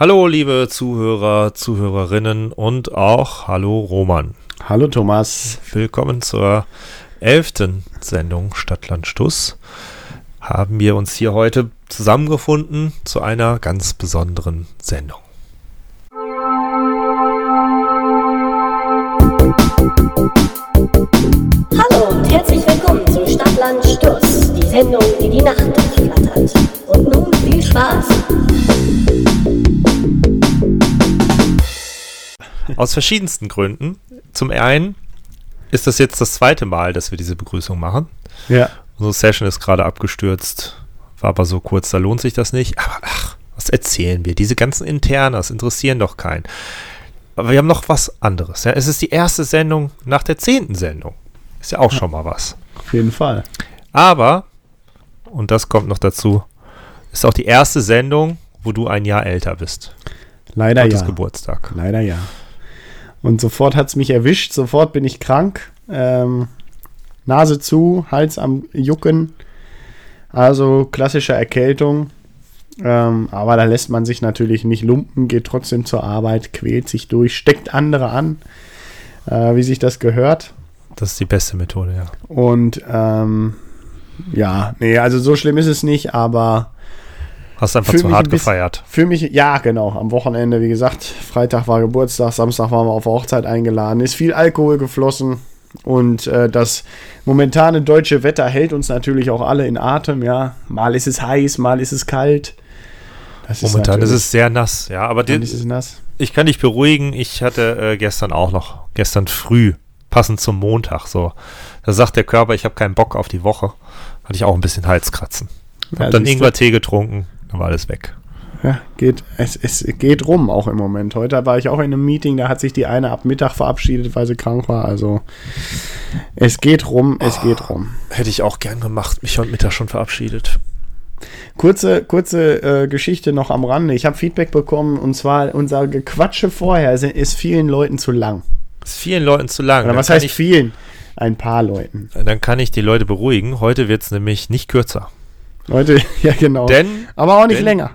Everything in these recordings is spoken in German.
Hallo, liebe Zuhörer, Zuhörerinnen und auch hallo Roman. Hallo Thomas. Willkommen zur elften Sendung Stadtland Stuss. Haben wir uns hier heute zusammengefunden zu einer ganz besonderen Sendung. Hallo und herzlich willkommen zu Stadtland Stuss, die Sendung, die die Nacht durchflattert. Und nun viel Spaß. Aus verschiedensten Gründen. Zum einen ist das jetzt das zweite Mal, dass wir diese Begrüßung machen. Ja. Unsere Session ist gerade abgestürzt, war aber so kurz, da lohnt sich das nicht. Aber ach, was erzählen wir? Diese ganzen Internas interessieren doch keinen. Aber wir haben noch was anderes. Ja? Es ist die erste Sendung nach der zehnten Sendung. Ist ja auch schon mal was. Auf jeden Fall. Aber, und das kommt noch dazu, ist auch die erste Sendung, wo du ein Jahr älter bist. Leider Heute ja. Geburtstag. Leider ja. Und sofort hat es mich erwischt, sofort bin ich krank. Ähm, Nase zu, Hals am Jucken. Also klassische Erkältung. Ähm, aber da lässt man sich natürlich nicht lumpen, geht trotzdem zur Arbeit, quält sich durch, steckt andere an, äh, wie sich das gehört. Das ist die beste Methode, ja. Und ähm, ja, nee, also so schlimm ist es nicht, aber Hast einfach zu hart ein bisschen- gefeiert. Für mich, ja, genau. Am Wochenende, wie gesagt, Freitag war Geburtstag, Samstag waren wir auf Hochzeit eingeladen, ist viel Alkohol geflossen und äh, das momentane deutsche Wetter hält uns natürlich auch alle in Atem, ja. Mal ist es heiß, mal ist es kalt. Das Momentan ist natürlich- es sehr nass, ja. Aber die, ist es nass. ich kann dich beruhigen, ich hatte äh, gestern auch noch, gestern früh, passend zum Montag, so. Da sagt der Körper, ich habe keinen Bock auf die Woche. Hatte ich auch ein bisschen Halskratzen. Hab Ja, dann. Ingwertee getrunken, dann war alles weg. Ja, geht, es, es geht rum auch im Moment. Heute war ich auch in einem Meeting, da hat sich die eine ab Mittag verabschiedet, weil sie krank war. Also es geht rum, es geht rum. Hätte ich auch gern gemacht, mich heute Mittag schon verabschiedet. Kurze, kurze äh, Geschichte noch am Rande. Ich habe Feedback bekommen und zwar unser Gequatsche vorher ist vielen Leuten zu lang. Ist vielen Leuten zu lang. Oder Dann was heißt ich, vielen? Ein paar Leuten. Dann kann ich die Leute beruhigen. Heute wird es nämlich nicht kürzer. Leute, ja genau. Denn Aber auch nicht denn- länger.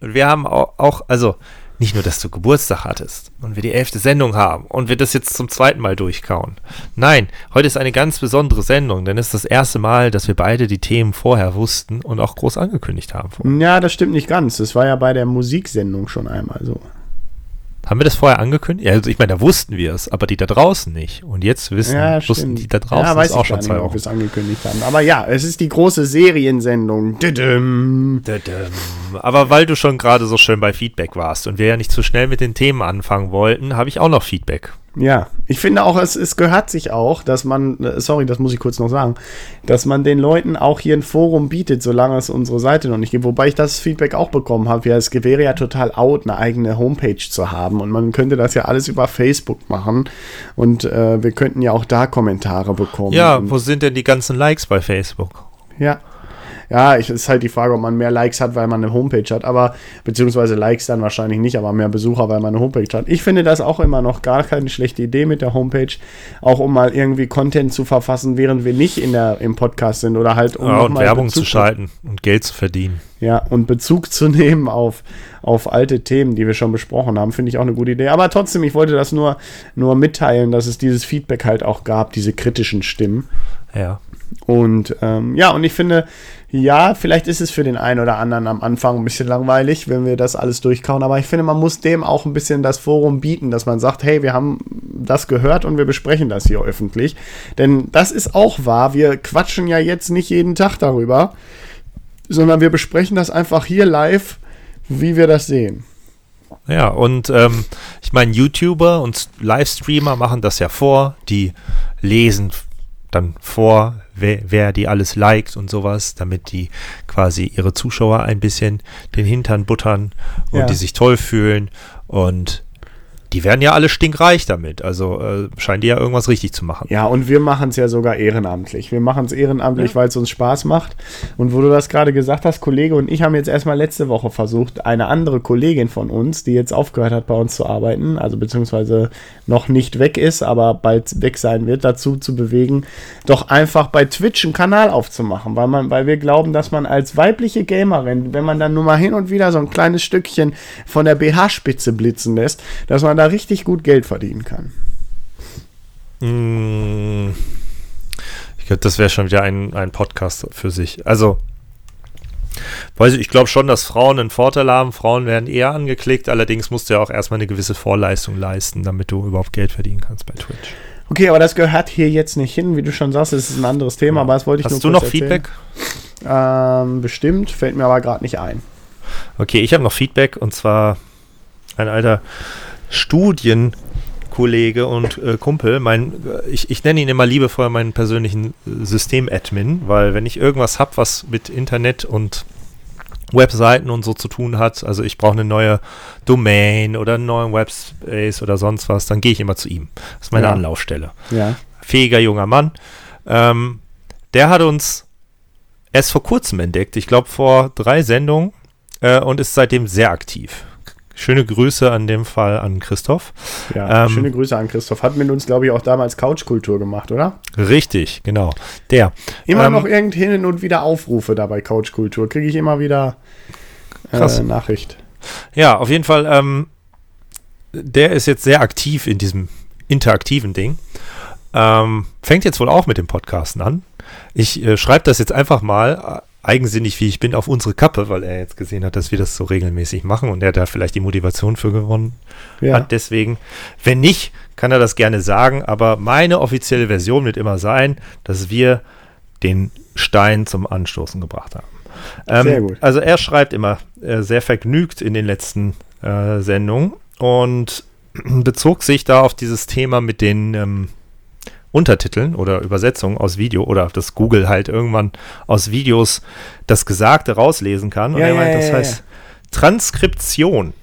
wir haben auch, auch, also nicht nur, dass du Geburtstag hattest und wir die elfte Sendung haben und wir das jetzt zum zweiten Mal durchkauen. Nein, heute ist eine ganz besondere Sendung, denn es ist das erste Mal, dass wir beide die Themen vorher wussten und auch groß angekündigt haben. Ja, das stimmt nicht ganz. Das war ja bei der Musiksendung schon einmal so. Haben wir das vorher angekündigt? Ja, also ich meine, da wussten wir es, aber die da draußen nicht. Und jetzt wissen, Ja, wussten die da draußen ja, weiß es auch ich schon zwei nicht, Wochen. wir es angekündigt haben. Aber ja, es ist die große Seriensendung. Düdüm. Dadam. Aber weil du schon gerade so schön bei Feedback warst und wir ja nicht zu schnell mit den Themen anfangen wollten, habe ich auch noch Feedback. Ja, ich finde auch, es, es gehört sich auch, dass man, äh, sorry, das muss ich kurz noch sagen, dass man den Leuten auch hier ein Forum bietet, solange es unsere Seite noch nicht gibt. Wobei ich das Feedback auch bekommen habe. Ja, es wäre ja total out, eine eigene Homepage zu haben. Und man könnte das ja alles über Facebook machen. Und äh, wir könnten ja auch da Kommentare bekommen. Ja, wo sind denn die ganzen Likes bei Facebook? ja. Ja, ich, ist halt die Frage, ob man mehr Likes hat, weil man eine Homepage hat, aber beziehungsweise Likes dann wahrscheinlich nicht, aber mehr Besucher, weil man eine Homepage hat. Ich finde das auch immer noch gar keine schlechte Idee mit der Homepage, auch um mal irgendwie Content zu verfassen, während wir nicht in der, im Podcast sind oder halt um ja, und mal Werbung Bezug zu schalten und Geld zu verdienen. Ja, und Bezug zu nehmen auf, auf alte Themen, die wir schon besprochen haben, finde ich auch eine gute Idee. Aber trotzdem, ich wollte das nur, nur mitteilen, dass es dieses Feedback halt auch gab, diese kritischen Stimmen. Ja. Und ähm, ja, und ich finde, ja, vielleicht ist es für den einen oder anderen am Anfang ein bisschen langweilig, wenn wir das alles durchkauen, aber ich finde, man muss dem auch ein bisschen das Forum bieten, dass man sagt, hey, wir haben das gehört und wir besprechen das hier öffentlich. Denn das ist auch wahr, wir quatschen ja jetzt nicht jeden Tag darüber, sondern wir besprechen das einfach hier live, wie wir das sehen. Ja, und ähm, ich meine, YouTuber und Livestreamer machen das ja vor, die lesen dann vor, wer, wer die alles liked und sowas, damit die quasi ihre Zuschauer ein bisschen den Hintern buttern und Ja. die sich toll fühlen. Und die werden ja alle stinkreich damit. Also äh, scheinen die ja irgendwas richtig zu machen. Ja, und wir machen es ja sogar ehrenamtlich. Wir machen es ehrenamtlich, weil es uns Spaß macht. Und wo du das gerade gesagt hast, Kollege und ich haben jetzt erstmal letzte Woche versucht, eine andere Kollegin von uns, die jetzt aufgehört hat, bei uns zu arbeiten, also beziehungsweise noch nicht weg ist, aber bald weg sein wird, dazu zu bewegen, doch einfach bei Twitch einen Kanal aufzumachen, weil man, weil wir glauben, dass man als weibliche Gamerin, wenn man dann nur mal hin und wieder so ein kleines Stückchen von der BH-Spitze blitzen lässt, dass man da richtig gut Geld verdienen kann. Mm, Ich glaube, das wäre schon wieder ein, ein Podcast für sich. Also, weiß ich, ich glaube schon, dass Frauen einen Vorteil haben. Frauen werden eher angeklickt. Allerdings musst du ja auch erstmal eine gewisse Vorleistung leisten, damit du überhaupt Geld verdienen kannst bei Twitch. Okay, aber das gehört hier jetzt nicht hin, wie du schon sagst, das ist ein anderes Thema, aber das wollte ich Hast nur du kurz noch erzählen. Feedback? Ähm, bestimmt, fällt mir aber gerade nicht ein. Okay, ich habe noch Feedback und zwar ein alter Studienkollege und äh, Kumpel. Mein, äh, ich, ich nenne ihn immer liebevoll meinen persönlichen äh, System-Admin, weil wenn ich irgendwas habe, was mit Internet und Webseiten und so zu tun hat, also ich brauche eine neue Domain oder einen neuen Webspace oder sonst was, dann gehe ich immer zu ihm. Das ist meine Ja. Anlaufstelle Ja. fähiger junger Mann. Ähm, der hat uns erst vor kurzem entdeckt, ich glaube vor drei Sendungen, äh, und ist seitdem sehr aktiv. Schöne Grüße an dem Fall an Christoph. Ja, Ähm, schöne Grüße an Christoph. Hat mit uns, glaube ich, auch damals Couchkultur gemacht, oder? Richtig, genau. Der. Immer Ähm, noch irgend hin und wieder Aufrufe da bei Couchkultur. Kriege ich immer wieder äh, Krass. Nachricht. Ja, auf jeden Fall, ähm, der ist jetzt sehr aktiv in diesem interaktiven Ding. Ähm, fängt jetzt wohl auch mit dem Podcasten an. Ich äh, schreibe das jetzt einfach mal, äh, eigensinnig wie ich bin, auf unsere Kappe, weil er jetzt gesehen hat, dass wir das so regelmäßig machen und er da vielleicht die Motivation für gewonnen Ja. hat. Deswegen, wenn nicht, kann er das gerne sagen, aber meine offizielle Version wird immer sein, dass wir den Stein zum Anstoßen gebracht haben. Ähm, Sehr gut. Also er schreibt immer äh, sehr vergnügt in den letzten äh, Sendungen und bezog sich da auf dieses Thema mit den ähm, Untertiteln oder Übersetzungen aus Video oder dass Google halt irgendwann aus Videos das Gesagte rauslesen kann. Und Ja, er ja, meint, ja, das ja, heißt Transkription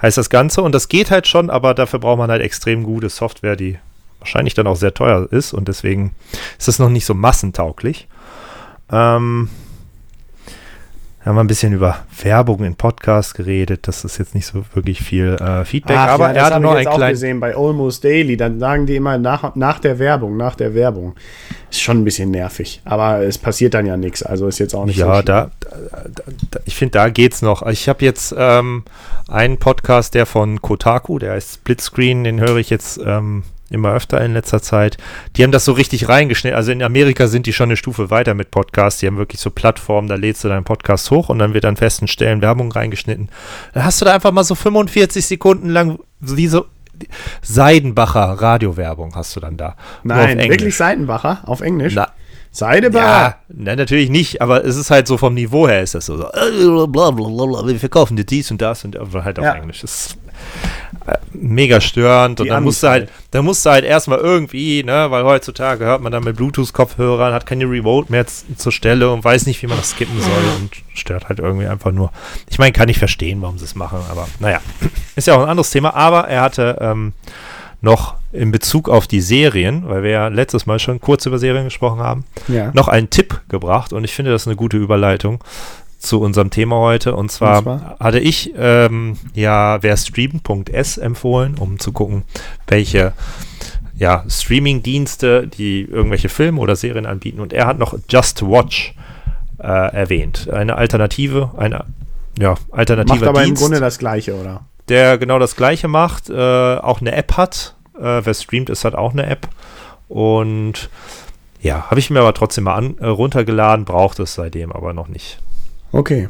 heißt das Ganze und das geht halt schon, aber dafür braucht man halt extrem gute Software, die wahrscheinlich dann auch sehr teuer ist und deswegen ist das noch nicht so massentauglich. Ähm, haben wir ein bisschen über Werbung in Podcasts geredet. Das ist jetzt nicht so wirklich viel äh, Feedback, Ach, aber ja, er hatte noch ich ein jetzt auch kleines. gesehen bei Almost Daily. Dann sagen die immer nach, nach der Werbung, nach der Werbung. Ist schon ein bisschen nervig. Aber es passiert dann ja nichts. Also ist jetzt auch nicht Ja, so schlimm. da, da, da, ich finde, da geht's noch. Ich habe jetzt ähm, einen Podcast, der von Kotaku, der heißt Splitscreen, den höre ich jetzt ähm, immer öfter in letzter Zeit. Die haben das so richtig reingeschnitten. Also in Amerika sind die schon eine Stufe weiter mit Podcasts. Die haben wirklich so Plattformen, da lädst du deinen Podcast hoch und dann wird an festen Stellen Werbung reingeschnitten. Dann hast du da einfach mal so 45 Sekunden lang wie so Seidenbacher Radiowerbung hast du dann da. Nein, wirklich Seitenbacher auf Englisch. Na, Seidebacher. ja, nein, natürlich nicht, aber es ist halt so vom Niveau her ist das so, so äh, wir verkaufen dir dies und das und aber halt auf Ja. Englisch. Das ist äh, mega störend und Die dann Amis musst du halt, halt. dann musst du halt erstmal irgendwie, ne, weil heutzutage hört man dann mit Bluetooth-Kopfhörern, hat keine Remote mehr zur Stelle und weiß nicht, wie man das skippen soll und stört halt irgendwie einfach nur. Ich meine, kann ich verstehen, warum sie es machen, aber naja, ist ja auch ein anderes Thema, aber er hatte ähm, noch in Bezug auf die Serien, weil wir ja letztes Mal schon kurz über Serien gesprochen haben, Ja. noch einen Tipp gebracht und ich finde das eine gute Überleitung zu unserem Thema heute. Und zwar, Und zwar? hatte ich ähm, ja wer streamt.s empfohlen, um zu gucken, welche ja, Streaming-Dienste, die irgendwelche Filme oder Serien anbieten. Und er hat noch Just Watch äh, erwähnt. Eine Alternative, eine ja, alternativer Macht aber im Dienst Grunde das Gleiche, oder? der genau das gleiche macht, äh, auch eine App hat. Äh, wer streamt, ist halt auch eine App. Und ja, habe ich mir aber trotzdem mal an, äh, runtergeladen, braucht es seitdem aber noch nicht. Okay.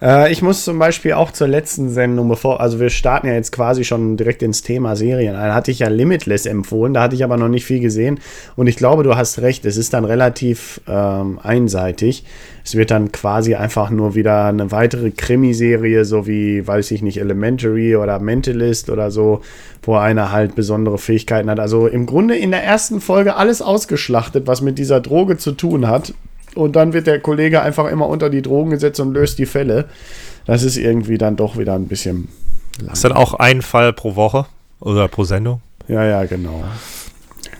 Äh, ich muss zum Beispiel auch zur letzten Sendung, bevor, also wir starten ja jetzt quasi schon direkt ins Thema Serien. Da hatte ich ja Limitless empfohlen, da hatte ich aber noch nicht viel gesehen. Und ich glaube, du hast recht, es ist dann relativ ähm, einseitig. Es wird dann quasi einfach nur wieder eine weitere Krimiserie, so wie, weiß ich nicht, Elementary oder Mentalist oder so, wo einer halt besondere Fähigkeiten hat. Also im Grunde in der ersten Folge alles ausgeschlachtet, was mit dieser Droge zu tun hat. Und dann wird der Kollege einfach immer unter die Drogen gesetzt und löst die Fälle. Das ist irgendwie dann doch wieder ein bisschen Ist dann auch ein Fall pro Woche oder pro Sendung? Ja, ja, genau.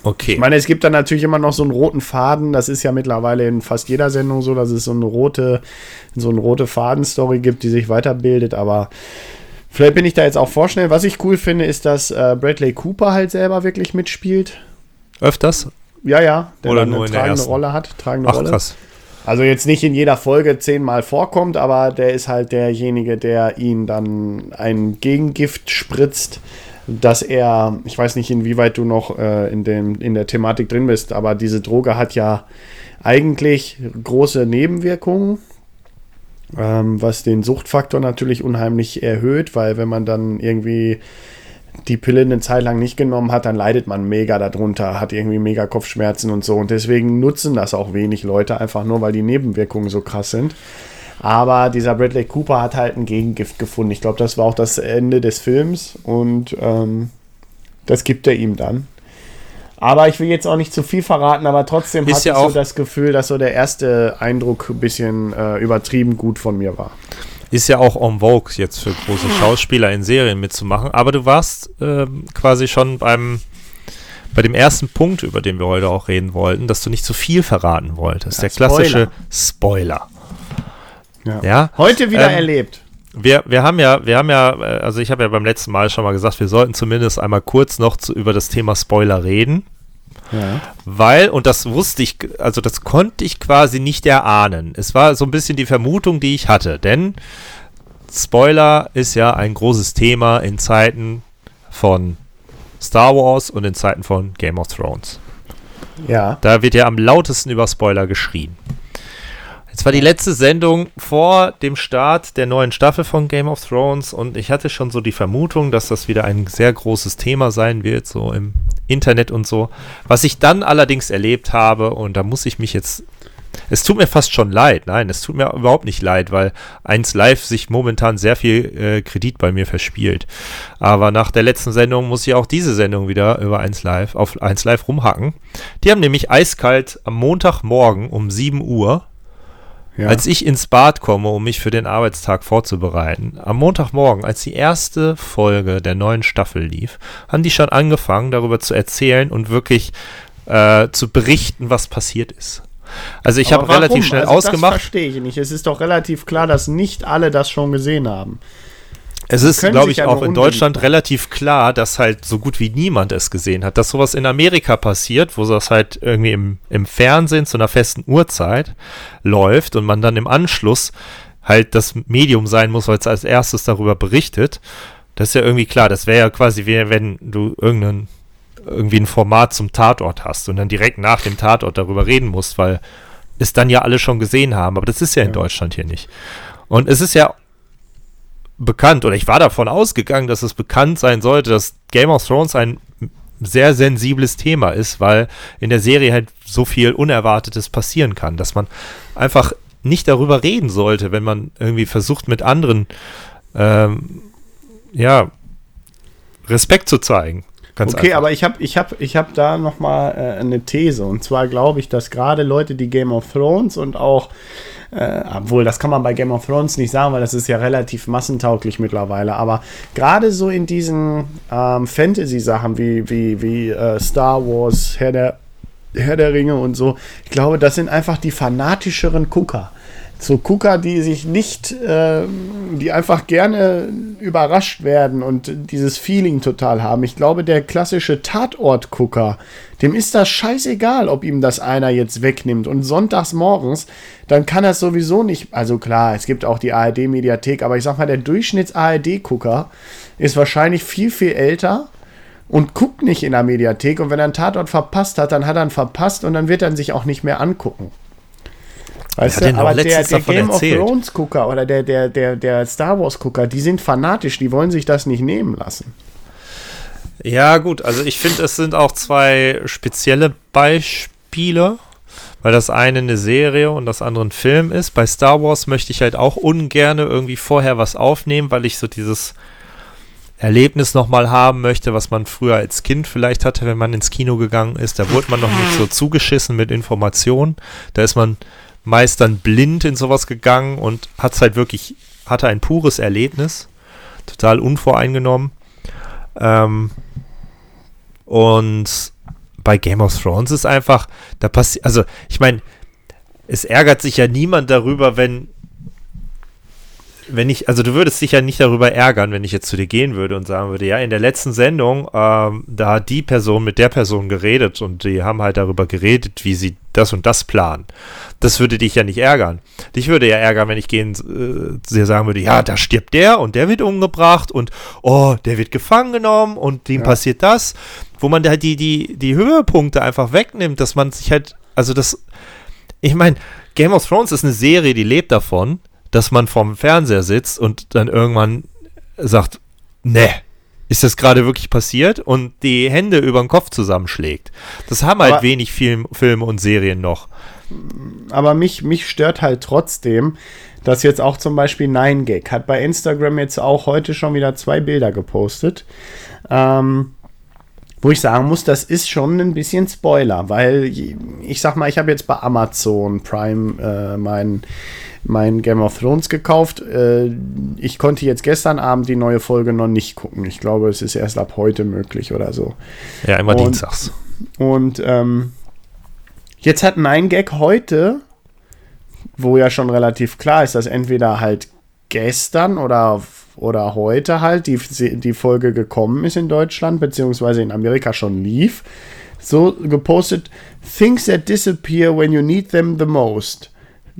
Okay. Ich meine, es gibt dann natürlich immer noch so einen roten Faden. Das ist ja mittlerweile in fast jeder Sendung so, dass es so eine rote, so eine rote Fadenstory gibt, die sich weiterbildet. Aber vielleicht bin ich da jetzt auch vorschnell. Was ich cool finde, ist, dass äh, Bradley Cooper halt selber wirklich mitspielt. Öfters? Ja, ja. Der Oder nur eine tragende? Rolle hat. Tragende Ach, Rolle. krass. Also jetzt nicht in jeder Folge zehnmal vorkommt, aber der ist halt derjenige, der ihn dann ein Gegengift spritzt, dass er, ich weiß nicht, inwieweit du noch äh, in, dem, in der Thematik drin bist, aber diese Droge hat ja eigentlich große Nebenwirkungen, ähm, was den Suchtfaktor natürlich unheimlich erhöht, weil wenn man dann irgendwie die Pille eine Zeit lang nicht genommen hat, dann leidet man mega darunter, hat irgendwie mega Kopfschmerzen und so. Und deswegen nutzen das auch wenig Leute, einfach nur, weil die Nebenwirkungen so krass sind. Aber dieser Bradley Cooper hat halt ein Gegengift gefunden. Ich glaube, das war auch das Ende des Films und ähm, das gibt er ihm dann. Aber ich will jetzt auch nicht zu viel verraten, aber trotzdem hatte ja ich so auch- das Gefühl, dass so der erste Eindruck ein bisschen äh, übertrieben gut von mir war. Ist ja auch en vogue jetzt für große Schauspieler in Serien mitzumachen. Aber du warst ähm, quasi schon beim bei dem ersten Punkt, über den wir heute auch reden wollten, dass du nicht zu viel verraten wolltest. Ja, Der klassische Spoiler. Spoiler. Ja. Heute wieder Ähm, erlebt. Wir, wir haben ja, wir haben ja, äh, also ich habe ja beim letzten Mal schon mal gesagt, wir sollten zumindest einmal kurz noch zu, über das Thema Spoiler reden. Ja. Weil, und das wusste ich, also das konnte ich quasi nicht erahnen. Es war so ein bisschen die Vermutung, die ich hatte, denn Spoiler ist ja ein großes Thema in Zeiten von Star Wars und in Zeiten von Game of Thrones. ja. Da wird ja am lautesten über Spoiler geschrien. Jetzt war die letzte Sendung vor dem Start der neuen Staffel von Game of Thrones und ich hatte schon so die Vermutung, dass das wieder ein sehr großes Thema sein wird, so im Internet und so. Was ich dann allerdings erlebt habe, und da muss ich mich jetzt. Es tut mir fast schon leid. Nein, es tut mir überhaupt nicht leid, weil 1 Live sich momentan sehr viel äh, Kredit bei mir verspielt. Aber nach der letzten Sendung muss ich auch diese Sendung wieder über 1 Live, auf 1 Live rumhacken. Die haben nämlich eiskalt am Montagmorgen um 7 Uhr ja. als ich ins Bad komme, um mich für den Arbeitstag vorzubereiten, am Montagmorgen, als die erste Folge der neuen Staffel lief, haben die schon angefangen, darüber zu erzählen und wirklich äh, zu berichten, was passiert ist. Also ich habe relativ schnell also Das ausgemacht. verstehe ich nicht. Es ist doch relativ klar, dass nicht alle das schon gesehen haben. Es ist, glaube ich, auch in Deutschland relativ klar, dass halt so gut wie niemand es gesehen hat. Dass sowas in Amerika passiert, wo das halt irgendwie im, im Fernsehen zu einer festen Uhrzeit läuft und man dann im Anschluss halt das Medium sein muss, weil es als erstes darüber berichtet. Das ist ja irgendwie klar. Das wäre ja quasi wie wenn du irgendein, irgendwie ein Format zum Tatort hast und dann direkt nach dem Tatort darüber reden musst, weil es dann ja alle schon gesehen haben. Aber das ist ja in Ja. Deutschland hier nicht. Und es ist ja bekannt, oder ich war davon ausgegangen, dass es bekannt sein sollte, dass Game of Thrones ein sehr sensibles Thema ist, weil in der Serie halt so viel Unerwartetes passieren kann, dass man einfach nicht darüber reden sollte, wenn man irgendwie versucht, mit anderen ähm, ja, Respekt zu zeigen. Ganz okay, einfach. aber ich habe ich hab, ich hab da noch mal äh, eine These. Und zwar glaube ich, dass gerade Leute, die Game of Thrones und auch, äh, obwohl das kann man bei Game of Thrones nicht sagen, weil das ist ja relativ massentauglich mittlerweile, aber gerade so in diesen ähm, Fantasy-Sachen wie, wie, wie äh, Star Wars, Herr der, Herr der Ringe und so, ich glaube, das sind einfach die fanatischeren Gucker. So Gucker, die sich nicht, ähm, die einfach gerne überrascht werden und dieses Feeling total haben. Ich glaube, der klassische Tatort-Gucker, dem ist das scheißegal, ob ihm das einer jetzt wegnimmt. Und sonntags morgens, dann kann er es sowieso nicht. Also klar, es gibt auch die ARD-Mediathek, aber ich sag mal, der Durchschnitts-ARD-Gucker ist wahrscheinlich viel, viel älter und guckt nicht in der Mediathek. Und wenn er einen Tatort verpasst hat, dann hat er ihn verpasst und dann wird er ihn sich auch nicht mehr angucken. Weißt du, aber der, der Game erzählt. of Thrones Gucker oder der, der, der, der Star Wars Gucker, die sind fanatisch, die wollen sich das nicht nehmen lassen. Ja, gut, also ich finde, es sind auch zwei spezielle Beispiele, weil das eine eine Serie und das andere ein Film ist. Bei Star Wars möchte ich halt auch ungerne irgendwie vorher was aufnehmen, weil ich so dieses Erlebnis nochmal haben möchte, was man früher als Kind vielleicht hatte, wenn man ins Kino gegangen ist. Da wurde man noch nicht so zugeschissen mit Informationen. Da ist man meist dann blind in sowas gegangen und hat halt wirklich, hatte ein pures Erlebnis. total unvoreingenommen. Ähm, und bei Game of Thrones ist einfach, da passiert, also ich meine, es ärgert sich ja niemand darüber, wenn wenn ich, also du würdest dich ja nicht darüber ärgern, wenn ich jetzt zu dir gehen würde und sagen würde, ja, in der letzten Sendung, ähm, da hat die Person mit der Person geredet und die haben halt darüber geredet, wie sie das und das planen. Das würde dich ja nicht ärgern. Dich würde ja ärgern, wenn ich gehen, äh, dir sagen würde, ja, da stirbt der und der wird umgebracht und oh, der wird gefangen genommen und dem ja. passiert das, wo man halt die, die, die Höhepunkte einfach wegnimmt, dass man sich halt, also das, ich meine, Game of Thrones ist eine Serie, die lebt davon, dass man vorm Fernseher sitzt und dann irgendwann sagt, ne, ist das gerade wirklich passiert und die Hände über den Kopf zusammenschlägt. Das haben halt aber, wenig Film, Filme und Serien noch. Aber mich, mich stört halt trotzdem, dass jetzt auch zum Beispiel 9gag hat bei Instagram jetzt auch heute schon wieder zwei Bilder gepostet. Ähm, wo ich sagen muss, das ist schon ein bisschen Spoiler, weil ich sag mal, ich habe jetzt bei Amazon Prime äh, meinen mein Game of Thrones gekauft. Äh, ich konnte jetzt gestern Abend die neue Folge noch nicht gucken. Ich glaube, es ist erst ab heute möglich oder so. Ja, immer und, dienstags. Und ähm, jetzt hat Nine Gag heute, wo ja schon relativ klar ist, dass entweder halt gestern oder, oder heute halt die, die Folge gekommen ist in Deutschland, beziehungsweise in Amerika schon lief, so gepostet, Things that disappear when you need them the most.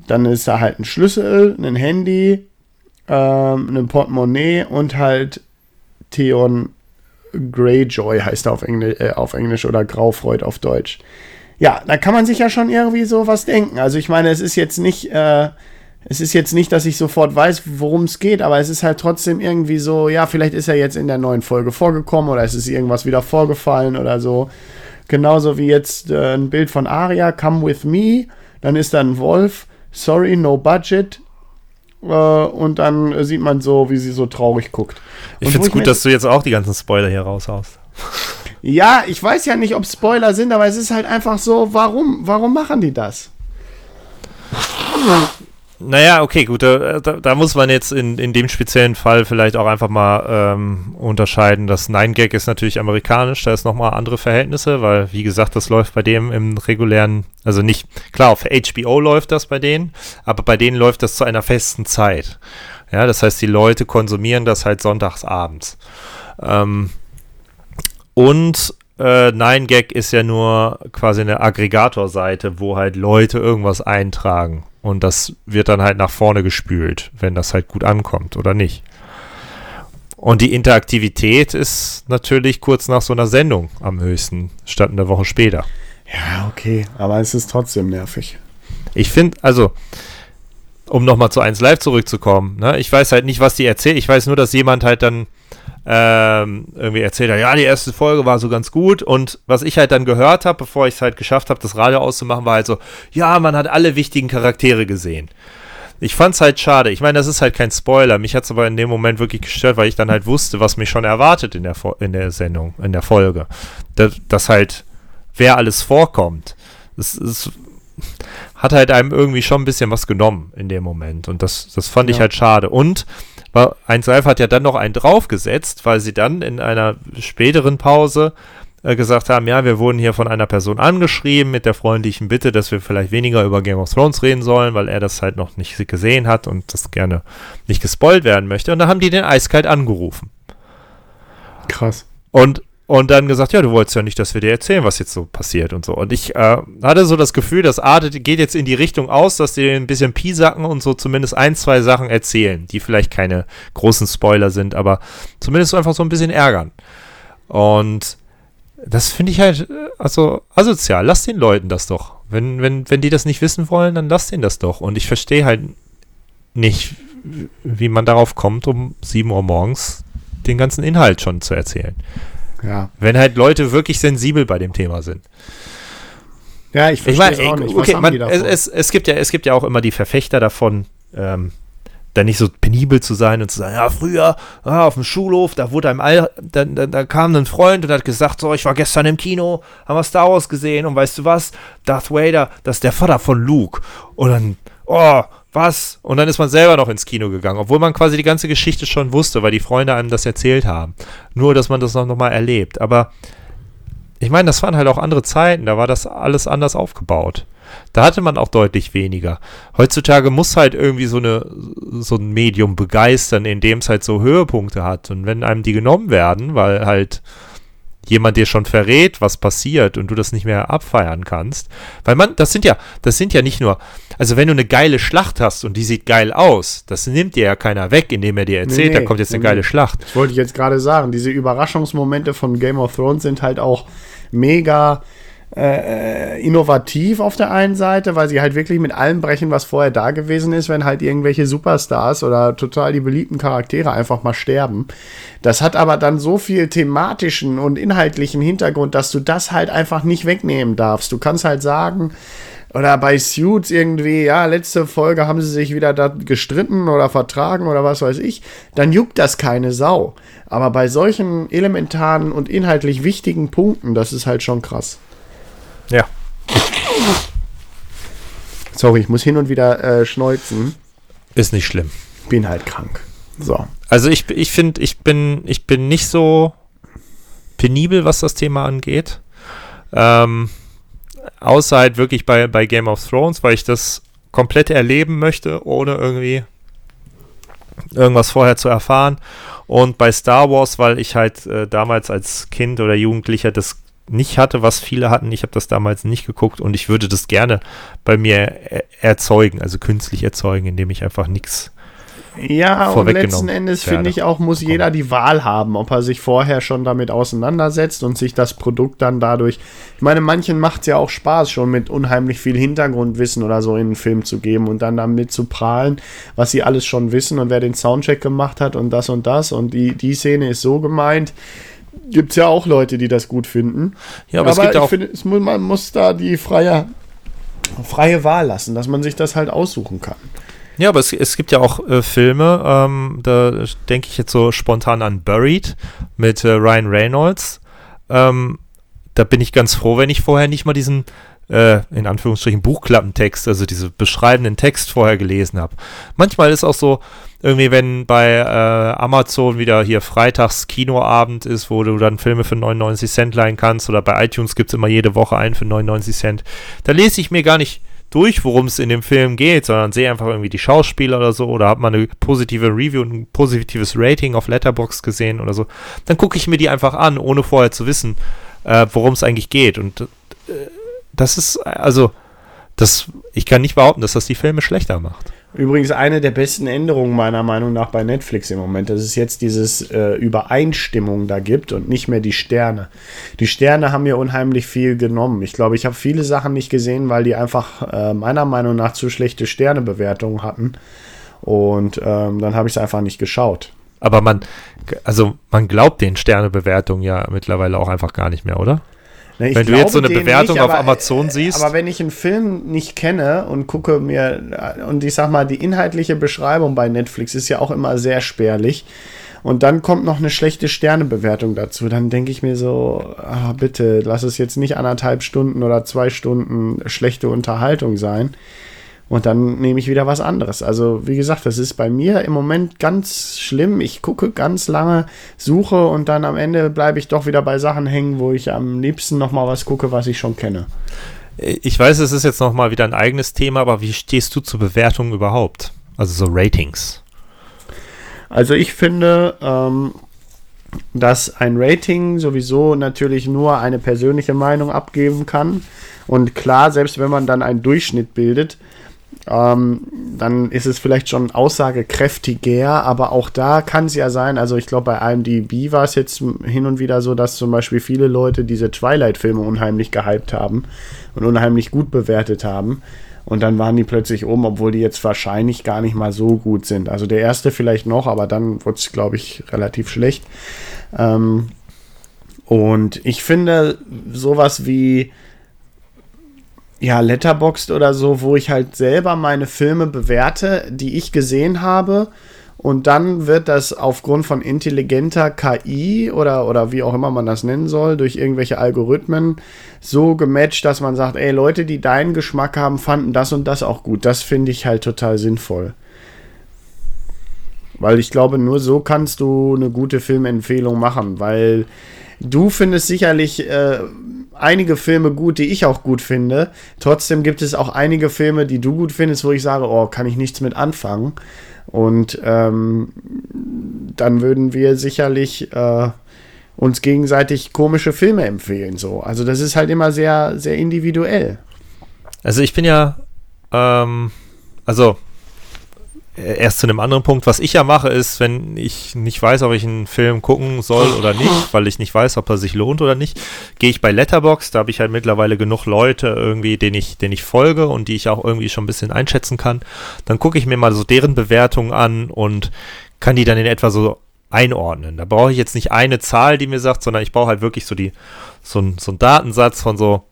Dann ist da halt ein Schlüssel, ein Handy, ähm, ein Portemonnaie und halt Theon Greyjoy heißt er auf, Engl äh, auf Englisch oder Graufreud auf Deutsch. Ja, da kann man sich ja schon irgendwie so was denken. Also ich meine, es ist jetzt nicht, äh, es ist jetzt nicht, dass ich sofort weiß, worum es geht, aber es ist halt trotzdem irgendwie so, ja, vielleicht ist er jetzt in der neuen Folge vorgekommen oder es ist irgendwas wieder vorgefallen oder so. Genauso wie jetzt äh, ein Bild von Aria, Come with me, dann ist da ein Wolf sorry, no budget. Äh, und dann sieht man so, wie sie so traurig guckt. Ich finde es gut, dass du jetzt auch die ganzen Spoiler hier raushaust. Ja, ich weiß ja nicht, ob Spoiler sind, aber es ist halt einfach so, warum, warum machen die das? Naja, okay, gut, da, da, muss man jetzt in, in dem speziellen Fall vielleicht auch einfach mal ähm, unterscheiden. Das Nine gag ist natürlich amerikanisch, da ist nochmal andere Verhältnisse, weil, wie gesagt, das läuft bei dem im regulären, also nicht, klar, auf HBO läuft das bei denen, aber bei denen läuft das zu einer festen Zeit. Ja, das heißt, die Leute konsumieren das halt sonntags abends. Ähm, und äh, 9gag ist ja nur quasi eine Aggregatorseite, wo halt Leute irgendwas eintragen. Und das wird dann halt nach vorne gespült, wenn das halt gut ankommt oder nicht. Und die Interaktivität ist natürlich kurz nach so einer Sendung am höchsten, statt eine Woche später. Ja, okay, aber es ist trotzdem nervig. Ich finde, also, um nochmal zu 1 Live zurückzukommen, ne, ich weiß halt nicht, was die erzählt. Ich weiß nur, dass jemand halt dann ähm, irgendwie erzählt hat, ja, die erste Folge war so ganz gut und was ich halt dann gehört habe, bevor ich es halt geschafft habe, das Radio auszumachen, war halt so, ja, man hat alle wichtigen Charaktere gesehen. Ich fand es halt schade. Ich meine, das ist halt kein Spoiler. Mich hat es aber in dem Moment wirklich gestört, weil ich dann halt wusste, was mich schon erwartet in der, in der Sendung, in der Folge. Dass, dass halt, wer alles vorkommt. Das, das hat halt einem irgendwie schon ein bisschen was genommen in dem Moment. Und das, das fand ja. ich halt schade. Und 1 Live hat ja dann noch einen draufgesetzt, weil sie dann in einer späteren Pause äh, gesagt haben, ja, wir wurden hier von einer Person angeschrieben mit der freundlichen Bitte, dass wir vielleicht weniger über Game of Thrones reden sollen, weil er das halt noch nicht gesehen hat und das gerne nicht gespoilt werden möchte. Und dann haben die den eiskalt angerufen. Krass. Und und dann gesagt, ja, du wolltest ja nicht, dass wir dir erzählen, was jetzt so passiert und so. Und ich äh, hatte so das Gefühl, das Arte geht jetzt in die Richtung aus, dass die ein bisschen piesacken und so zumindest ein, zwei Sachen erzählen, die vielleicht keine großen Spoiler sind, aber zumindest einfach so ein bisschen ärgern. Und das finde ich halt, äh, also asozial. Lass den Leuten das doch. Wenn, wenn, wenn die das nicht wissen wollen, dann lass denen das doch. Und ich verstehe halt nicht, wie man darauf kommt, um 7 Uhr morgens den ganzen Inhalt schon zu erzählen. Ja. Wenn halt Leute wirklich sensibel bei dem Thema sind. Ja, ich verstehe ich mein, auch nicht. Okay, man, es, es, es, gibt ja, es gibt ja auch immer die Verfechter davon, ähm, da nicht so penibel zu sein und zu sagen, ja, früher ah, auf dem Schulhof, da wurde einem all, da, da, da, kam ein Freund und hat gesagt, so, ich war gestern im Kino, haben wir Star Wars gesehen und weißt du was, Darth Vader, das ist der Vater von Luke. Und dann, oh, was? Und dann ist man selber noch ins Kino gegangen, obwohl man quasi die ganze Geschichte schon wusste, weil die Freunde einem das erzählt haben. Nur, dass man das noch, noch mal erlebt. Aber ich meine, das waren halt auch andere Zeiten, da war das alles anders aufgebaut. Da hatte man auch deutlich weniger. Heutzutage muss halt irgendwie so, eine, so ein Medium begeistern, in dem es halt so Höhepunkte hat. Und wenn einem die genommen werden, weil halt jemand dir schon verrät, was passiert und du das nicht mehr abfeiern kannst. Weil man, das sind ja, das sind ja nicht nur, also wenn du eine geile Schlacht hast und die sieht geil aus, das nimmt dir ja keiner weg, indem er dir erzählt, nee, nee, da kommt jetzt eine nee, geile Schlacht. Das wollte ich jetzt gerade sagen. Diese Überraschungsmomente von Game of Thrones sind halt auch mega äh, innovativ auf der einen Seite, weil sie halt wirklich mit allem brechen, was vorher da gewesen ist, wenn halt irgendwelche Superstars oder total die beliebten Charaktere einfach mal sterben. Das hat aber dann so viel thematischen und inhaltlichen Hintergrund, dass du das halt einfach nicht wegnehmen darfst. Du kannst halt sagen, oder bei Suits irgendwie, ja, letzte Folge haben sie sich wieder da gestritten oder vertragen oder was weiß ich, dann juckt das keine Sau. Aber bei solchen elementaren und inhaltlich wichtigen Punkten, das ist halt schon krass. Ja. Sorry, ich muss hin und wieder äh, schneuzen. Ist nicht schlimm. Bin halt krank. So. Also ich, ich finde, ich bin, ich bin nicht so penibel, was das Thema angeht. Ähm, außer halt wirklich bei, bei Game of Thrones, weil ich das komplett erleben möchte, ohne irgendwie irgendwas vorher zu erfahren. Und bei Star Wars, weil ich halt äh, damals als Kind oder Jugendlicher das nicht hatte, was viele hatten. Ich habe das damals nicht geguckt und ich würde das gerne bei mir erzeugen, also künstlich erzeugen, indem ich einfach nichts ja, und letzten Endes finde ich auch, muss jeder die Wahl haben, ob er sich vorher schon damit auseinandersetzt und sich das Produkt dann dadurch. Ich meine, manchen macht es ja auch Spaß, schon mit unheimlich viel Hintergrundwissen oder so in einen Film zu geben und dann damit zu prahlen, was sie alles schon wissen und wer den Soundcheck gemacht hat und das und das und die, die Szene ist so gemeint. Gibt es ja auch Leute, die das gut finden. Ja, aber, aber es gibt ich auch. Finde, man muss da die freie, freie Wahl lassen, dass man sich das halt aussuchen kann. Ja, aber es, es gibt ja auch äh, Filme, ähm, da denke ich jetzt so spontan an Buried mit äh, Ryan Reynolds. Ähm, da bin ich ganz froh, wenn ich vorher nicht mal diesen, äh, in Anführungsstrichen, Buchklappentext, also diese beschreibenden Text vorher gelesen habe. Manchmal ist auch so, irgendwie, wenn bei äh, Amazon wieder hier freitags Kinoabend ist, wo du dann Filme für 99 Cent leihen kannst, oder bei iTunes gibt es immer jede Woche einen für 99 Cent, da lese ich mir gar nicht durch, worum es in dem Film geht, sondern sehe einfach irgendwie die Schauspieler oder so oder habe mal eine positive Review und ein positives Rating auf Letterbox gesehen oder so, dann gucke ich mir die einfach an, ohne vorher zu wissen, äh, worum es eigentlich geht. Und äh, das ist, also, das, ich kann nicht behaupten, dass das die Filme schlechter macht. Übrigens eine der besten Änderungen meiner Meinung nach bei Netflix im Moment, dass es jetzt dieses äh, Übereinstimmung da gibt und nicht mehr die Sterne. Die Sterne haben mir unheimlich viel genommen. Ich glaube, ich habe viele Sachen nicht gesehen, weil die einfach äh, meiner Meinung nach zu schlechte Sternebewertungen hatten. Und ähm, dann habe ich es einfach nicht geschaut. Aber man, also man glaubt den Sternebewertungen ja mittlerweile auch einfach gar nicht mehr, oder? Ne, wenn du jetzt so eine Bewertung nicht, auf aber, Amazon siehst. Aber wenn ich einen Film nicht kenne und gucke mir, und ich sag mal, die inhaltliche Beschreibung bei Netflix ist ja auch immer sehr spärlich. Und dann kommt noch eine schlechte Sternebewertung dazu. Dann denke ich mir so, ah, bitte, lass es jetzt nicht anderthalb Stunden oder zwei Stunden schlechte Unterhaltung sein. Und dann nehme ich wieder was anderes. Also, wie gesagt, das ist bei mir im Moment ganz schlimm. Ich gucke ganz lange, suche und dann am Ende bleibe ich doch wieder bei Sachen hängen, wo ich am liebsten nochmal was gucke, was ich schon kenne. Ich weiß, es ist jetzt nochmal wieder ein eigenes Thema, aber wie stehst du zur Bewertung überhaupt? Also so Ratings. Also ich finde, ähm, dass ein Rating sowieso natürlich nur eine persönliche Meinung abgeben kann. Und klar, selbst wenn man dann einen Durchschnitt bildet, ähm, dann ist es vielleicht schon aussagekräftiger, aber auch da kann es ja sein, also ich glaube bei IMDb war es jetzt hin und wieder so, dass zum Beispiel viele Leute diese Twilight-Filme unheimlich gehypt haben und unheimlich gut bewertet haben. Und dann waren die plötzlich oben, obwohl die jetzt wahrscheinlich gar nicht mal so gut sind. Also der erste vielleicht noch, aber dann wurde es, glaube ich, relativ schlecht. Ähm, und ich finde sowas wie ja, Letterboxd oder so, wo ich halt selber meine Filme bewerte, die ich gesehen habe Und dann wird das aufgrund von intelligenter KI oder, oder wie auch immer man das nennen soll, durch irgendwelche Algorithmen so gematcht, dass man sagt, ey, Leute, die deinen Geschmack haben, fanden das und das auch gut. Das finde ich halt total sinnvoll. Weil ich glaube, nur so kannst du eine gute Filmempfehlung machen, weil du findest sicherlich äh, einige Filme gut, die ich auch gut finde. Trotzdem gibt es auch einige Filme, die du gut findest, wo ich sage, oh, kann ich nichts mit anfangen. Und ähm, dann würden wir sicherlich äh, uns gegenseitig komische Filme empfehlen. So. Also das ist halt immer sehr, sehr individuell. Also ich bin ja, ähm, also erst zu einem anderen Punkt. Was ich ja mache, ist, wenn ich nicht weiß, ob ich einen Film gucken soll oder nicht, weil ich nicht weiß, ob er sich lohnt oder nicht, gehe ich bei Letterbox. Da habe ich halt mittlerweile genug Leute irgendwie, denen ich, denen ich folge und die ich auch irgendwie schon ein bisschen einschätzen kann. Dann gucke ich mir mal so deren Bewertungen an und kann die dann in etwa so einordnen. Da brauche ich jetzt nicht eine Zahl, die mir sagt, sondern ich brauche halt wirklich so die, so so ein Datensatz von so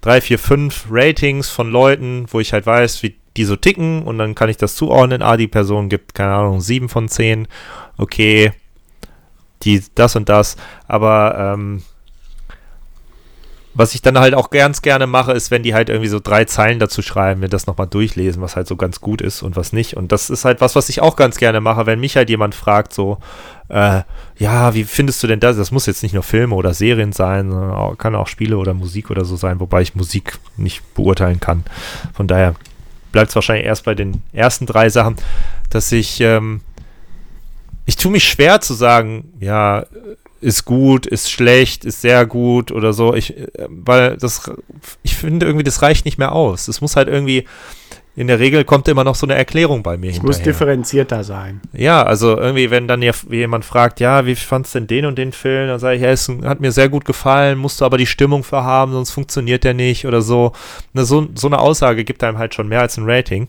drei, vier, fünf Ratings von Leuten, wo ich halt weiß, wie die so ticken und dann kann ich das zuordnen. Ah, die Person gibt, keine Ahnung, sieben von zehn. Okay, die, das und das. Aber ähm, was ich dann halt auch ganz gerne mache, ist, wenn die halt irgendwie so drei Zeilen dazu schreiben, mir das nochmal durchlesen, was halt so ganz gut ist und was nicht. Und das ist halt was, was ich auch ganz gerne mache, wenn mich halt jemand fragt, so, äh, ja, wie findest du denn das? Das muss jetzt nicht nur Filme oder Serien sein, kann auch Spiele oder Musik oder so sein, wobei ich Musik nicht beurteilen kann. Von daher bleibt es wahrscheinlich erst bei den ersten drei Sachen, dass ich, ähm, ich tue mich schwer zu sagen, ja, ist gut, ist schlecht, ist sehr gut oder so. Ich, äh, weil das, ich finde irgendwie, das reicht nicht mehr aus. Es muss halt irgendwie, in der Regel kommt immer noch so eine Erklärung bei mir Es muss differenzierter sein. Ja, also irgendwie, wenn dann jemand fragt, ja, wie fandst du denn den und den Film? Dann sage ich, ja, es hat mir sehr gut gefallen, musst du aber die Stimmung für haben, sonst funktioniert der nicht oder so. So, so eine Aussage gibt einem halt schon mehr als ein Rating.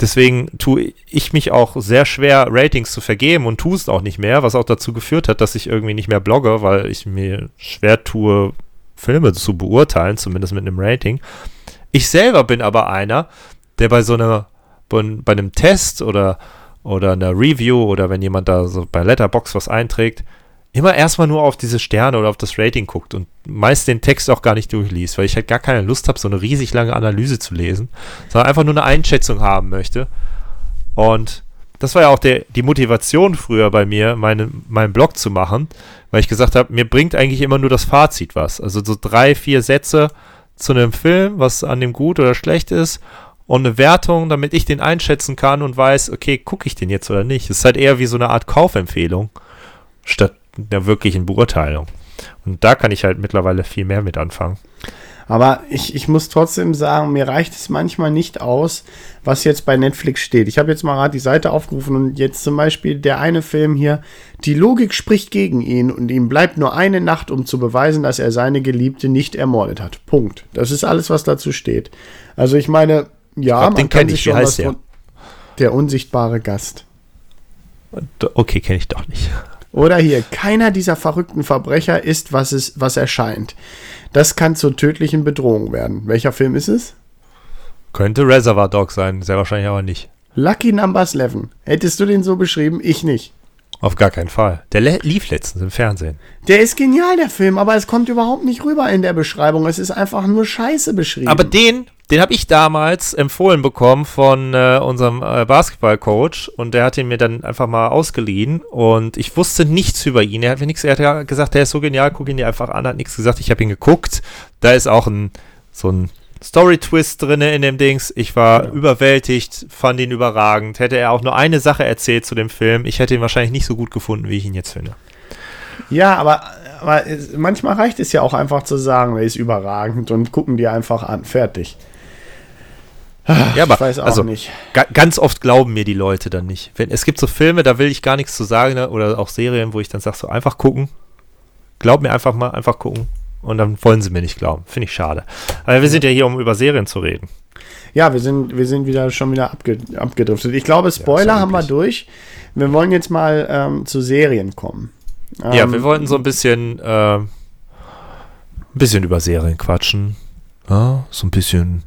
Deswegen tue ich mich auch sehr schwer, Ratings zu vergeben und tue es auch nicht mehr, was auch dazu geführt hat, dass ich irgendwie nicht mehr blogge, weil ich mir schwer tue, Filme zu beurteilen, zumindest mit einem Rating. Ich selber bin aber einer, der bei so einer, bei, bei einem Test oder, oder einer Review oder wenn jemand da so bei Letterbox was einträgt, immer erstmal nur auf diese Sterne oder auf das Rating guckt und meist den Text auch gar nicht durchliest, weil ich halt gar keine Lust habe, so eine riesig lange Analyse zu lesen, sondern einfach nur eine Einschätzung haben möchte. Und das war ja auch der, die Motivation früher bei mir, meine, meinen Blog zu machen, weil ich gesagt habe, mir bringt eigentlich immer nur das Fazit was. Also so drei, vier Sätze zu einem Film, was an dem gut oder schlecht ist und eine Wertung, damit ich den einschätzen kann und weiß, okay, gucke ich den jetzt oder nicht. Es ist halt eher wie so eine Art Kaufempfehlung, statt einer wirklichen Beurteilung. Und da kann ich halt mittlerweile viel mehr mit anfangen. Aber ich, ich muss trotzdem sagen, mir reicht es manchmal nicht aus, was jetzt bei Netflix steht. Ich habe jetzt mal gerade die Seite aufgerufen und jetzt zum Beispiel der eine Film hier, die Logik spricht gegen ihn und ihm bleibt nur eine Nacht, um zu beweisen, dass er seine Geliebte nicht ermordet hat. Punkt. Das ist alles, was dazu steht. Also ich meine, ja, glaub, man kann sich schon was der? der unsichtbare Gast. Okay, kenne ich doch nicht. Oder hier, keiner dieser verrückten Verbrecher ist, was, es, was erscheint. Das kann zur tödlichen Bedrohung werden. Welcher Film ist es? Könnte Reservoir Dog sein, sehr wahrscheinlich aber nicht. Lucky Numbers 11. Hättest du den so beschrieben? Ich nicht. Auf gar keinen Fall. Der lief letztens im Fernsehen. Der ist genial, der Film, aber es kommt überhaupt nicht rüber in der Beschreibung. Es ist einfach nur Scheiße beschrieben. Aber den den habe ich damals empfohlen bekommen von äh, unserem äh, Basketballcoach und der hat ihn mir dann einfach mal ausgeliehen und ich wusste nichts über ihn. Er hat mir nichts, er hat ja gesagt, der ist so genial, guck ihn dir einfach an, hat nichts gesagt. Ich habe ihn geguckt. Da ist auch ein so ein Story-Twist drin in dem Dings. Ich war ja. überwältigt, fand ihn überragend. Hätte er auch nur eine Sache erzählt zu dem Film, ich hätte ihn wahrscheinlich nicht so gut gefunden, wie ich ihn jetzt finde. Ja, aber, aber manchmal reicht es ja auch einfach zu sagen, er ist überragend und gucken die einfach an. Fertig. Ja, aber also, nicht. ganz oft glauben mir die Leute dann nicht. Wenn, es gibt so Filme, da will ich gar nichts zu sagen, ne, oder auch Serien, wo ich dann sage, so einfach gucken. Glaub mir einfach mal, einfach gucken. Und dann wollen sie mir nicht glauben. Finde ich schade. Aber wir sind ja hier, um über Serien zu reden. Ja, wir sind, wir sind wieder schon wieder abge, abgedriftet. Ich glaube, Spoiler ja, haben wir durch. Wir wollen jetzt mal ähm, zu Serien kommen. Ähm, ja, wir wollten so ein bisschen, äh, ein bisschen über Serien quatschen. Ja, so ein bisschen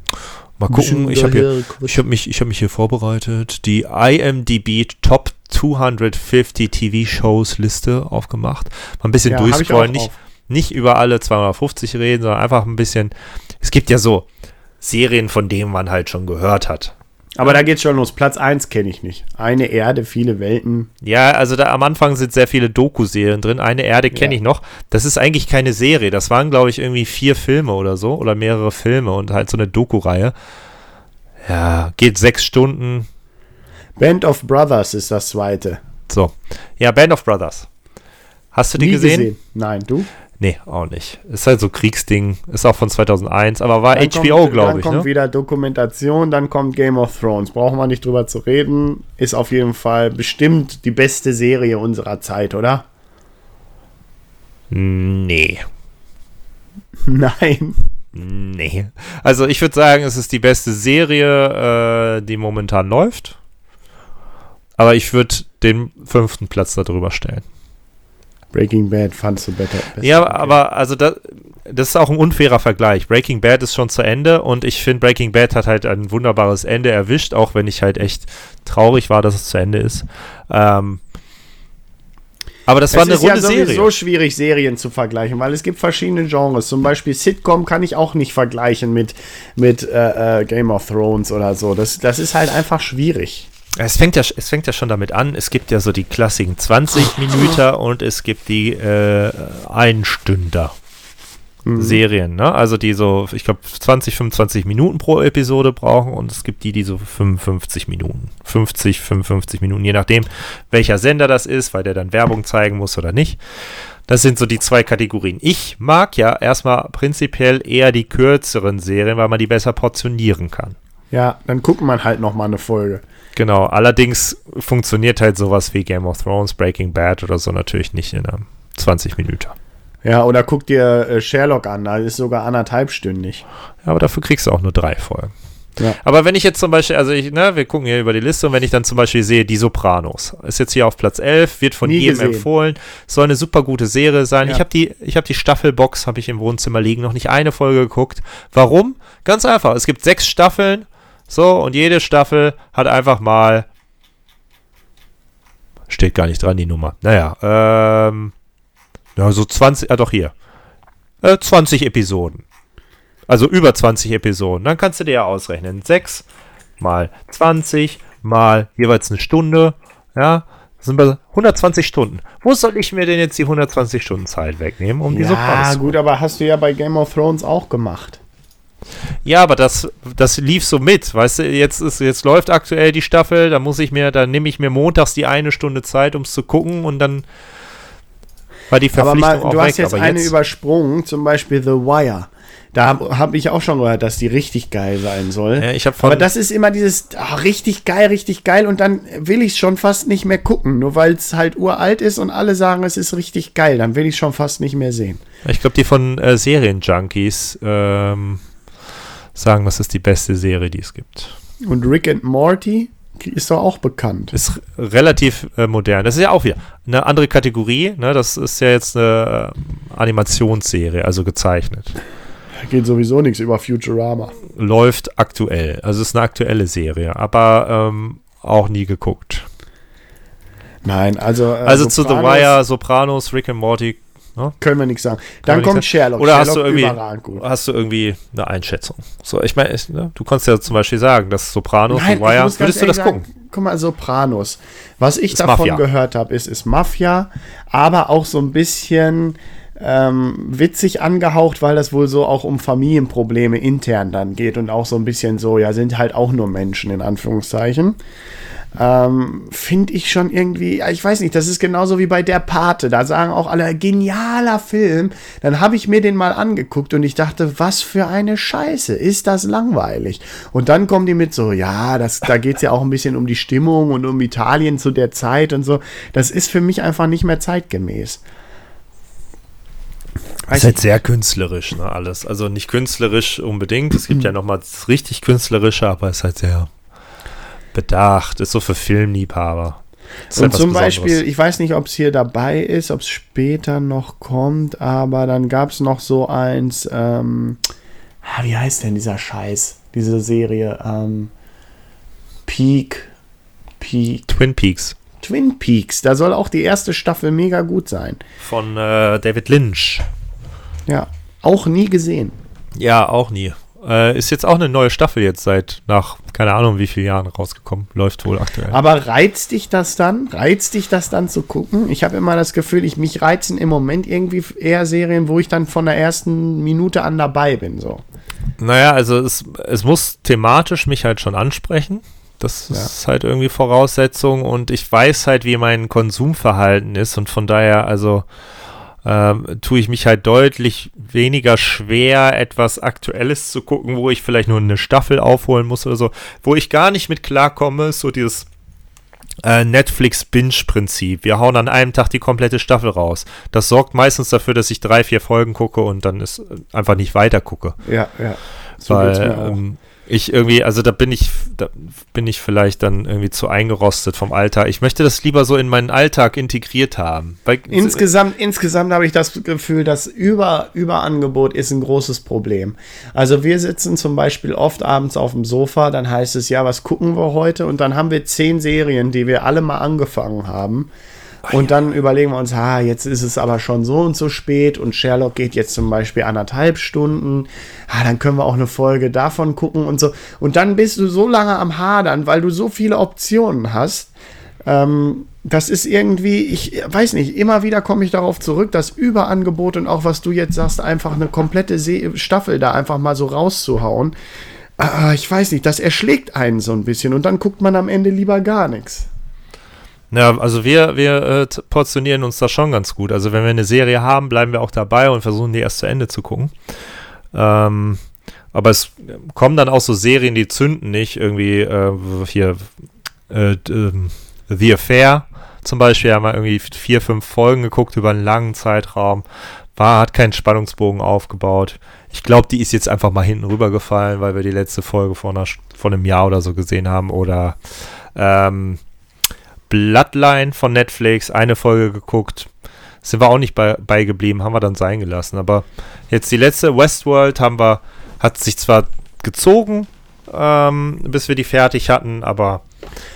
Mal gucken, ich habe habe mich, ich habe mich hier vorbereitet, die IMDb Top 250 TV-Shows Liste aufgemacht. Mal ein bisschen Ja, hab durchscrollen, nicht, drauf. Nicht über alle 250 reden, sondern einfach ein bisschen. Es gibt ja so Serien, von denen man halt schon gehört hat. Aber da geht's schon los. Platz 1 kenne ich nicht. Eine Erde, viele Welten. Ja, also da am Anfang sind sehr viele Doku-Serien drin. Eine Erde kenne Ja. ich noch. Das ist eigentlich keine Serie. Das waren, glaube ich, irgendwie vier Filme oder so oder mehrere Filme und halt so eine Doku-Reihe. Ja, geht sechs Stunden. Band of Brothers ist das zweite. So. Ja, Band of Brothers. Hast du die Nie gesehen? Nein, du? Nee, auch nicht. Ist halt so Kriegsding. Ist auch von 2001, aber war Dann HBO, glaube Dann ich. kommt Ne? wieder Dokumentation, dann kommt Game of Thrones. Brauchen wir nicht drüber zu reden. Ist auf jeden Fall bestimmt die beste Serie unserer Zeit, oder? Nee. Nein. Nee. Also ich würde sagen, es ist die beste Serie, äh, die momentan läuft. Aber ich würde den fünften Platz darüber stellen. Breaking Bad fandst du besser. besser. Ja, Okay. aber also da, das ist auch ein unfairer Vergleich. Breaking Bad ist schon zu Ende und ich finde, Breaking Bad hat halt ein wunderbares Ende erwischt, auch wenn ich halt echt traurig war, dass es zu Ende ist. Ähm, aber das war es eine ist ja runde sowieso Serie. schwierig, Serien zu vergleichen, weil es gibt verschiedene Genres. Zum Beispiel Sitcom kann ich auch nicht vergleichen mit, mit äh, äh, Game of Thrones oder so. Das, das ist halt einfach schwierig. Es fängt, ja, es fängt ja schon damit an, es gibt ja so die klassischen 20 Minuten und es gibt die äh, Einstünder. Mhm. Serien, ne? Also die so, ich glaube, 20, 25 Minuten pro Episode brauchen und es gibt die, die so 55 Minuten. 50, 55 Minuten, je nachdem, welcher Sender das ist, weil der dann Werbung zeigen muss oder nicht. Das sind so die zwei Kategorien. Ich mag ja erstmal prinzipiell eher die kürzeren Serien, weil man die besser portionieren kann. Ja, dann guckt man halt noch mal eine Folge. Genau, allerdings funktioniert halt sowas wie Game of Thrones, Breaking Bad oder so natürlich nicht in einem 20 Minuten. Ja, oder guck dir äh, Sherlock an, da ist sogar anderthalbstündig. Ja, aber dafür kriegst du auch nur drei Folgen. Ja. Aber wenn ich jetzt zum Beispiel, also ich, ne, wir gucken hier über die Liste und wenn ich dann zum Beispiel sehe, Die Sopranos, ist jetzt hier auf Platz 11, wird von Nie jedem gesehen. empfohlen, soll eine super gute Serie sein. Ja. Ich habe die, ich habe die Staffelbox, habe ich im Wohnzimmer liegen, noch nicht eine Folge geguckt. Warum? Ganz einfach, es gibt sechs Staffeln, so, und jede Staffel hat einfach mal, steht gar nicht dran, die Nummer. Naja, ähm, ja, so 20, ah doch hier, äh, 20 Episoden. Also über 20 Episoden. Dann kannst du dir ja ausrechnen. 6 mal 20 mal jeweils eine Stunde. Ja, sind wir 120 Stunden. Wo soll ich mir denn jetzt die 120 Stunden Zeit wegnehmen, um die Ja, gut, aber hast du ja bei Game of Thrones auch gemacht. Ja, aber das, das lief so mit, weißt du, jetzt ist, jetzt läuft aktuell die Staffel, da muss ich mir, da nehme ich mir montags die eine Stunde Zeit, um es zu gucken und dann war die Aber Verpflichtung mal, auch du weg. hast jetzt aber eine jetzt, übersprungen, zum Beispiel The Wire. Da habe hab ich auch schon gehört, dass die richtig geil sein soll. ja, ich von, Aber das ist immer dieses ah, richtig geil, richtig geil und dann will ich es schon fast nicht mehr gucken, nur weil es halt uralt ist und alle sagen, es ist richtig geil, dann will ich es schon fast nicht mehr sehen. ich glaube, die von äh, Serienjunkies ähm, sagen, das ist die beste Serie, die es gibt. Und Rick and Morty ist doch auch bekannt. Ist relativ äh, modern. Das ist ja auch wieder eine andere Kategorie. Ne? Das ist ja jetzt eine äh, Animationsserie, also gezeichnet. Geht sowieso nichts über Futurama. läuft aktuell. Also es ist eine aktuelle Serie, aber ähm, auch nie geguckt. Nein, also. äh, Also zu The Sopranos Wire, Sopranos, Rick and Morty. Können wir nichts sagen. kann Dann kommt Sherlock. Oder hast Sherlock du irgendwie, hast du irgendwie eine Einschätzung? So, ich meine, ne, du kannst ja zum Beispiel sagen, dass Sopranos, Nein, Wire, würdest du das ehrlich gucken? sagen, Guck mal, Sopranos. Was ich Ist davon Mafia. gehört habe, ist, ist Mafia, aber auch so ein bisschen ähm, witzig angehaucht, weil das wohl so auch um Familienprobleme intern dann geht und auch so ein bisschen so, ja, sind halt auch nur Menschen in Anführungszeichen. Ähm, Finde ich schon irgendwie, ja, ich weiß nicht, das ist genauso wie bei Der Pate. Da sagen auch alle, genialer Film. Dann habe ich mir den mal angeguckt und ich dachte, was für eine Scheiße, ist das langweilig. Und dann kommen die mit so, ja, das, da geht es ja auch ein bisschen um die Stimmung und um Italien zu der Zeit und so. Das ist für mich einfach nicht mehr zeitgemäß. ist halt sehr künstlerisch, ne, alles. Also nicht künstlerisch unbedingt. Es gibt ja nochmal das richtig künstlerische, aber es ist halt sehr bedacht. Ist so für Filmliebhaber. Und zum Besonderes. Beispiel, ich weiß nicht, ob es hier dabei ist, ob es später noch kommt, aber dann gab es noch so eins, ähm, ah, wie heißt denn dieser Scheiß? diese Serie. Ähm, Peak. Peak. Twin Peaks. Twin Peaks. Da soll auch die erste Staffel mega gut sein. Von äh, David Lynch. Ja. Auch nie gesehen. Ja, auch nie. Äh, ist jetzt auch eine neue Staffel jetzt seit nach keine Ahnung wie vielen Jahren rausgekommen. Läuft wohl aktuell. Aber reizt dich das dann? Reizt dich das dann zu gucken? Ich habe immer das Gefühl, ich mich reizen im Moment irgendwie eher Serien, wo ich dann von der ersten Minute an dabei bin. So. Naja, also es, es muss thematisch mich halt schon ansprechen. Das Ja. ist halt irgendwie Voraussetzung und ich weiß halt, wie mein Konsumverhalten ist und von daher, also ähm, tue ich mich halt deutlich weniger schwer, etwas Aktuelles zu gucken, wo ich vielleicht nur eine Staffel aufholen muss oder so. Wo ich gar nicht mit klarkomme, ist so dieses äh, Netflix-Binge-Prinzip. Wir hauen an einem Tag die komplette Staffel raus. Das sorgt meistens dafür, dass ich drei, vier Folgen gucke und dann ist äh, einfach nicht weiter gucke. Ja, ja. So weil ähm, ich irgendwie, also da bin ich, da bin ich vielleicht dann irgendwie zu eingerostet vom Alltag. Ich möchte das lieber so in meinen Alltag integriert haben. Weil, Insgesamt, insgesamt habe ich das Gefühl, dass Über, Überangebot ist ein großes Problem. Also wir sitzen zum Beispiel oft abends auf dem Sofa, dann heißt es, ja, was gucken wir heute? Und dann haben wir zehn Serien, die wir alle mal angefangen haben. Und dann überlegen wir uns, ah, jetzt ist es aber schon so und so spät und Sherlock geht jetzt zum Beispiel anderthalb Stunden. Ah, dann können wir auch eine Folge davon gucken und so. Und dann bist du so lange am Hadern, weil du so viele Optionen hast. Ähm, das ist irgendwie, ich weiß nicht, immer wieder komme ich darauf zurück, das Überangebot und auch was du jetzt sagst, einfach eine komplette Se Staffel da einfach mal so rauszuhauen. Ah, ich weiß nicht, das erschlägt einen so ein bisschen und dann guckt man am Ende lieber gar nichts. Ja, also wir, wir äh, portionieren uns da schon ganz gut. Also wenn wir eine Serie haben, bleiben wir auch dabei und versuchen die erst zu Ende zu gucken. Ähm, aber es kommen dann auch so Serien, die zünden nicht. Irgendwie äh, hier äh, ähm, The Affair zum Beispiel haben wir irgendwie vier, fünf Folgen geguckt über einen langen Zeitraum. War, hat keinen Spannungsbogen aufgebaut. Ich glaube, die ist jetzt einfach mal hinten rübergefallen, weil wir die letzte Folge vor, einer, vor einem Jahr oder so gesehen haben. Oder ähm, Bloodline von Netflix, eine Folge geguckt. Sind wir auch nicht bei, beigeblieben, haben wir dann sein gelassen. Aber jetzt die letzte Westworld haben wir, hat sich zwar gezogen, ähm, bis wir die fertig hatten, aber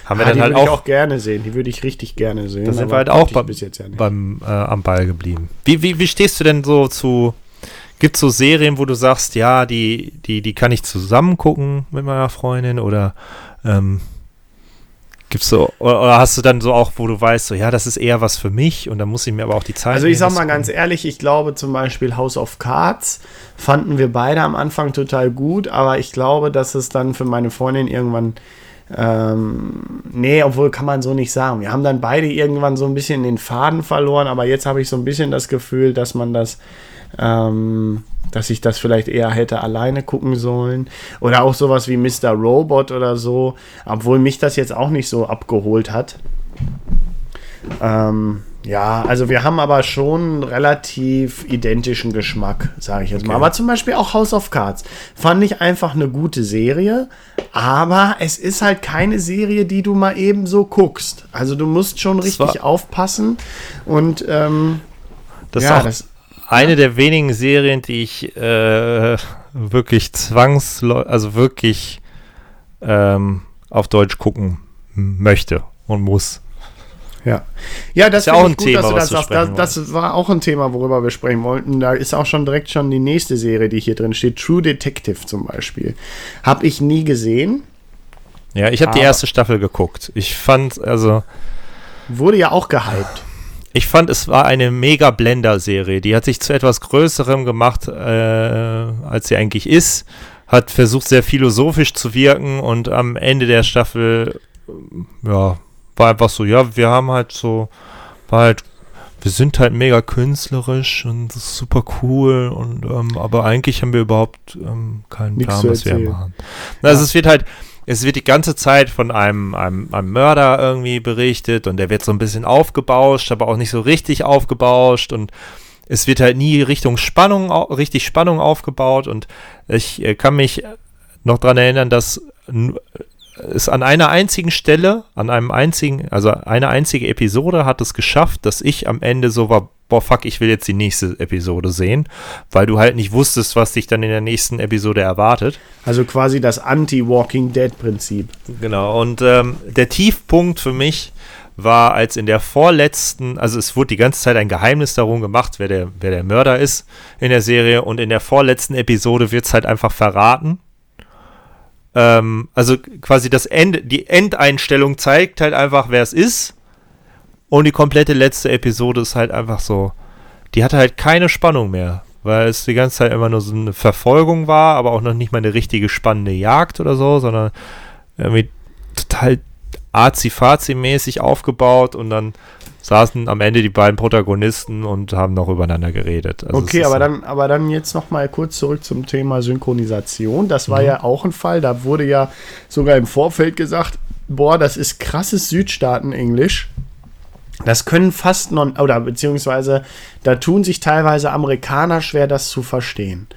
haben wir Ah, die dann halt würde ich auch, gerne sehen, die würde ich richtig gerne sehen. da sind wir halt auch jetzt ja beim äh, am Ball geblieben. Wie, wie, wie stehst du denn so zu, gibt es so Serien, wo du sagst, ja, die, die, die kann ich zusammen gucken mit meiner Freundin oder ähm, gibt's so, oder, hast du dann so auch, wo du weißt, so, ja, das ist eher was für mich und dann muss ich mir aber auch die Zeit Also ich sag mal ganz ehrlich, ich glaube zum Beispiel House of Cards fanden wir beide am Anfang total gut, aber ich glaube, dass es dann für meine Freundin irgendwann ähm, nee, obwohl kann man so nicht sagen. Wir haben dann beide irgendwann so ein bisschen den Faden verloren, aber jetzt habe ich so ein bisschen das Gefühl, dass man das, ähm, dass ich das vielleicht eher hätte alleine gucken sollen. Oder auch sowas wie Mr. Robot oder so, obwohl mich das jetzt auch nicht so abgeholt hat. Ähm, ja, also wir haben aber schon relativ identischen Geschmack, sage ich jetzt mal. Okay. Aber zum Beispiel auch House of Cards fand ich einfach eine gute Serie, aber es ist halt keine Serie, die du mal eben so guckst. Also du musst schon richtig aufpassen und ähm, Das ja, das, eine der wenigen Serien, die ich äh, wirklich zwangsläufig, also wirklich ähm, auf Deutsch gucken möchte und muss. Ja, ja das Ist ja auch ein gut, Thema, dass du das sagst. Das, das war auch ein Thema, worüber wir sprechen wollten. Da ist auch schon direkt schon die nächste Serie, die hier drin steht. True Detective zum Beispiel. Habe ich nie gesehen. Ja, ich habe die erste Staffel geguckt. Ich fand, also, Wurde ja auch gehypt. Ich fand, es war eine mega Blender-Serie. Die hat sich zu etwas Größerem gemacht, äh, als sie eigentlich ist. Hat versucht, sehr philosophisch zu wirken und am Ende der Staffel, ähm, ja, war einfach so, ja, wir haben halt so, war halt, wir sind halt mega künstlerisch und super cool und, ähm, aber eigentlich haben wir überhaupt ähm, keinen Nichts Plan, was wir machen. Also es wird halt, es wird die ganze Zeit von einem, einem, einem Mörder irgendwie berichtet und der wird so ein bisschen aufgebauscht, aber auch nicht so richtig aufgebauscht und es wird halt nie Richtung Spannung, richtig Spannung aufgebaut und ich äh, kann mich noch dran erinnern, dass es an einer einzigen Stelle, an einem einzigen, also eine einzige Episode hat es geschafft, dass ich am Ende so war, boah, fuck, ich will jetzt die nächste Episode sehen, weil du halt nicht wusstest, was dich dann in der nächsten Episode erwartet. Also quasi das Anti-Walking Dead-Prinzip. Genau, und ähm, der Tiefpunkt für mich war, als in der vorletzten, also es wurde die ganze Zeit ein Geheimnis darum gemacht, wer der, wer der Mörder ist in der Serie, und in der vorletzten Episode wird es halt einfach verraten. Ähm, also quasi das Ende, die Endeinstellung zeigt halt einfach, wer es ist. Und die komplette letzte Episode ist halt einfach so, die hatte halt keine Spannung mehr, weil es die ganze Zeit immer nur so eine Verfolgung war, aber auch noch nicht mal eine richtige spannende Jagd oder so, sondern irgendwie total azi-fazi-mäßig aufgebaut und dann saßen am Ende die beiden Protagonisten und haben noch übereinander geredet. Also okay, aber dann, aber dann jetzt noch mal kurz zurück zum Thema Synchronisation. Das war mhm. ja auch ein Fall, da wurde ja sogar im Vorfeld gesagt, boah, das ist krasses Südstaaten-Englisch. Das können fast non, oder beziehungsweise da tun sich teilweise Amerikaner schwer, das zu verstehen.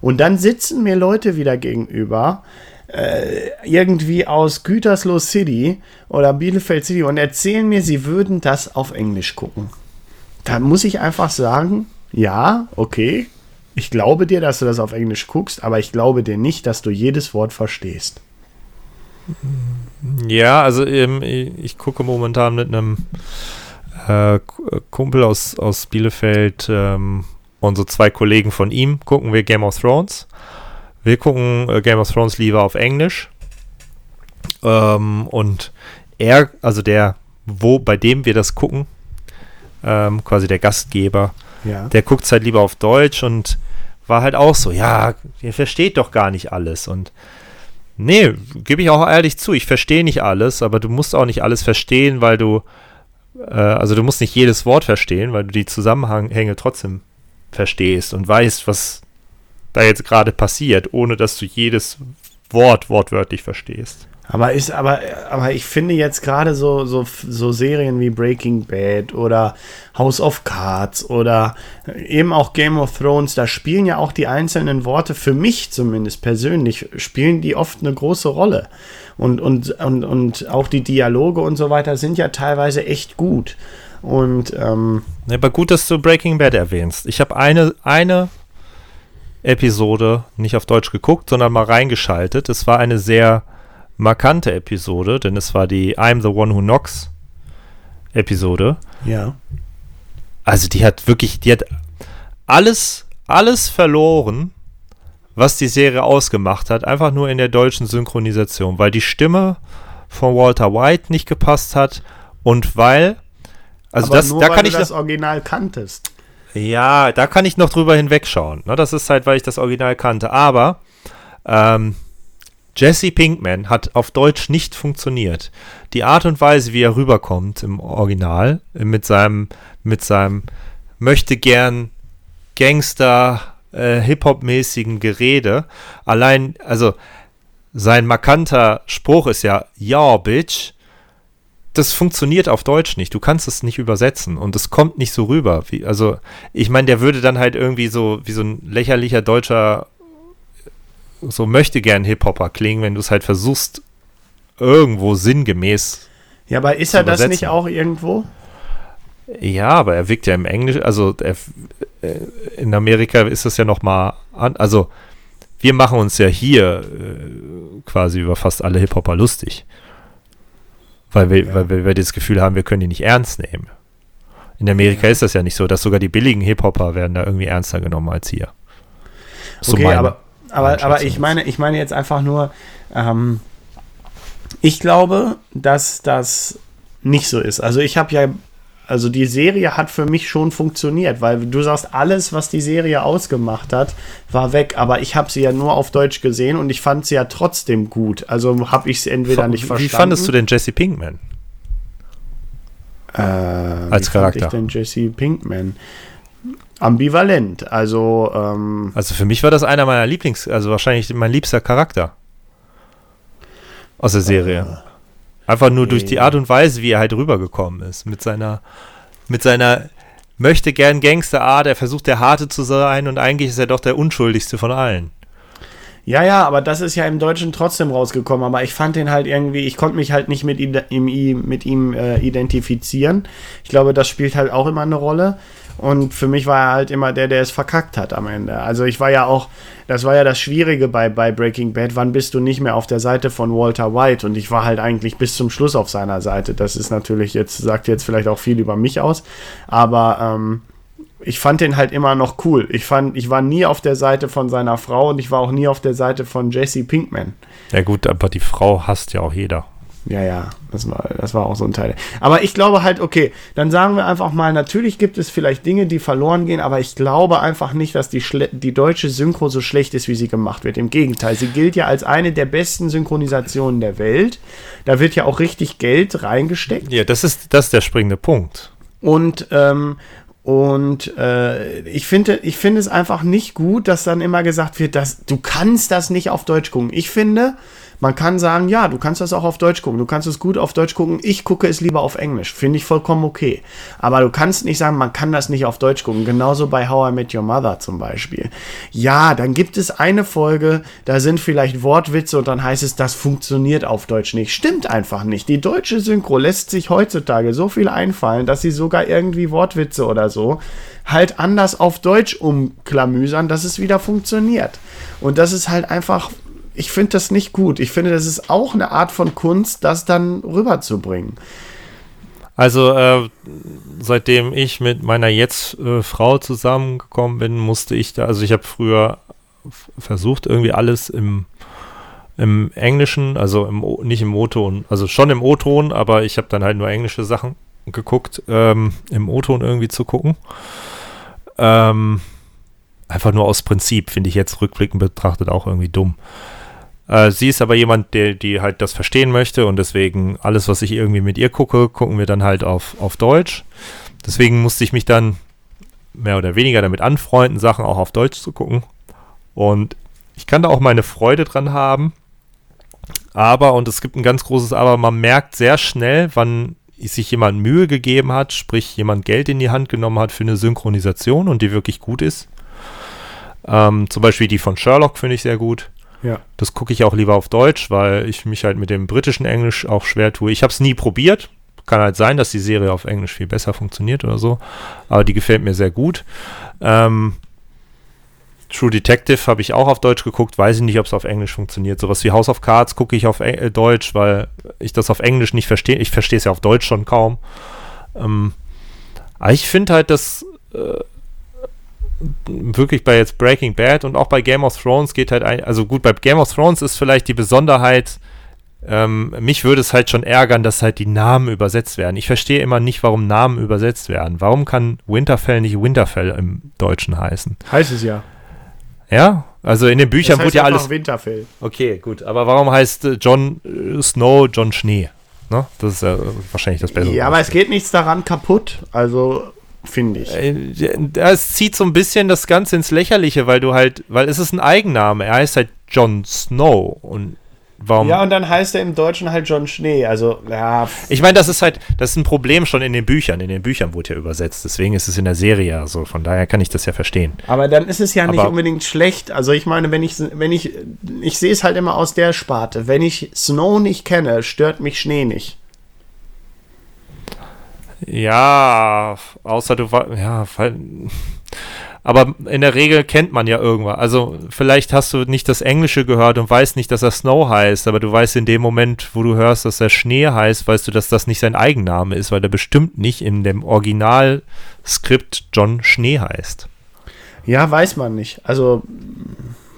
Und dann sitzen mir Leute wieder gegenüber, äh, irgendwie aus Gütersloh City oder Bielefeld City und erzählen mir, sie würden das auf Englisch gucken. Da muss ich einfach sagen, ja, okay, ich glaube dir, dass du das auf Englisch guckst, aber ich glaube dir nicht, dass du jedes Wort verstehst. Ja, also ähm, ich gucke momentan mit einem äh, Kumpel aus, aus Bielefeld ähm, und so zwei Kollegen von ihm gucken wir Game of Thrones. Wir gucken äh, Game of Thrones lieber auf Englisch. Ähm, und er, also der, wo, bei dem wir das gucken, ähm, quasi der Gastgeber, ja. der guckt es halt lieber auf Deutsch und war halt auch so, ja, ihr versteht doch gar nicht alles. Und nee, gebe ich auch ehrlich zu, ich verstehe nicht alles, aber du musst auch nicht alles verstehen, weil du äh, also du musst nicht jedes Wort verstehen, weil du die Zusammenhänge trotzdem verstehst und weißt, was da jetzt gerade passiert, ohne dass du jedes Wort wortwörtlich verstehst. Aber ist, aber, aber ich finde jetzt gerade so, so, so Serien wie Breaking Bad oder House of Cards oder eben auch Game of Thrones, da spielen ja auch die einzelnen Worte, für mich zumindest persönlich, spielen die oft eine große Rolle. Und, und, und, und auch die Dialoge und so weiter sind ja teilweise echt gut. Und, ähm, aber gut, dass du Breaking Bad erwähnst. Ich habe eine, eine Episode nicht auf Deutsch geguckt, sondern mal reingeschaltet. Es war eine sehr markante Episode, denn es war die I'm the One Who Knocks Episode. Ja. Also die hat wirklich, die hat alles, alles verloren, was die Serie ausgemacht hat, einfach nur in der deutschen Synchronisation, weil die Stimme von Walter White nicht gepasst hat und weil, also Aber das, nur, da kann du ich das Original kanntest. Ja, da kann ich noch drüber hinwegschauen. Ne? Das ist halt, weil ich das Original kannte. Aber ähm, Jesse Pinkman hat auf Deutsch nicht funktioniert. Die Art und Weise, wie er rüberkommt im Original, mit seinem, mit seinem möchte gern Gangster, äh, Hip-Hop-mäßigen Gerede, allein, also sein markanter Spruch ist ja, ja, Bitch. Das funktioniert auf Deutsch nicht. Du kannst es nicht übersetzen und es kommt nicht so rüber. Wie, also, ich meine, der würde dann halt irgendwie so wie so ein lächerlicher deutscher so möchte gern Hip-Hopper klingen, wenn du es halt versuchst, irgendwo sinngemäß. Ja, aber ist er das nicht auch irgendwo? Ja, aber er wirkt ja im Englisch, also er, äh, in Amerika ist das ja nochmal an, also wir machen uns ja hier äh, quasi über fast alle Hip-Hopper lustig. Weil wir, ja. weil, wir, weil wir das Gefühl haben, wir können die nicht ernst nehmen. In Amerika ja. ist das ja nicht so, dass sogar die billigen Hip-Hopper werden da irgendwie ernster genommen als hier. So okay, aber, aber, aber ich meine, ich meine jetzt einfach nur, ähm, ich glaube, dass das nicht so ist. Also ich habe ja, also die Serie hat für mich schon funktioniert, weil du sagst, alles, was die Serie ausgemacht hat, war weg. Aber ich habe sie ja nur auf Deutsch gesehen und ich fand sie ja trotzdem gut. Also habe ich sie entweder nicht verstanden. Wie fandest du denn Jesse Pinkman? Äh, Als Charakter. Fand ich denn Jesse Pinkman? ambivalent. Also, ähm, also für mich war das einer meiner Lieblings-, also wahrscheinlich mein liebster Charakter aus der Serie. Äh, Einfach nur nee. durch die Art und Weise, wie er halt rübergekommen ist. Mit seiner, mit seiner möchte gern Gangster-Art. Er versucht der Harte zu sein und eigentlich ist er doch der unschuldigste von allen. Ja, ja, aber das ist ja im Deutschen trotzdem rausgekommen. Aber ich fand den halt irgendwie, ich konnte mich halt nicht mit ihm, mit ihm äh, identifizieren. Ich glaube, das spielt halt auch immer eine Rolle. Und für mich war er halt immer der, der es verkackt hat am Ende. Also ich war ja auch, das war ja das Schwierige bei, bei Breaking Bad. Wann bist du nicht mehr auf der Seite von Walter White? Und ich war halt eigentlich bis zum Schluss auf seiner Seite. Das ist natürlich jetzt, sagt jetzt vielleicht auch viel über mich aus. Aber ähm, ich fand den halt immer noch cool. Ich fand, ich war nie auf der Seite von seiner Frau und ich war auch nie auf der Seite von Jesse Pinkman. Ja gut, aber die Frau hasst ja auch jeder. Ja, ja, das war, das war auch so ein Teil. Aber ich glaube halt, okay, dann sagen wir einfach mal, natürlich gibt es vielleicht Dinge, die verloren gehen, aber ich glaube einfach nicht, dass die, die deutsche Synchro so schlecht ist, wie sie gemacht wird. Im Gegenteil, sie gilt ja als eine der besten Synchronisationen der Welt. Da wird ja auch richtig Geld reingesteckt. Ja, das ist, das ist der springende Punkt. Und, ähm, und äh, ich finde, ich finde es einfach nicht gut, dass dann immer gesagt wird, dass du kannst das nicht auf Deutsch gucken. Ich finde, man kann sagen, ja, du kannst das auch auf Deutsch gucken. Du kannst es gut auf Deutsch gucken. Ich gucke es lieber auf Englisch. Finde ich vollkommen okay. Aber du kannst nicht sagen, man kann das nicht auf Deutsch gucken. Genauso bei How I Met Your Mother zum Beispiel. Ja, dann gibt es eine Folge, da sind vielleicht Wortwitze und dann heißt es, das funktioniert auf Deutsch nicht. Stimmt einfach nicht. Die deutsche Synchro lässt sich heutzutage so viel einfallen, dass sie sogar irgendwie Wortwitze oder so halt anders auf Deutsch umklamüsern, dass es wieder funktioniert. Und das ist halt einfach ich finde das nicht gut. Ich finde, das ist auch eine Art von Kunst, das dann rüberzubringen. Also, äh, seitdem ich mit meiner jetzt äh, Frau zusammengekommen bin, musste ich da, also ich habe früher versucht, irgendwie alles im, im Englischen, also im, nicht im O-Ton, also schon im O-Ton, aber ich habe dann halt nur englische Sachen geguckt, ähm, im O-Ton irgendwie zu gucken. Ähm, einfach nur aus Prinzip, finde ich jetzt rückblickend betrachtet auch irgendwie dumm. Äh, sie ist aber jemand, der, die halt das verstehen möchte und deswegen alles, was ich irgendwie mit ihr gucke, gucken wir dann halt auf, auf Deutsch. Deswegen musste ich mich dann mehr oder weniger damit anfreunden, Sachen auch auf Deutsch zu gucken. Und ich kann da auch meine Freude dran haben. Aber, und es gibt ein ganz großes Aber, man merkt sehr schnell, wann sich jemand Mühe gegeben hat, sprich jemand Geld in die Hand genommen hat für eine Synchronisation und die wirklich gut ist. Ähm, zum Beispiel die von Sherlock finde ich sehr gut. Ja. Das gucke ich auch lieber auf Deutsch, weil ich mich halt mit dem britischen Englisch auch schwer tue. Ich habe es nie probiert. Kann halt sein, dass die Serie auf Englisch viel besser funktioniert oder so. Aber die gefällt mir sehr gut. Ähm, True Detective habe ich auch auf Deutsch geguckt, weiß ich nicht, ob es auf Englisch funktioniert. Sowas wie House of Cards gucke ich auf äh, Deutsch, weil ich das auf Englisch nicht verstehe. Ich verstehe es ja auf Deutsch schon kaum. Ähm, aber ich finde halt, dass äh, wirklich bei jetzt Breaking Bad und auch bei Game of Thrones geht halt ein, also gut, bei Game of Thrones ist vielleicht die Besonderheit, ähm, mich würde es halt schon ärgern, dass halt die Namen übersetzt werden. Ich verstehe immer nicht, warum Namen übersetzt werden. Warum kann Winterfell nicht Winterfell im Deutschen heißen? Heißt es ja. Ja, also in den Büchern das heißt wurde ja alles. Winterfell. Okay, gut. Aber warum heißt äh, John äh, Snow John Schnee? Ne? Das ist ja wahrscheinlich das Bessere. Ja, aber es geht nichts daran kaputt. Also finde ich. Äh, es zieht so ein bisschen das Ganze ins Lächerliche, weil du halt, weil es ist ein Eigenname. Er heißt halt Jon Snow und warum? Ja, und dann heißt er im Deutschen halt John Schnee. Also, ja. Ich meine, das ist halt, das ist ein Problem schon in den Büchern. In den Büchern wurde ja übersetzt. Deswegen ist es in der Serie ja so. Von daher kann ich das ja verstehen. Aber dann ist es ja nicht unbedingt schlecht. Also, ich meine, wenn ich, wenn ich, ich sehe es halt immer aus der Sparte. Wenn ich Snow nicht kenne, stört mich Schnee nicht. Ja, außer du war, ja, aber in der Regel kennt man ja irgendwas. Also vielleicht hast du nicht das Englische gehört und weißt nicht, dass er Snow heißt, aber du weißt in dem Moment, wo du hörst, dass er Schnee heißt, weißt du, dass das nicht sein Eigenname ist, weil er bestimmt nicht in dem Originalskript John Schnee heißt. Ja, weiß man nicht. Also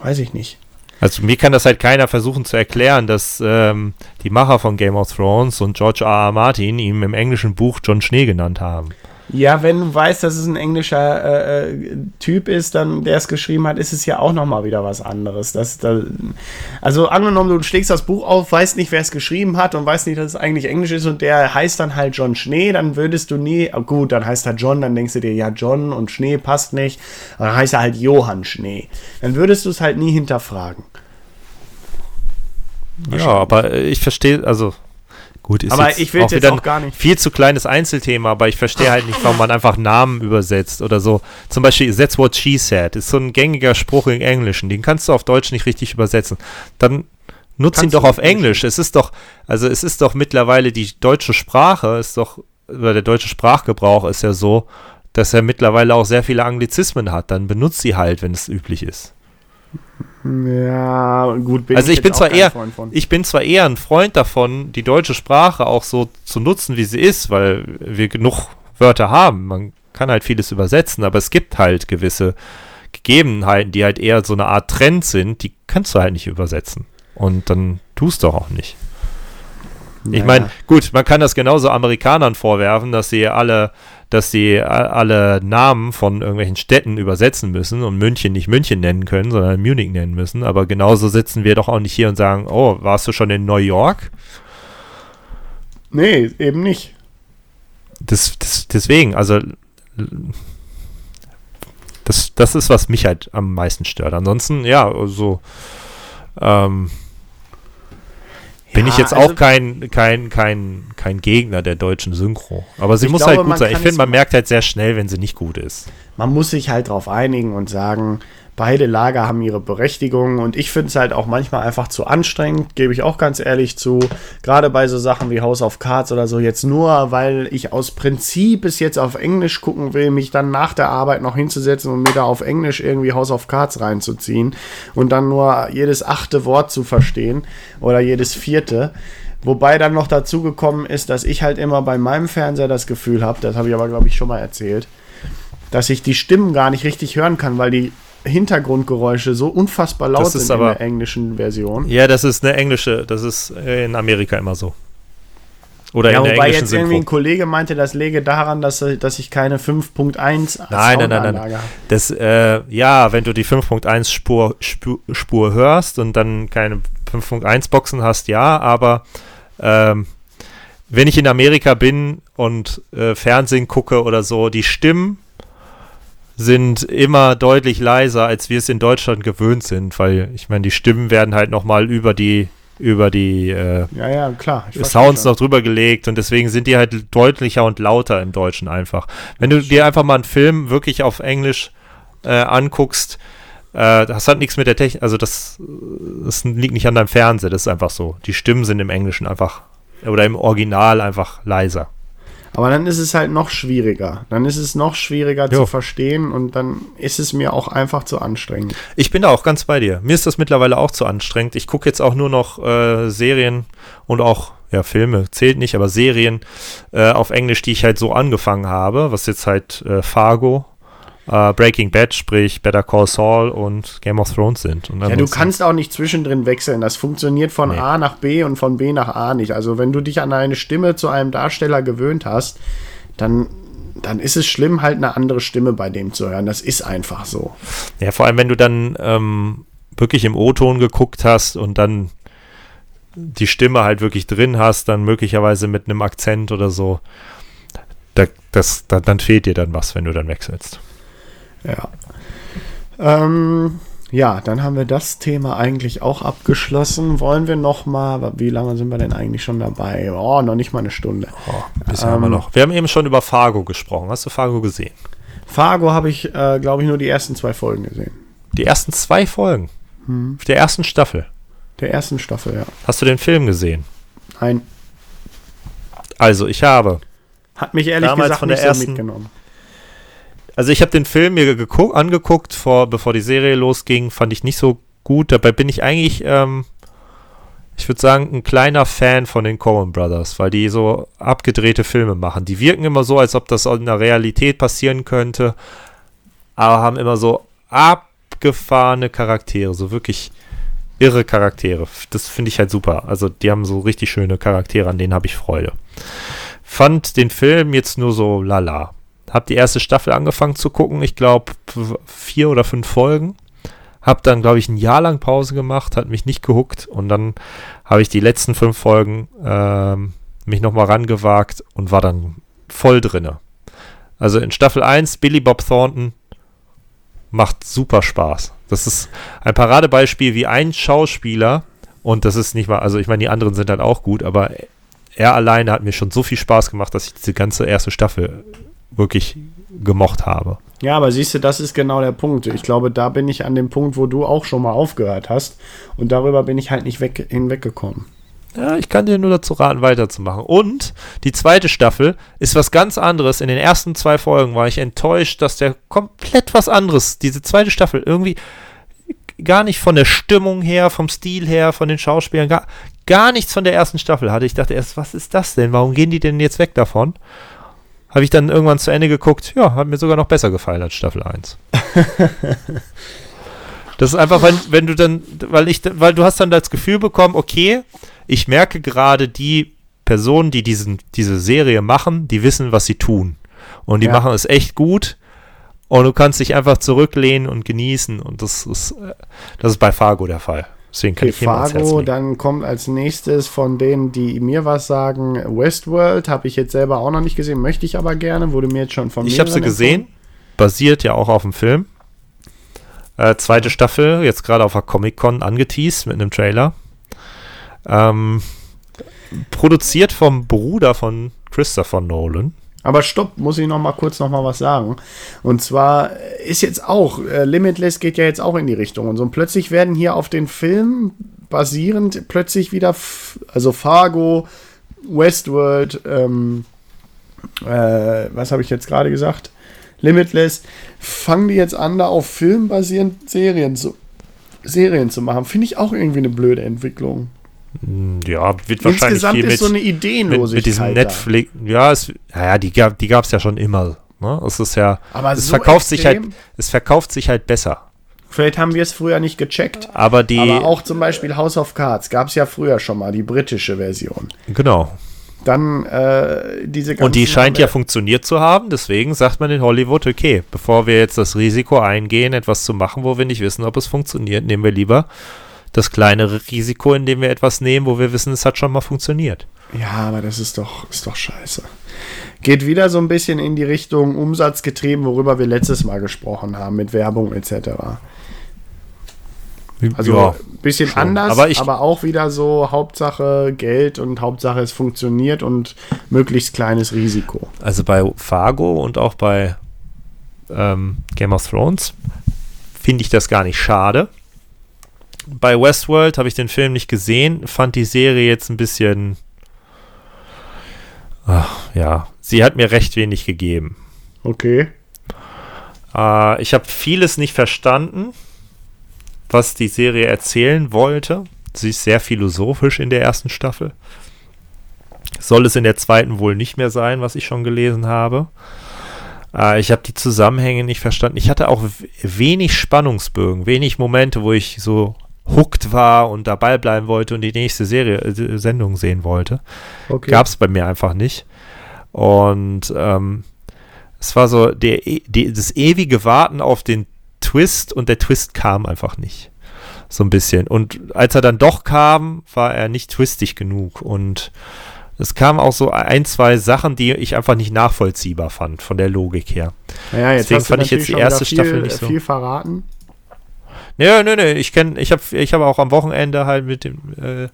weiß ich nicht. Also mir kann das halt keiner versuchen zu erklären, dass ähm, die Macher von Game of Thrones und George R. R. Martin ihm im englischen Buch John Schnee genannt haben. Ja, wenn du weißt, dass es ein englischer äh, äh, Typ ist, dann der es geschrieben hat, ist es ja auch nochmal wieder was anderes. Das, das, also angenommen, du schlägst das Buch auf, weißt nicht, wer es geschrieben hat und weißt nicht, dass es eigentlich Englisch ist und der heißt dann halt John Schnee, dann würdest du nie, oh gut, dann heißt er John, dann denkst du dir, ja, John und Schnee passt nicht, dann heißt er halt Johann Schnee. Dann würdest du es halt nie hinterfragen. Ja, aber ich verstehe, also Gut, ist aber ich will auch jetzt auch gar nicht. Viel zu kleines Einzelthema, aber ich verstehe halt nicht, warum man einfach Namen übersetzt oder so. Zum Beispiel, that's what she said, ist so ein gängiger Spruch im Englischen. Den kannst du auf Deutsch nicht richtig übersetzen. Dann nutz ihn doch auf Englisch. Es ist doch, also es ist doch mittlerweile die deutsche Sprache, ist doch, oder der deutsche Sprachgebrauch ist ja so, dass er mittlerweile auch sehr viele Anglizismen hat. Dann benutzt sie halt, wenn es üblich ist. Ja, gut. also ich, jetzt bin zwar eher, ich bin zwar eher ein Freund davon, die deutsche Sprache auch so zu nutzen, wie sie ist, weil wir genug Wörter haben. Man kann halt vieles übersetzen, aber es gibt halt gewisse Gegebenheiten, die halt eher so eine Art Trend sind, die kannst du halt nicht übersetzen. Und dann tust du auch nicht. Ich Naja. meine, gut, man kann das genauso Amerikanern vorwerfen, dass sie alle, dass sie alle Namen von irgendwelchen Städten übersetzen müssen und München nicht München nennen können, sondern Munich nennen müssen. Aber genauso sitzen wir doch auch nicht hier und sagen, oh, warst du schon in New York? Nee, eben nicht. Das, das, deswegen, also das, das ist, was mich halt am meisten stört. Ansonsten, ja, so ähm, bin ich jetzt also- auch kein, kein, kein, kein Gegner der deutschen Synchro. Aber sie muss glaube, halt gut sein. Ich finde, man ma- merkt halt sehr schnell, wenn sie nicht gut ist. Man muss sich halt drauf einigen und sagen, beide Lager haben ihre Berechtigung und ich finde es halt auch manchmal einfach zu anstrengend, gebe ich auch ganz ehrlich zu. Gerade bei so Sachen wie House of Cards oder so, jetzt nur, weil ich aus Prinzip es jetzt auf Englisch gucken will, mich dann nach der Arbeit noch hinzusetzen und mir da auf Englisch irgendwie House of Cards reinzuziehen und dann nur jedes achte Wort zu verstehen oder jedes vierte. Wobei dann noch dazu gekommen ist, dass ich halt immer bei meinem Fernseher das Gefühl habe, das habe ich aber glaube ich schon mal erzählt, dass ich die Stimmen gar nicht richtig hören kann, weil die Hintergrundgeräusche so unfassbar laut sind in aber- der englischen Version. Ja, das ist eine englische, das ist äh, in Amerika immer so. Oder Ja, in der wobei englischen jetzt irgendwie ein Synchro. Kollege meinte, das läge daran, dass, dass ich keine 5.1 Nein, nein, nein, nein. Habe. Das, äh, ja, wenn du die 5.1 Spur, Spur, Spur hörst und dann keine 5.1 Boxen hast, ja, aber ähm, wenn ich in Amerika bin und äh, Fernsehen gucke oder so, die Stimmen sind immer deutlich leiser, als wir es in Deutschland gewöhnt sind, weil ich meine, die Stimmen werden halt nochmal über die über die äh, Ja, ja, klar. Sounds noch drüber gelegt und deswegen sind die halt deutlicher und lauter im Deutschen einfach. Wenn du dir einfach mal einen Film wirklich auf Englisch äh, anguckst, äh, das hat nichts mit der Technik, also das, das liegt nicht an deinem Fernseher, das ist einfach so. Die Stimmen sind im Englischen einfach oder im Original einfach leiser. Aber dann ist es halt noch schwieriger. Dann ist es noch schwieriger Jo. zu verstehen und dann ist es mir auch einfach zu anstrengend. Ich bin da auch ganz bei dir. Mir ist das mittlerweile auch zu anstrengend. Ich gucke jetzt auch nur noch äh, Serien und auch, ja, Filme zählt nicht, aber Serien äh, auf Englisch, die ich halt so angefangen habe, was jetzt halt äh, Fargo, äh, Breaking Bad, sprich Better Call Saul und Game of Thrones sind. Ja, du kannst auch nicht zwischendrin wechseln. Das funktioniert von Nee. A nach B und von B nach A nicht. Also wenn du dich an eine Stimme zu einem Darsteller gewöhnt hast, dann, dann ist es schlimm, halt eine andere Stimme bei dem zu hören. Das ist einfach so. Ja, vor allem, wenn du dann ähm, wirklich im O-Ton geguckt hast und dann die Stimme halt wirklich drin hast, dann möglicherweise mit einem Akzent oder so, da, das, da, dann fehlt dir dann was, wenn du dann wechselst. Ja. Ähm, ja, dann haben wir das Thema eigentlich auch abgeschlossen. Wollen wir noch mal, wie lange sind wir denn eigentlich schon dabei? Oh, noch nicht mal eine Stunde. Oh, ein bisschen haben wir Ähm, noch. Wir haben eben schon über Fargo gesprochen. Hast du Fargo gesehen? Fargo habe ich, äh, glaube ich, nur die ersten zwei Folgen gesehen. Die ersten zwei Folgen der ersten Staffel. Der ersten Staffel, ja. Hast du den Film gesehen? Ein, Also, ich habe. hat mich ehrlich gesagt von der nicht so ersten- mitgenommen. Also, ich habe den Film mir geguckt, angeguckt, vor, bevor die Serie losging. Fand ich nicht so gut. Dabei bin ich eigentlich, ähm, ich würde sagen, ein kleiner Fan von den Coen Brothers, weil die so abgedrehte Filme machen. Die wirken immer so, als ob das in der Realität passieren könnte, aber haben immer so abgefahrene Charaktere, so wirklich irre Charaktere. Das finde ich halt super. Also die haben so richtig schöne Charaktere, an denen habe ich Freude. Fand den Film jetzt nur so lala. Hab die erste Staffel angefangen zu gucken, ich glaube vier oder fünf Folgen. Hab dann, glaube ich, ein Jahr lang Pause gemacht, hat mich nicht gehuckt und dann habe ich die letzten fünf Folgen ähm, mich nochmal rangewagt und war dann voll drinne. Also in Staffel 1, Billy Bob Thornton macht super Spaß. Das ist ein Paradebeispiel, wie ein Schauspieler, und das ist nicht mal, also ich meine, die anderen sind halt auch gut, aber er alleine hat mir schon so viel Spaß gemacht, dass ich diese ganze erste Staffel wirklich gemocht habe. Ja, aber siehst du, das ist genau der Punkt. Ich glaube, da bin ich an dem Punkt, wo du auch schon mal aufgehört hast. Und darüber bin ich halt nicht weg, hinweggekommen. ja, ich kann dir nur dazu raten, weiterzumachen. Und die zweite Staffel ist was ganz anderes. In den ersten zwei Folgen war ich enttäuscht, dass der komplett was anderes, diese zweite Staffel, irgendwie gar nicht von der Stimmung her, vom Stil her, von den Schauspielern, gar, gar nichts von der ersten Staffel hatte. Ich dachte erst, was ist das denn? Warum gehen die denn jetzt weg davon? Habe ich dann irgendwann zu Ende geguckt. Ja, hat mir sogar noch besser gefallen als Staffel 1. das ist einfach, wenn, wenn du dann, weil ich, weil du hast dann das Gefühl bekommen, okay, ich merke gerade die Personen, die diesen, diese Serie machen, die wissen, was sie tun. Und die Ja. machen es echt gut. Und du kannst dich einfach zurücklehnen und genießen. Und das ist, äh, das ist bei Fargo der Fall. Deswegen kann Okay, ich ans Fargo, dann kommt als nächstes von denen, die mir was sagen, Westworld. Habe ich jetzt selber auch noch nicht gesehen, möchte ich aber gerne. Wurde mir jetzt schon von Ich habe sie gesehen. Basiert ja auch auf dem Film. Äh, zweite Staffel, jetzt gerade auf der Comic-Con angeteased mit einem Trailer. Ähm, produziert vom Bruder von Christopher Nolan. Aber stopp, muss ich noch mal kurz noch mal was sagen. Und zwar ist jetzt auch, äh, Limitless geht ja jetzt auch in die Richtung. Und so und plötzlich werden hier auf den Film basierend plötzlich wieder, also Fargo, Westworld, ähm, äh, was habe ich jetzt gerade gesagt? Limitless, fangen die jetzt an, da auf Film basierend Serien zu, Serien zu machen. Finde ich auch irgendwie eine blöde Entwicklung. Hm, Ja, wird wahrscheinlich Insgesamt ist mit, so eine mit, Ideenlosigkeit. mit diesem da. Netflix. Ja, es, ja die gab die gab's ja schon immer. Ne? Es ist ja, Aber es so verkauft sich halt, es verkauft sich halt besser. Vielleicht haben wir es früher nicht gecheckt. Aber die, Aber auch zum Beispiel House of Cards gab es ja früher schon mal, die britische Version. genau. Dann äh, diese Und die scheint ja funktioniert zu haben, deswegen sagt man in Hollywood, okay, bevor wir jetzt das Risiko eingehen, etwas zu machen, wo wir nicht wissen, ob es funktioniert, nehmen wir lieber das kleinere Risiko, indem wir etwas nehmen, wo wir wissen, es hat schon mal funktioniert. Ja, aber das ist doch, ist doch scheiße. Geht wieder so ein bisschen in die Richtung umsatzgetrieben, worüber wir letztes Mal gesprochen haben, mit Werbung etc. Also ja, ein bisschen schon. anders, Aber aber, ich- auch wieder so Hauptsache Geld und Hauptsache es funktioniert und möglichst kleines Risiko. also bei Fargo und auch bei ähm, Game of Thrones finde ich das gar nicht schade. Bei Westworld habe ich den Film nicht gesehen, fand die Serie jetzt ein bisschen, ach, ja, sie hat mir recht wenig gegeben. Okay. Äh, ich habe vieles nicht verstanden, was die Serie erzählen wollte. Sie ist sehr philosophisch in der ersten Staffel. Soll es in der zweiten wohl nicht mehr sein, was ich schon gelesen habe. Äh, ich habe die Zusammenhänge nicht verstanden. Ich hatte auch wenig Spannungsbögen, wenig Momente, wo ich so hooked war und dabei bleiben wollte und die nächste Serie, äh, Sendung sehen wollte. okay. Gab es bei mir einfach nicht. Und ähm, es war so der, e- die, das ewige Warten auf den Twist und der Twist kam einfach nicht. So ein bisschen. Und als er dann doch kam, war er nicht twistig genug. Und es kamen auch so ein, zwei Sachen, die ich einfach nicht nachvollziehbar fand, von der Logik her. Naja, jetzt Deswegen fand ich jetzt die erste viel, Staffel nicht so. viel verraten. Nö, nö, nö, ich kenne, ich habe ich hab auch am Wochenende halt mit dem, äh,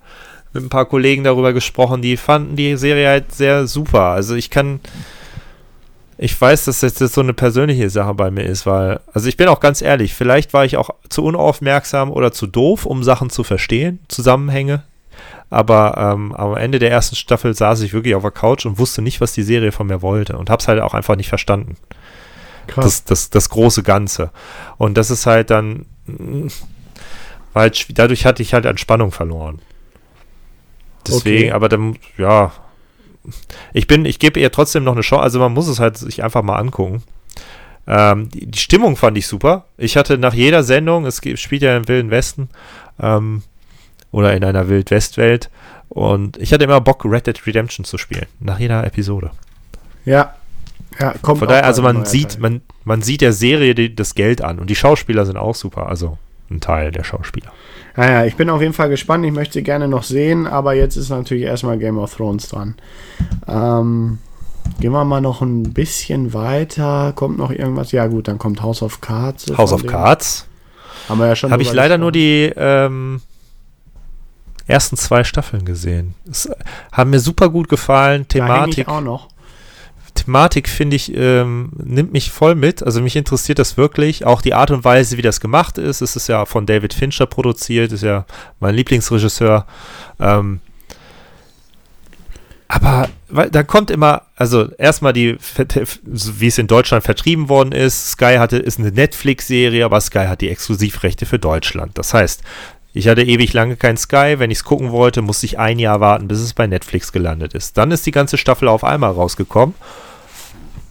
mit ein paar Kollegen darüber gesprochen, die fanden die Serie halt sehr super. Also ich kann, ich weiß, dass das jetzt so eine persönliche Sache bei mir ist, weil, also ich bin auch ganz ehrlich, vielleicht war ich auch zu unaufmerksam oder zu doof, um Sachen zu verstehen, Zusammenhänge. Aber ähm, am Ende der ersten Staffel saß ich wirklich auf der Couch und wusste nicht, was die Serie von mir wollte und hab's halt auch einfach nicht verstanden Krass. das, das, das große Ganze. Und das ist halt dann, mm, weil dadurch hatte ich halt an Spannung verloren. Deswegen, Okay. aber dann, ja, ich bin, ich gebe ihr trotzdem noch eine Chance, also man muss es halt sich einfach mal angucken. Ähm, die, die Stimmung fand ich super. Ich hatte nach jeder Sendung, es spielt ja im Wilden Westen ähm, oder in einer Wild-West-Welt und ich hatte immer Bock, Red Dead Redemption zu spielen, nach jeder Episode. ja. Ja, kommt Von daher, also man sieht, Teil. man, man sieht der Serie die, das Geld an und die Schauspieler sind auch super, also ein Teil der Schauspieler. Naja, ich bin auf jeden Fall gespannt. Ich möchte sie gerne noch sehen, aber jetzt ist natürlich erstmal Game of Thrones dran. Ähm, gehen wir mal noch ein bisschen weiter. Kommt noch irgendwas? Ja, gut, dann kommt House of Cards. House of Cards Haben wir ja schon. habe ich leider nur die ähm, ersten zwei Staffeln gesehen. Es haben mir super gut gefallen. Da Thematik, ich auch noch. Thematik finde ich, ähm, nimmt mich voll mit. Also mich interessiert das wirklich. Auch die Art und Weise, wie das gemacht ist. Es ist ja von David Fincher produziert, ist ja mein Lieblingsregisseur. Ähm, Aber weil, dann kommt immer, also erstmal die, wie es in Deutschland vertrieben worden ist. Sky hatte, ist eine Netflix-Serie, aber Sky hat die Exklusivrechte für Deutschland. Das heißt, ich hatte ewig lange kein Sky. Wenn ich es gucken wollte, musste ich ein Jahr warten, bis es bei Netflix gelandet ist. Dann ist die ganze Staffel auf einmal rausgekommen.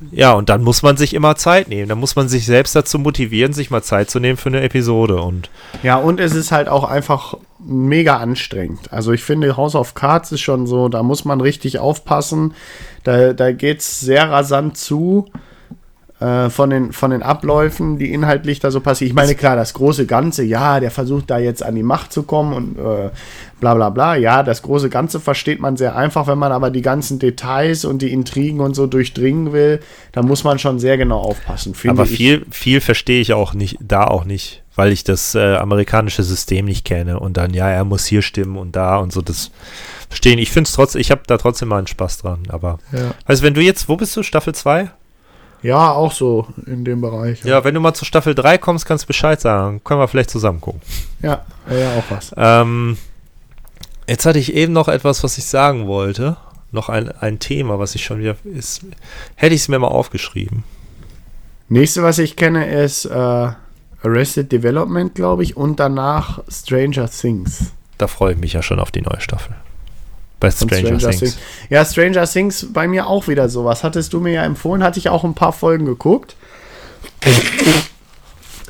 Ja, und dann muss man sich immer Zeit nehmen. Dann muss man sich selbst dazu motivieren, sich mal Zeit zu nehmen für eine Episode. Und ja, und es ist halt auch einfach mega anstrengend. Also ich finde, House of Cards ist schon so, da muss man richtig aufpassen. Da, da geht es sehr rasant zu äh, von, den, von den Abläufen, die inhaltlich da so passieren. Ich meine, klar, das große Ganze, ja, der versucht da jetzt an die Macht zu kommen und äh, bla bla bla. Ja, das große Ganze versteht man sehr einfach, wenn man aber die ganzen Details und die Intrigen und so durchdringen will, da muss man schon sehr genau aufpassen. Aber viel, viel verstehe ich auch nicht, da auch nicht, weil ich das äh, amerikanische System nicht kenne und dann, ja, er muss hier stimmen und da und so, das verstehen. Ich finde es trotzdem, ich habe da trotzdem mal einen Spaß dran, aber, ja. also wenn du jetzt, wo bist du, Staffel 2? Ja, auch so in dem Bereich. Ja. wenn du mal zu Staffel 3 kommst, kannst du Bescheid sagen. Können wir vielleicht zusammen gucken. Ja, ja, auch was. Ähm, jetzt hatte ich eben noch etwas, was ich sagen wollte. Noch ein, ein Thema, was ich schon wieder ist. Hätte ich es mir mal aufgeschrieben. Nächste, was ich kenne, ist äh, Arrested Development, glaube ich, und danach Stranger Things. Da freue ich mich ja schon auf die neue Staffel. Bei Stranger, Stranger Things. Things. Ja, Stranger Things bei mir auch wieder sowas. Hattest du mir ja empfohlen, hatte ich auch ein paar Folgen geguckt.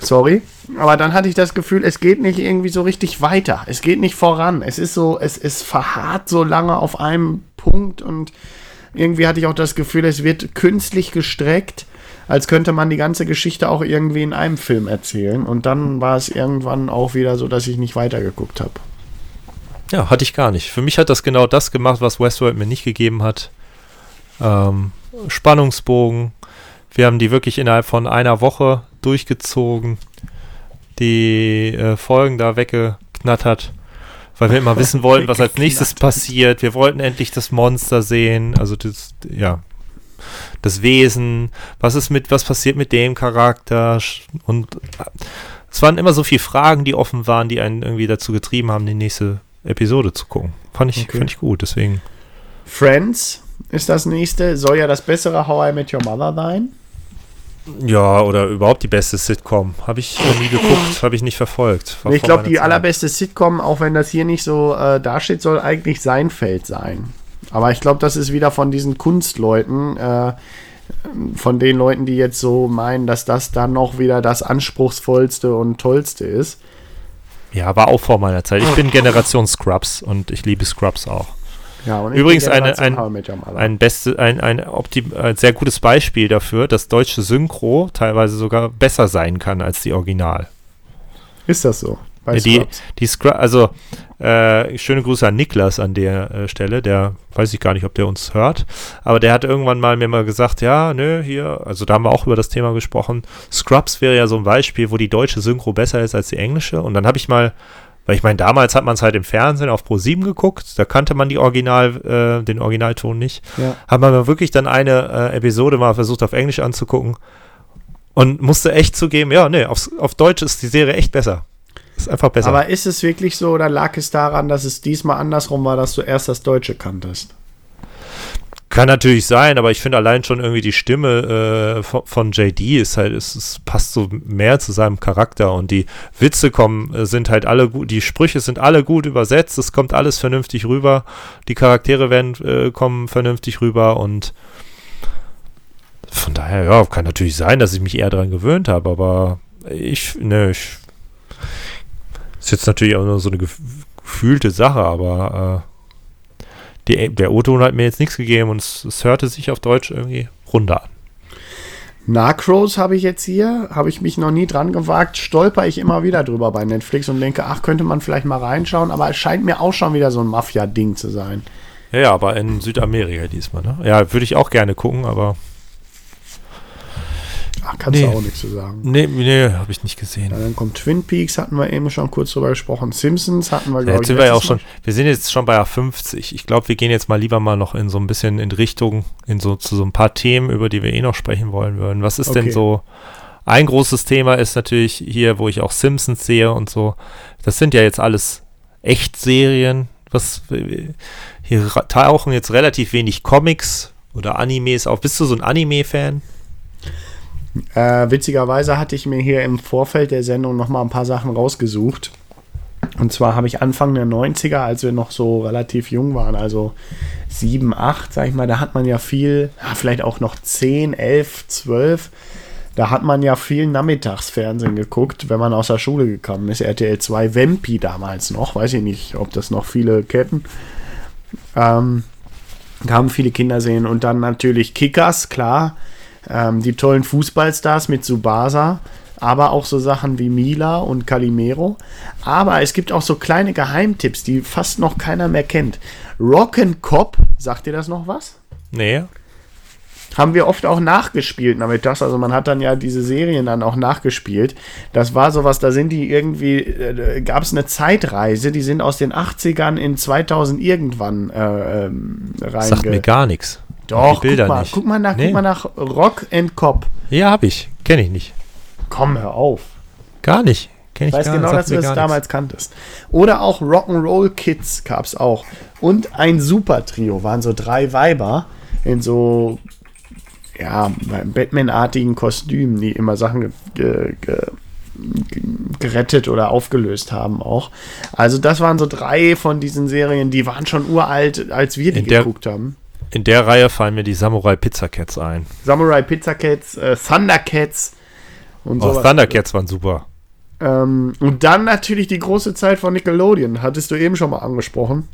Sorry. Aber dann hatte ich das Gefühl, es geht nicht irgendwie so richtig weiter. Es geht nicht voran. Es ist so, es ist verharrt so lange auf einem Punkt und irgendwie hatte ich auch das Gefühl, es wird künstlich gestreckt, als könnte man die ganze Geschichte auch irgendwie in einem Film erzählen. Und dann war es irgendwann auch wieder so, dass ich nicht weitergeguckt habe. Ja, hatte ich gar nicht. Für mich hat das genau das gemacht, was Westworld mir nicht gegeben hat. Ähm, Spannungsbogen. Wir haben die wirklich innerhalb von einer Woche durchgezogen. Die äh, Folgen da weggeknattert, weil wir immer wissen wollten, was als nächstes passiert. Wir wollten endlich das Monster sehen, also das, ja, das Wesen. Was ist mit, was passiert mit dem Charakter? Und äh, es waren immer so viele Fragen, die offen waren, die einen irgendwie dazu getrieben haben, die nächste Episode zu gucken. Fand ich, okay. fand ich gut, deswegen. Friends ist das nächste. Soll ja das bessere How I Met Your Mother sein. Ja, oder überhaupt die beste Sitcom. Habe ich nie geguckt, habe ich nicht verfolgt. ich glaube, die Zeit. allerbeste Sitcom, auch wenn das hier nicht so äh, dasteht, soll eigentlich Seinfeld sein. Aber ich glaube, das ist wieder von diesen Kunstleuten, äh, von den Leuten, die jetzt so meinen, dass das dann noch wieder das anspruchsvollste und tollste ist. Ja, war auch vor meiner Zeit. Ich bin Generation Scrubs und ich liebe Scrubs auch. Ja, Übrigens eine, ein, ein, beste, ein, ein, optim, ein sehr gutes Beispiel dafür, dass deutsche Synchro teilweise sogar besser sein kann als die Original. Ist das so? Bei die, die Scrub, also äh, schöne Grüße an Niklas an der äh, Stelle, der weiß ich gar nicht, ob der uns hört, aber der hat irgendwann mal mir mal gesagt, ja, nö, hier, also da haben wir auch über das Thema gesprochen. Scrubs wäre ja so ein Beispiel, wo die deutsche Synchro besser ist als die englische. Und dann habe ich mal, weil ich meine, damals hat man es halt im Fernsehen auf Pro 7 geguckt, da kannte man die Original, äh, den Originalton nicht. Ja. Hat man wirklich dann eine äh, Episode mal versucht auf Englisch anzugucken und musste echt zugeben, ja, nee, auf, auf Deutsch ist die Serie echt besser. Ist einfach besser. Aber ist es wirklich so oder lag es daran, dass es diesmal andersrum war, dass du erst das Deutsche kanntest? Kann natürlich sein, aber ich finde allein schon irgendwie die Stimme äh, von, von, JD ist halt, es, es, passt so mehr zu seinem Charakter und die Witze kommen, äh, sind halt alle gut, die Sprüche sind alle gut übersetzt, es kommt alles vernünftig rüber, die Charaktere werden, äh, kommen vernünftig rüber und von daher, ja, kann natürlich sein, dass ich mich eher daran gewöhnt habe, aber ich, ne, ich ist jetzt natürlich auch nur so eine gefühlte Sache, aber äh, die, der O-Ton hat mir jetzt nichts gegeben und es, es hörte sich auf Deutsch irgendwie runter an. Narcos habe ich jetzt hier, habe ich mich noch nie dran gewagt, stolper ich immer wieder drüber bei Netflix und denke, ach, könnte man vielleicht mal reinschauen, aber es scheint mir auch schon wieder so ein Mafia-Ding zu sein. Ja, ja, aber in Südamerika diesmal, ne? Ja, würde ich auch gerne gucken, aber Kannst nee. du auch nichts zu sagen. Nee, nee habe ich nicht gesehen. Ja, dann kommt Twin Peaks, hatten wir eben schon kurz drüber gesprochen. Simpsons hatten wir, glaube ja, jetzt. Sind wir ja auch schon, wir sind jetzt schon bei 50. Ich glaube, wir gehen jetzt mal lieber mal noch in so ein bisschen in Richtung, in so zu so ein paar Themen, über die wir eh noch sprechen wollen würden. Was ist okay. denn so? Ein großes Thema ist natürlich hier, wo ich auch Simpsons sehe und so. Das sind ja jetzt alles Echtserien, Was, hier tauchen jetzt relativ wenig Comics oder Animes auf. Bist du so ein Anime-Fan? Äh, witzigerweise hatte ich mir hier im Vorfeld der Sendung noch mal ein paar Sachen rausgesucht. Und zwar habe ich Anfang der 90er, als wir noch so relativ jung waren, also 7, 8, sag ich mal, da hat man ja viel, ja, vielleicht auch noch 10, 11, 12, da hat man ja viel Nachmittagsfernsehen geguckt, wenn man aus der Schule gekommen ist. RTL 2, Vempi damals noch, weiß ich nicht, ob das noch viele kennen. Ähm, haben viele Kinder sehen und dann natürlich Kickers, klar. Ähm, die tollen Fußballstars mit Subasa aber auch so Sachen wie Mila und Calimero. Aber es gibt auch so kleine Geheimtipps, die fast noch keiner mehr kennt. Rock'n Cop, sagt ihr das noch was? Nee. Haben wir oft auch nachgespielt damit das. Also man hat dann ja diese Serien dann auch nachgespielt. Das war sowas, da sind die irgendwie, äh, gab es eine Zeitreise, die sind aus den 80ern in 2000 irgendwann äh, ähm, rein. Sagt mir gar nichts. Doch, guck mal, guck mal nach, nee. guck mal nach Rock and Cop. Ja, hab ich. Kenne ich nicht. Komm, hör auf. Gar nicht. Kenn ich weiß gar, genau, dass du es damals kanntest. Oder auch Rock'n'Roll Kids gab es auch. Und ein Super-Trio waren so drei Weiber in so ja, Batman-artigen Kostümen, die immer Sachen ge ge gerettet oder aufgelöst haben auch. Also das waren so drei von diesen Serien, die waren schon uralt, als wir die der, geguckt haben. In der Reihe fallen mir die Samurai Pizza Cats ein. Samurai Pizza Cats, äh, Thundercats, und oh, Thundercats waren super. Ähm, und dann natürlich die große Zeit von Nickelodeon, hattest du eben schon mal angesprochen.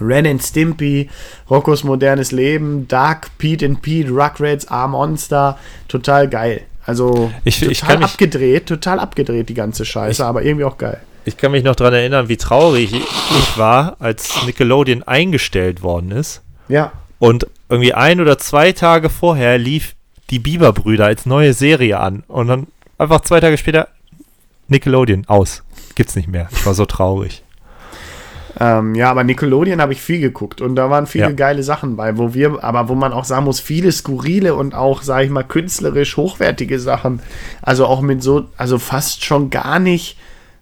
Ren and Stimpy, Roccos modernes Leben, Dark, Pete and Pete, Rugrats, A-Monster, total geil. Also ich, total ich mich, abgedreht, total abgedreht die ganze Scheiße, ich, aber irgendwie auch geil. Ich kann mich noch daran erinnern, wie traurig ich war, als Nickelodeon eingestellt worden ist. Ja. Und irgendwie ein oder zwei Tage vorher lief die Bieber-Brüder als neue Serie an. Und dann einfach zwei Tage später Nickelodeon aus. Gibt's nicht mehr. Ich war so traurig. Ähm, ja, aber Nickelodeon habe ich viel geguckt und da waren viele ja. geile Sachen bei, wo wir, aber wo man auch sagen muss, viele skurrile und auch, sage ich mal, künstlerisch hochwertige Sachen. Also auch mit so, also fast schon gar nicht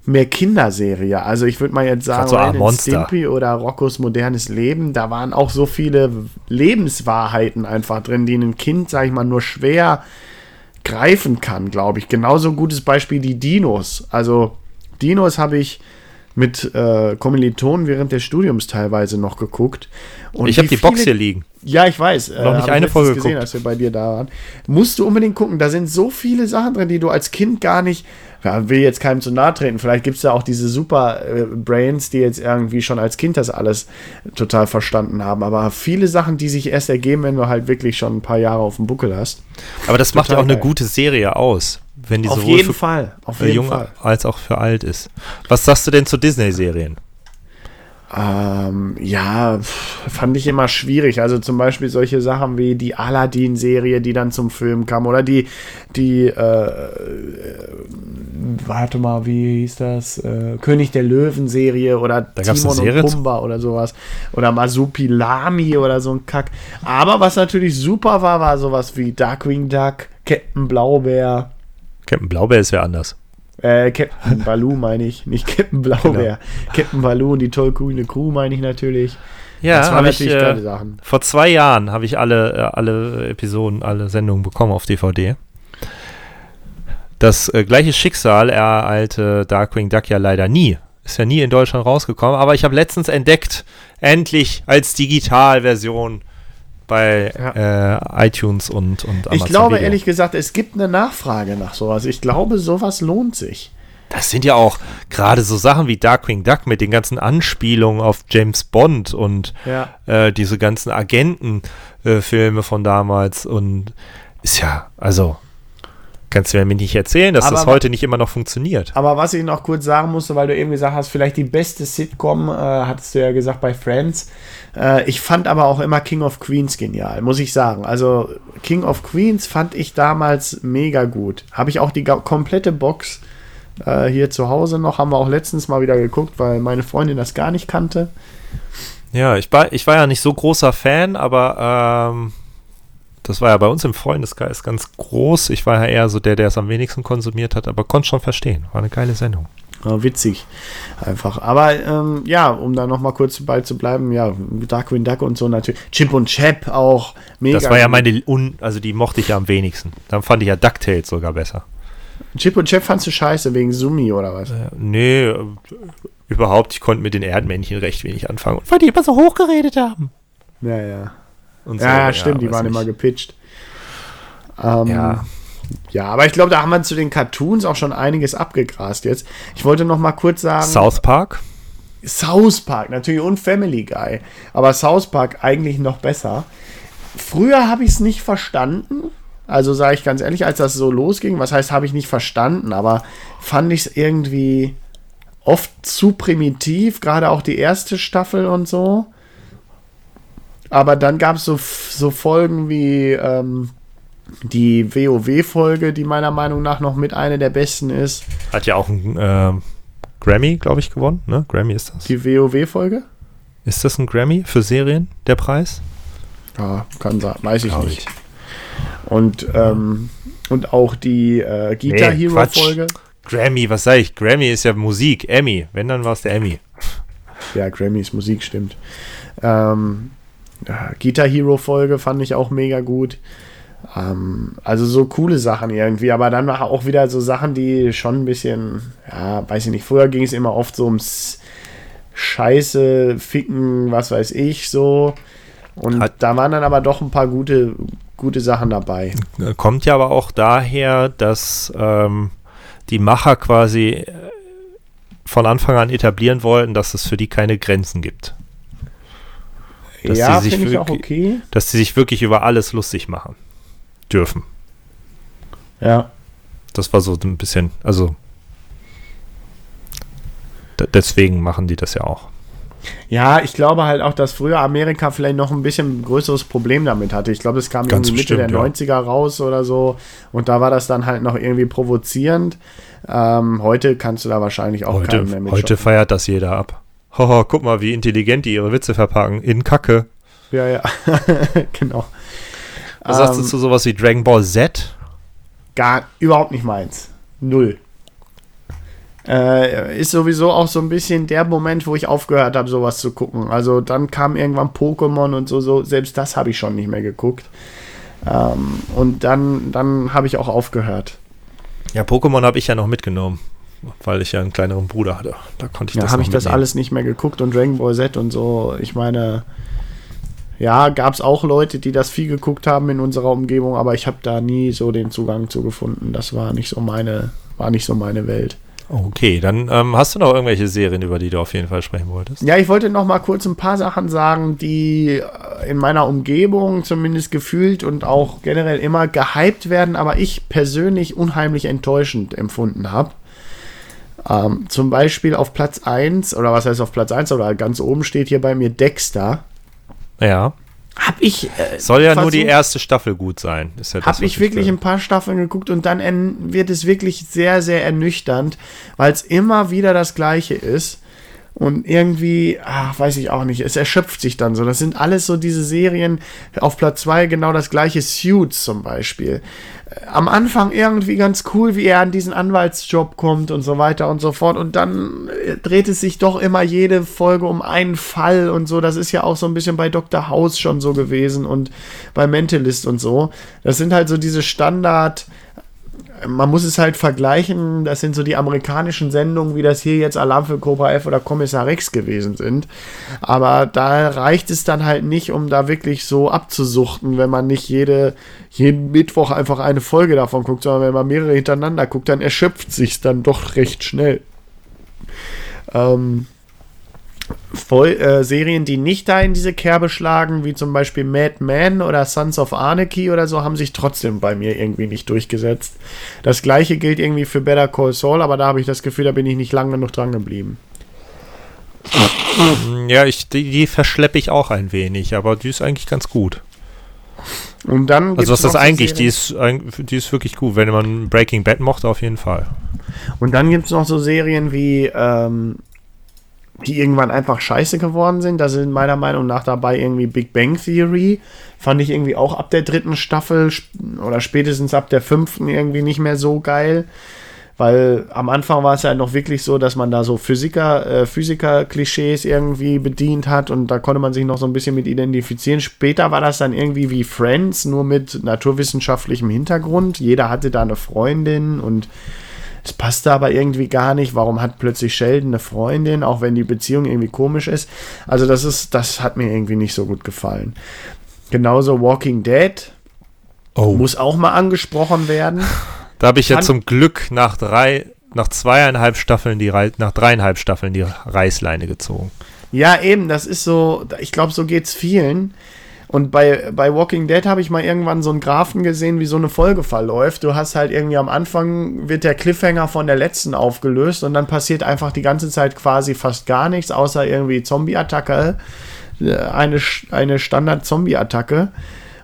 mehr Kinderserie. Also ich würde mal jetzt sagen, so Ren Stimpy oder Roccos modernes Leben, da waren auch so viele Lebenswahrheiten einfach drin, die ein Kind, sag ich mal, nur schwer greifen kann, glaube ich. Genauso ein gutes Beispiel die Dinos. Also Dinos habe ich mit äh, Kommilitonen während des Studiums teilweise noch geguckt. Und ich habe die Box hier liegen. Ja, ich weiß. Noch äh, nicht eine Folge gesehen, geguckt. als wir bei dir da waren. Musst du unbedingt gucken. Da sind so viele Sachen drin, die du als Kind gar nicht ja, will jetzt keinem zu nahe treten. Vielleicht gibt es ja auch diese super äh, Brains, die jetzt irgendwie schon als Kind das alles total verstanden haben. Aber viele Sachen, die sich erst ergeben, wenn du halt wirklich schon ein paar Jahre auf dem Buckel hast. Aber das macht ja auch eine gute Serie aus. Wenn die auf jeden für, Fall. Auf jeden jung Fall. als auch für alt ist. Was sagst du denn zu Disney-Serien? Ähm, ja, fand ich immer schwierig. Also zum Beispiel solche Sachen wie die Aladdin-Serie, die dann zum Film kam, oder die, die, äh, warte mal, wie hieß das? Äh, König der Löwen-Serie oder da Timon und Pumba oder sowas. Oder Masupilami oder so ein Kack. Aber was natürlich super war, war sowas wie Darkwing Duck, Captain Blaubeer. Captain Blaubeer ist ja anders. Äh, Captain Baloo meine ich, nicht Captain Blaubeer. Genau. Captain Baloo und die tollkühne Crew meine ich natürlich. Ja, das waren natürlich ich, äh, Sachen. Vor zwei Jahren habe ich alle, äh, alle Episoden, alle Sendungen bekommen auf DVD. Das äh, gleiche Schicksal ereilte Darkwing Duck ja leider nie. Ist ja nie in Deutschland rausgekommen, aber ich habe letztens entdeckt, endlich als Digitalversion bei ja. äh, iTunes und, und Amazon Ich glaube Video. ehrlich gesagt, es gibt eine Nachfrage nach sowas. Ich glaube, sowas lohnt sich. Das sind ja auch gerade so Sachen wie Darkwing Duck mit den ganzen Anspielungen auf James Bond und ja. äh, diese ganzen Agentenfilme äh, von damals und ist ja, also Kannst du mir nicht erzählen, dass aber, das heute nicht immer noch funktioniert. Aber was ich noch kurz sagen musste, weil du eben gesagt hast, vielleicht die beste Sitcom, äh, hattest du ja gesagt bei Friends. Äh, ich fand aber auch immer King of Queens genial, muss ich sagen. Also King of Queens fand ich damals mega gut. Habe ich auch die komplette Box äh, hier zu Hause noch, haben wir auch letztens mal wieder geguckt, weil meine Freundin das gar nicht kannte. Ja, ich war, ich war ja nicht so großer Fan, aber ähm das war ja bei uns im Freundeskreis ganz groß. Ich war ja eher so der, der es am wenigsten konsumiert hat, aber konnte schon verstehen. War eine geile Sendung. Ja, witzig. Einfach. Aber ähm, ja, um da nochmal kurz bei zu bleiben, ja, Darkwing Duck und so natürlich. Chip und Chap auch. Mega. Das war ja meine, un also die mochte ich ja am wenigsten. Dann fand ich ja DuckTales sogar besser. Chip und Chap fandst du scheiße wegen Sumi oder was? Äh, nee, äh, überhaupt, ich konnte mit den Erdmännchen recht wenig anfangen. Weil die immer so hoch geredet haben. Ja, ja. Und so, Ja, ja, stimmt, die weiß waren nicht. immer gepitcht. Ähm, Ja, Ja, aber ich glaube, da haben wir zu den Cartoons auch schon einiges abgegrast jetzt. Ich wollte noch mal kurz sagen, South Park. South Park natürlich und Family Guy, aber South Park eigentlich noch besser. Früher habe ich es nicht verstanden. Also sage ich ganz ehrlich, als das so losging, was heißt, habe ich nicht verstanden, aber fand ich es irgendwie oft zu primitiv, gerade auch die erste Staffel und so. Aber dann gab es so, so Folgen wie ähm, die WoW-Folge, die meiner Meinung nach noch mit einer der besten ist. Hat ja auch ein ähm, Grammy, glaube ich, gewonnen. Ne? Grammy ist das. Die WoW-Folge? Ist das ein Grammy für Serien, der Preis? Ja, kann sein, weiß ich Glaub nicht. Und, ähm, und auch die äh, Guitar Nee, Hero Quatsch. Folge. Grammy, was sag ich? Grammy ist ja Musik. Emmy. Wenn, dann war es der Emmy. Ja, Grammys Musik stimmt. Ähm, ja, Guitar Hero Folge fand ich auch mega gut. Ähm, also so coole Sachen irgendwie, aber dann auch wieder so Sachen, die schon ein bisschen, ja, weiß ich nicht, früher ging es immer oft so ums Scheiße, Ficken, was weiß ich, so. Und Hat- da waren dann aber doch ein paar gute, gute Sachen dabei. Äh, Kommt ja aber auch daher, dass ähm, die Macher quasi äh, von Anfang an etablieren wollten, dass es für die keine Grenzen gibt. Dass ja, sie sich finde ich auch wirklich- okay. Dass sie sich wirklich über alles lustig machen dürfen. Ja. Das war so ein bisschen, also deswegen machen die das ja auch. Ja, ich glaube halt auch, dass früher Amerika vielleicht noch ein bisschen größeres Problem damit hatte. Ich glaube, das kam Ganz irgendwie Mitte bestimmt, der ja. 90er raus oder so. Und da war das dann halt noch irgendwie provozierend. Ähm, heute kannst du da wahrscheinlich auch Heute, keinen mehr mit heute schocken. feiert das jeder ab. Haha, guck mal, wie intelligent die ihre Witze verpacken. In Kacke. Ja, ja. genau. Was sagst du Ähm, zu sowas wie Dragon Ball Z? Gar überhaupt nicht meins. Null. Äh, ist sowieso auch so ein bisschen der Moment, wo ich aufgehört habe, sowas zu gucken. Also dann kam irgendwann Pokémon und so, so selbst das habe ich schon nicht mehr geguckt. Ähm, und dann, dann habe ich auch aufgehört. Ja, Pokémon habe ich ja noch mitgenommen, weil ich ja einen kleineren Bruder hatte. Da konnte ich Ja, das habe ich das mitnehmen. alles nicht mehr geguckt und Dragon Ball Z und so. Ich meine, ja, gab es auch Leute, die das viel geguckt haben in unserer Umgebung, aber ich habe da nie so den Zugang zu gefunden. Das war nicht so meine, war nicht so meine Welt. Okay, dann ähm, hast du noch irgendwelche Serien, über die du auf jeden Fall sprechen wolltest? Ja, ich wollte noch mal kurz ein paar Sachen sagen, die äh, in meiner Umgebung zumindest gefühlt und auch generell immer gehypt werden, aber ich persönlich unheimlich enttäuschend empfunden habe. Ähm, zum Beispiel auf Platz 1, oder was heißt auf Platz 1, oder ganz oben steht hier bei mir Dexter. Ja. Hab ich. Äh, Soll ja nur die versucht- erste Staffel gut sein. Ist ja das, Hab ich wirklich will. ein paar Staffeln geguckt und dann wird es wirklich sehr, sehr ernüchternd, weil es immer wieder das Gleiche ist. Und irgendwie, ach, weiß ich auch nicht, es erschöpft sich dann so. Das sind alles so diese Serien, auf Platz 2 genau das gleiche, Suits zum Beispiel. Äh, Am Anfang irgendwie ganz cool, wie er an diesen Anwaltsjob kommt und so weiter und so fort. Und dann äh, dreht es sich doch immer jede Folge um einen Fall und so. Das ist ja auch so ein bisschen bei Dr. House schon so gewesen und bei Mentalist und so. Das sind halt so diese Standard- man muss es halt vergleichen, das sind so die amerikanischen Sendungen, wie das hier jetzt Alarm für Cobra F oder Kommissar Rex gewesen sind. Aber da reicht es dann halt nicht, um da wirklich so abzusuchten, wenn man nicht jede, jeden Mittwoch einfach eine Folge davon guckt, sondern wenn man mehrere hintereinander guckt, dann erschöpft sich dann doch recht schnell. Ähm, voll, äh, Serien, die nicht da in diese Kerbe schlagen, wie zum Beispiel Mad Men oder Sons of Anarchy oder so, haben sich trotzdem bei mir irgendwie nicht durchgesetzt. Das gleiche gilt irgendwie für Better Call Saul, aber da habe ich das Gefühl, da bin ich nicht lang genug dran geblieben. Ja, ich, die, die verschleppe ich auch ein wenig, aber die ist eigentlich ganz gut. Und dann Also was ist das eigentlich? Die ist, die ist wirklich gut. Wenn man Breaking Bad mochte, auf jeden Fall. Und dann gibt es noch so Serien wie, ähm, die irgendwann einfach scheiße geworden sind. Da sind meiner Meinung nach dabei irgendwie Big Bang Theory. Fand ich irgendwie auch ab der dritten Staffel oder spätestens ab der fünften irgendwie nicht mehr so geil. weil am Anfang war es ja noch wirklich so, dass man da so Physiker, äh, Physiker-Klischees irgendwie bedient hat und da konnte man sich noch so ein bisschen mit identifizieren. Später war das dann irgendwie wie Friends, nur mit naturwissenschaftlichem Hintergrund. Jeder hatte da eine Freundin und es passte aber irgendwie gar nicht. Warum hat plötzlich Sheldon eine Freundin, auch wenn die Beziehung irgendwie komisch ist? Also das ist, das hat mir irgendwie nicht so gut gefallen. Genauso Walking Dead Oh. muss auch mal angesprochen werden. Da habe ich ja Fand- zum Glück nach drei, nach zweieinhalb Staffeln die Rei nach dreieinhalb Staffeln die Reißleine gezogen. Ja, eben, das ist so, ich glaube, so geht's vielen. Und bei, bei Walking Dead habe ich mal irgendwann so einen Graphen gesehen, wie so eine Folge verläuft. Du hast halt irgendwie am Anfang wird der Cliffhanger von der letzten aufgelöst und dann passiert einfach die ganze Zeit quasi fast gar nichts, außer irgendwie Zombie-Attacke. Äh, Eine, eine Standard-Zombie-Attacke.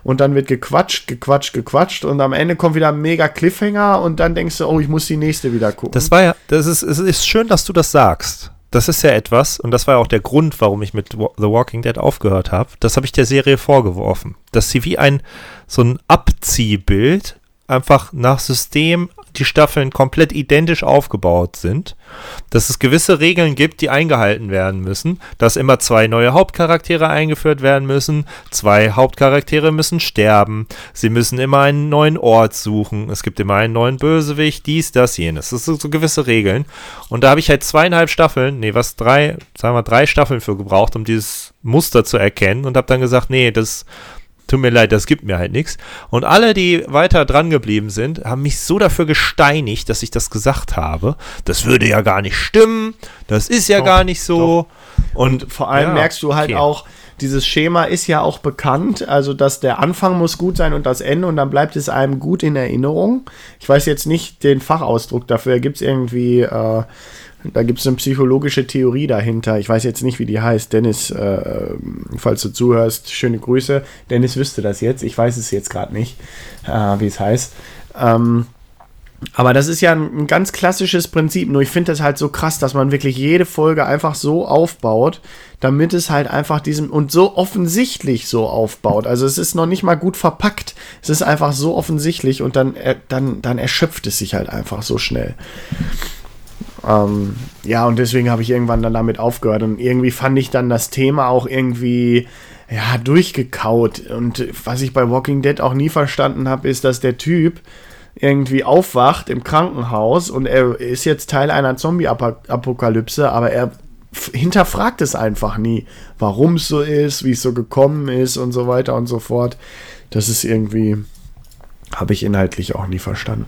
Und dann wird gequatscht, gequatscht, gequatscht und am Ende kommt wieder ein mega Cliffhanger und dann denkst du, oh, ich muss die nächste wieder gucken. Das war ja, das ist, es ist schön, dass du das sagst. Das ist ja etwas, und das war ja auch der Grund, warum ich mit The Walking Dead aufgehört habe. Das habe ich der Serie vorgeworfen. Dass sie wie ein, so ein Abziehbild einfach nach System die Staffeln komplett identisch aufgebaut sind, dass es gewisse Regeln gibt, die eingehalten werden müssen, dass immer zwei neue Hauptcharaktere eingeführt werden müssen, zwei Hauptcharaktere müssen sterben, sie müssen immer einen neuen Ort suchen, es gibt immer einen neuen Bösewicht, dies, das, jenes. Das sind so gewisse Regeln. Und da habe ich halt zweieinhalb Staffeln, nee, was, drei, sagen wir drei Staffeln für gebraucht, um dieses Muster zu erkennen und habe dann gesagt, nee, das tut mir leid, das gibt mir halt nichts. Und alle, die weiter dran geblieben sind, haben mich so dafür gesteinigt, dass ich das gesagt habe. Das würde ja gar nicht stimmen. Das ist ja Doch, gar nicht so. Und Vor allem ja, merkst du halt okay. auch, dieses Schema ist ja auch bekannt, also dass der Anfang muss gut sein und das Ende und dann bleibt es einem gut in Erinnerung. Ich weiß jetzt nicht den Fachausdruck dafür, gibt es irgendwie, äh, da gibt es eine psychologische Theorie dahinter. Ich weiß jetzt nicht, wie die heißt. Dennis, äh, falls du zuhörst, schöne Grüße. Dennis wüsste das jetzt, ich weiß es jetzt gerade nicht, äh, wie es heißt. Ähm, aber das ist ja ein, ein ganz klassisches Prinzip. Nur ich finde das halt so krass, dass man wirklich jede Folge einfach so aufbaut, damit es halt einfach diesem und so offensichtlich so aufbaut. Also es ist noch nicht mal gut verpackt. Es ist einfach so offensichtlich und dann, äh, dann, dann erschöpft es sich halt einfach so schnell. Ähm, ja, und deswegen habe ich irgendwann dann damit aufgehört. Und irgendwie fand ich dann das Thema auch irgendwie ja, durchgekaut. Und was ich bei Walking Dead auch nie verstanden habe, ist, dass der Typ irgendwie aufwacht im Krankenhaus und er ist jetzt Teil einer Zombie-Apokalypse, aber er hinterfragt es einfach nie, warum es so ist, wie es so gekommen ist und so weiter und so fort. Das ist irgendwie, habe ich inhaltlich auch nie verstanden.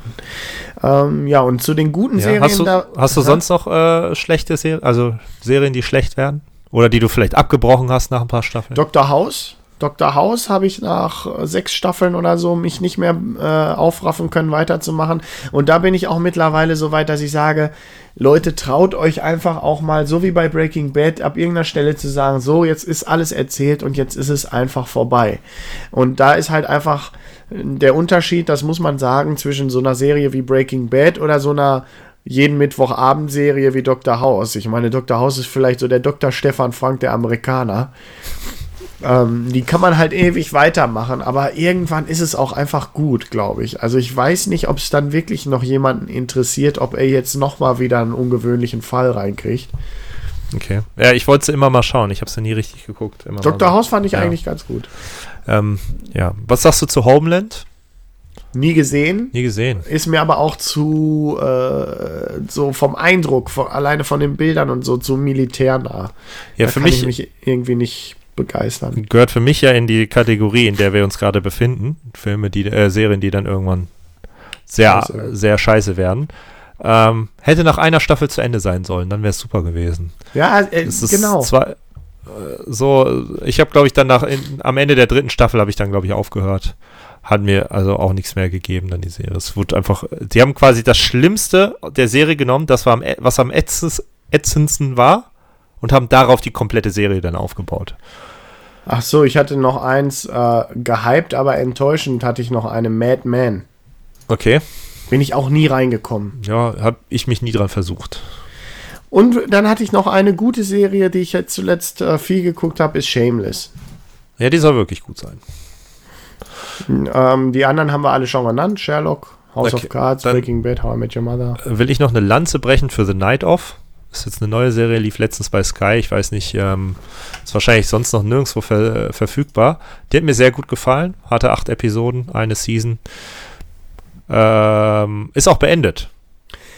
Ähm, ja, und zu den guten Ja, Serien hast du, da. hast du Ja? sonst noch äh, schlechte Serien, also Serien, die schlecht werden? Oder die du vielleicht abgebrochen hast nach ein paar Staffeln? Dr. House. Dr. House habe ich nach äh, sechs Staffeln oder so mich nicht mehr äh, aufraffen können, weiterzumachen. Und da bin ich auch mittlerweile so weit, dass ich sage, Leute, traut euch einfach auch mal, so wie bei Breaking Bad, ab irgendeiner Stelle zu sagen, so, jetzt ist alles erzählt und jetzt ist es einfach vorbei. Und da ist halt einfach der Unterschied, das muss man sagen, zwischen so einer Serie wie Breaking Bad oder so einer jeden Mittwochabend-Serie wie Dr. House. Ich meine, Dr. House ist vielleicht so der Dr. Stefan Frank der Amerikaner. Ähm, die kann man halt ewig weitermachen, aber irgendwann ist es auch einfach gut, glaube ich. Also ich weiß nicht, ob es dann wirklich noch jemanden interessiert, ob er jetzt noch mal wieder einen ungewöhnlichen Fall reinkriegt. Okay. Ja, ich wollte sie immer mal schauen. Ich habe sie nie richtig geguckt. Immer Dr. House fand ich Ja. eigentlich ganz gut. Ähm, ja. Was sagst du zu Homeland? Nie gesehen, Nie gesehen. ist mir aber auch zu äh, so vom Eindruck, von, alleine von den Bildern und so zu militärnah. Ja, da für kann mich, ich mich irgendwie nicht begeistern. gehört für mich ja in die Kategorie, in der wir uns gerade befinden. Filme, die, äh, Serien, die dann irgendwann sehr, Scheiße. sehr scheiße werden. Ähm, hätte nach einer Staffel zu Ende sein sollen, dann wäre es super gewesen. Ja, äh, Es ist genau. Zwar, so, ich habe, glaube ich, dann nach, in, am Ende der dritten Staffel habe ich dann, glaube ich, aufgehört. Hat mir also auch nichts mehr gegeben, dann die Serie. Es wurde einfach, die haben quasi das Schlimmste der Serie genommen, das war am, was am ätzens- ätzendsten war, und haben darauf die komplette Serie dann aufgebaut. Ach so, ich hatte noch eins äh, gehypt, aber enttäuschend hatte ich noch eine Mad Men. Okay. Bin ich auch nie reingekommen. Ja, habe ich mich nie dran versucht. Und dann hatte ich noch eine gute Serie, die ich jetzt zuletzt äh, viel geguckt habe, ist Shameless. Ja, die soll wirklich gut sein. Ähm, die anderen haben wir alle schon genannt. Sherlock House Okay, of Cards, Breaking Bad, How I Met Your Mother. Will ich noch eine Lanze brechen für The Night Of? Ist jetzt eine neue Serie, lief letztens bei Sky. Ich weiß nicht, ähm, ist wahrscheinlich sonst noch nirgendwo ver äh, verfügbar. Die hat mir sehr gut gefallen. Hatte acht Episoden, eine Season. Ähm, ist auch beendet.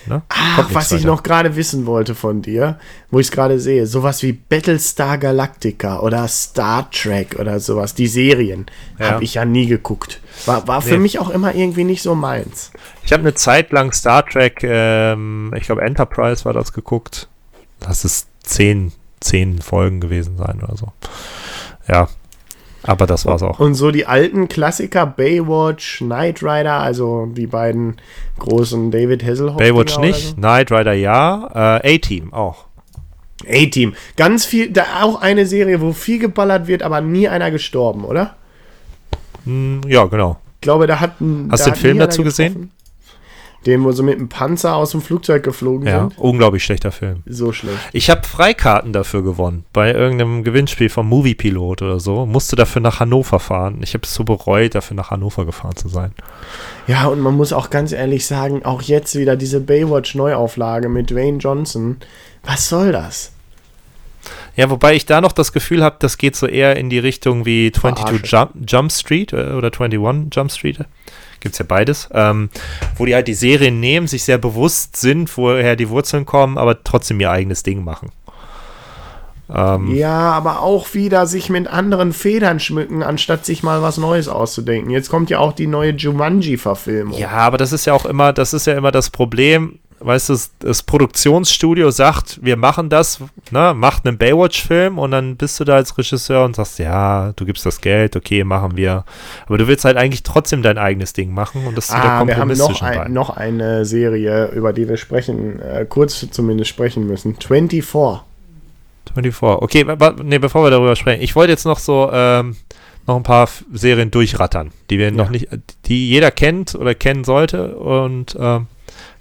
Ne? Ach, Kommt was ich weiter. noch gerade wissen wollte von dir, wo ich es gerade sehe, sowas wie Battlestar Galactica oder Star Trek oder sowas, die Serien, Ja. habe ich ja nie geguckt. War, war für Nee. mich auch immer irgendwie nicht so meins. Ich habe eine Zeit lang Star Trek, ähm, ich glaube Enterprise war das geguckt. Lass es zehn, zehn Folgen gewesen sein oder so. Ja, aber das war's auch. Und so die alten Klassiker, Baywatch, Knight Rider, also die beiden großen David Hasselhoff. Baywatch nicht, Knight Rider ja, äh, A-Team auch. So. A-Team. Ganz viel, da auch eine Serie, wo viel geballert wird, aber nie einer gestorben, oder? Hm, ja, genau. Ich glaube, da hat. Hast da du den Film dazu gesehen? Den, wo sie mit dem Panzer aus dem Flugzeug geflogen Ja, sind. unglaublich schlechter Film. So schlecht. Ich habe Freikarten dafür gewonnen, bei irgendeinem Gewinnspiel vom Moviepilot oder so. Musste dafür nach Hannover fahren. Ich habe es so bereut, dafür nach Hannover gefahren zu sein. Ja, und man muss auch ganz ehrlich sagen, auch jetzt wieder diese Baywatch-Neuauflage mit Dwayne Johnson. Was soll das? Ja, wobei ich da noch das Gefühl habe, das geht so eher in die Richtung wie 22 Verarsche. Jump, Jump Street äh, oder 21 Jump Street. Gibt's ja beides. Ähm, wo die halt die Serien nehmen, sich sehr bewusst sind, woher die Wurzeln kommen, aber trotzdem ihr eigenes Ding machen. Ähm, Ja, aber auch wieder sich mit anderen Federn schmücken, anstatt sich mal was Neues auszudenken. Jetzt kommt ja auch die neue Jumanji-Verfilmung. Ja, aber das ist ja auch immer, das ist ja immer das Problem. Weißt du, das, das Produktionsstudio sagt, wir machen das, ne, macht einen Baywatch-Film und dann bist du da als Regisseur und sagst, ja, du gibst das Geld, okay, machen wir. Aber du willst halt eigentlich trotzdem dein eigenes Ding machen und das ist so der Ah, wir haben Kompromiss noch, ein, noch eine Serie, über die wir sprechen, äh, kurz zumindest sprechen müssen. 24. 24. Okay, nee, bevor wir darüber sprechen, ich wollte jetzt noch so ähm, noch ein paar Serien durchrattern, die wir noch nicht, die jeder kennt oder kennen sollte und ähm,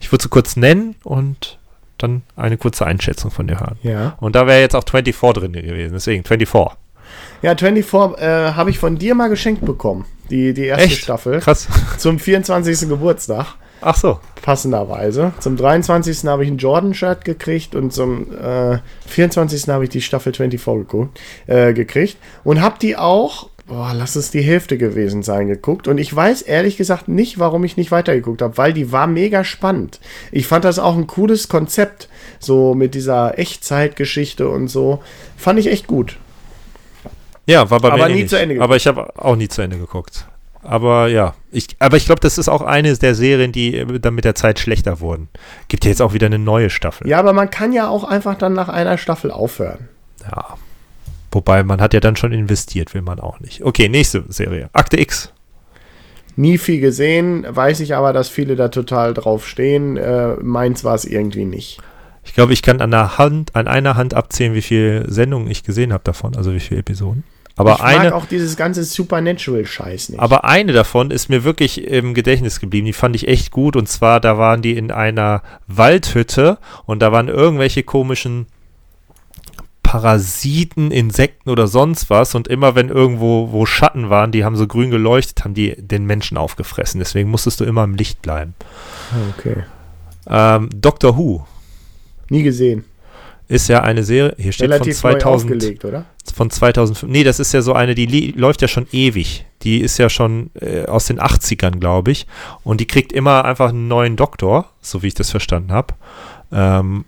ich würde sie kurz nennen und dann eine kurze Einschätzung von dir hören. Ja. Und da wäre jetzt auch 24 drin gewesen, deswegen 24. Ja, 24 äh, habe ich von dir mal geschenkt bekommen. Die, die erste Echt? Staffel. Krass. Zum 24. Geburtstag. Ach so. passenderweise. Zum 23. habe ich ein Jordan-Shirt gekriegt und zum äh, 24. habe ich die Staffel 24 geguckt, äh, gekriegt und habe die auch, boah, lass es die Hälfte gewesen sein, geguckt. Und ich weiß ehrlich gesagt nicht, warum ich nicht weitergeguckt habe, weil die war mega spannend. Ich fand das auch ein cooles Konzept, so mit dieser Echtzeitgeschichte und so. Fand ich echt gut. Ja, war bei Aber mir nie ähnlich. zu Ende geguckt. Aber ich habe auch nie zu Ende geguckt. Aber ja, ich, aber ich glaube, das ist auch eine der Serien, die äh, dann mit der Zeit schlechter wurden. Gibt ja jetzt auch wieder eine neue Staffel. Ja, aber man kann ja auch einfach dann nach einer Staffel aufhören. Ja. Wobei man hat ja dann schon investiert, will man auch nicht. Okay, nächste Serie. Akte X. Nie viel gesehen, weiß ich aber, dass viele da total drauf stehen. Äh, meins war es irgendwie nicht. Ich glaube, ich kann an der Hand, an einer Hand abzählen, wie viele Sendungen ich gesehen habe davon, also wie viele Episoden. Aber ich mag eine, auch dieses ganze Supernatural-Scheiß nicht. aber eine davon ist mir wirklich im Gedächtnis geblieben. Die fand ich echt gut. Und zwar, da waren die in einer Waldhütte und da waren irgendwelche komischen Parasiten, Insekten oder sonst was. Und immer wenn irgendwo wo Schatten waren, die haben so grün geleuchtet, haben die den Menschen aufgefressen. Deswegen musstest du immer im Licht bleiben. okay. Ähm, Doctor Who Nie gesehen. ist ja eine Serie, hier steht Relativ von neu 2000, aufgelegt, oder? von 2005. Nee, das ist ja so eine, die läuft ja schon ewig. Die ist ja schon äh, aus den 80ern, glaube ich. Und die kriegt immer einfach einen neuen Doktor, so wie ich das verstanden habe. Ähm,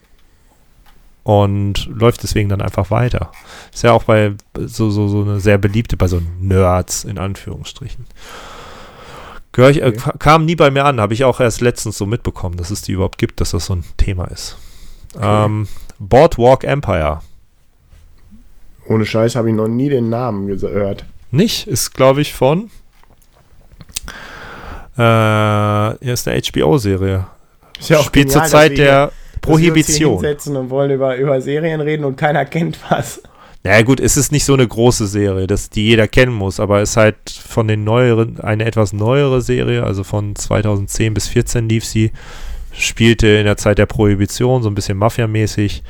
und läuft deswegen dann einfach weiter. Ist ja auch bei so, so, so eine sehr beliebte, bei so Nerds in Anführungsstrichen. Gehör ich, äh, Okay. ka- kam nie bei mir an, habe ich auch erst letztens so mitbekommen, dass es die überhaupt gibt, dass das so ein Thema ist. Ähm, Boardwalk Empire. Ohne Scheiß habe ich noch nie den Namen gehört. Nicht, ist glaube ich von. Äh, ist eine HBO-Serie. Ist ja auch Spielt zur Zeit dass wir hier- dass wir uns Prohibition. hinsetzen und wollen über, über Serien reden und keiner kennt was. Naja, gut, es ist nicht so eine große Serie, dass die jeder kennen muss, aber es ist halt von den neueren, eine etwas neuere Serie, also von 2010 bis 14 lief sie, spielte in der Zeit der Prohibition, so ein bisschen Mafia-mäßig,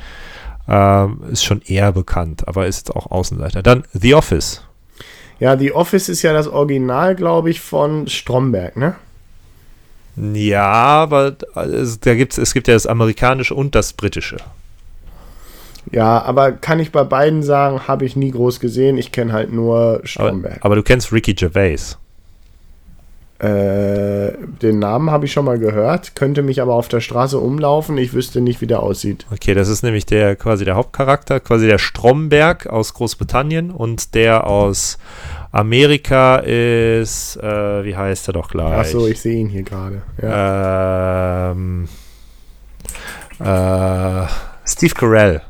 ähm, ist schon eher bekannt, aber ist jetzt auch Außenseiter. Dann The Office. Ja, The Office ist ja das Original, glaube ich, von Stromberg, ne? Ja, aber da gibt's, es gibt ja das amerikanische und das britische. Ja, aber kann ich bei beiden sagen, habe ich nie groß gesehen. Ich kenne halt nur Stromberg. Aber, aber, du kennst Ricky Gervais. Äh, den Namen habe ich schon mal gehört, könnte mich aber auf der Straße umlaufen. Ich wüsste nicht, wie der aussieht. Okay, das ist nämlich der quasi der Hauptcharakter, quasi der Stromberg aus Großbritannien und der aus Amerika ist, äh, wie heißt er doch gleich? Ach so, ich sehe ihn hier gerade. Ja. Ähm, äh, Steve Carell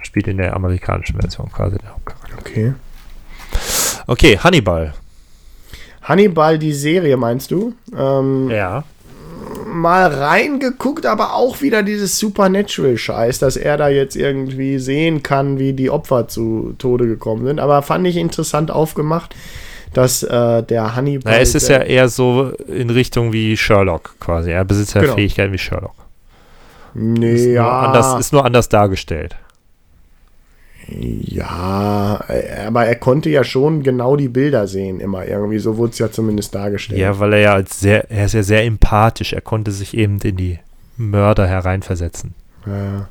spielt in der amerikanischen Version quasi der Hauptcharakter. Okay. Okay, Hannibal. Hannibal, die Serie, meinst du? Ähm, ja. Mal reingeguckt, aber auch wieder dieses Supernatural-Scheiß, dass er da jetzt irgendwie sehen kann, wie die Opfer zu Tode gekommen sind. Aber fand ich interessant aufgemacht, dass äh, der Hannibal. Na, es ist ja eher so in Richtung wie Sherlock quasi. Er besitzt ja genau. Fähigkeiten wie Sherlock. Nee, ist ja. Anders, ist nur anders dargestellt. Ja, aber er konnte ja schon genau die Bilder sehen, immer irgendwie. So wurde es ja zumindest dargestellt. Ja, weil er ja als sehr, er ist ja sehr empathisch. Er konnte sich eben in die Mörder hereinversetzen. Ja,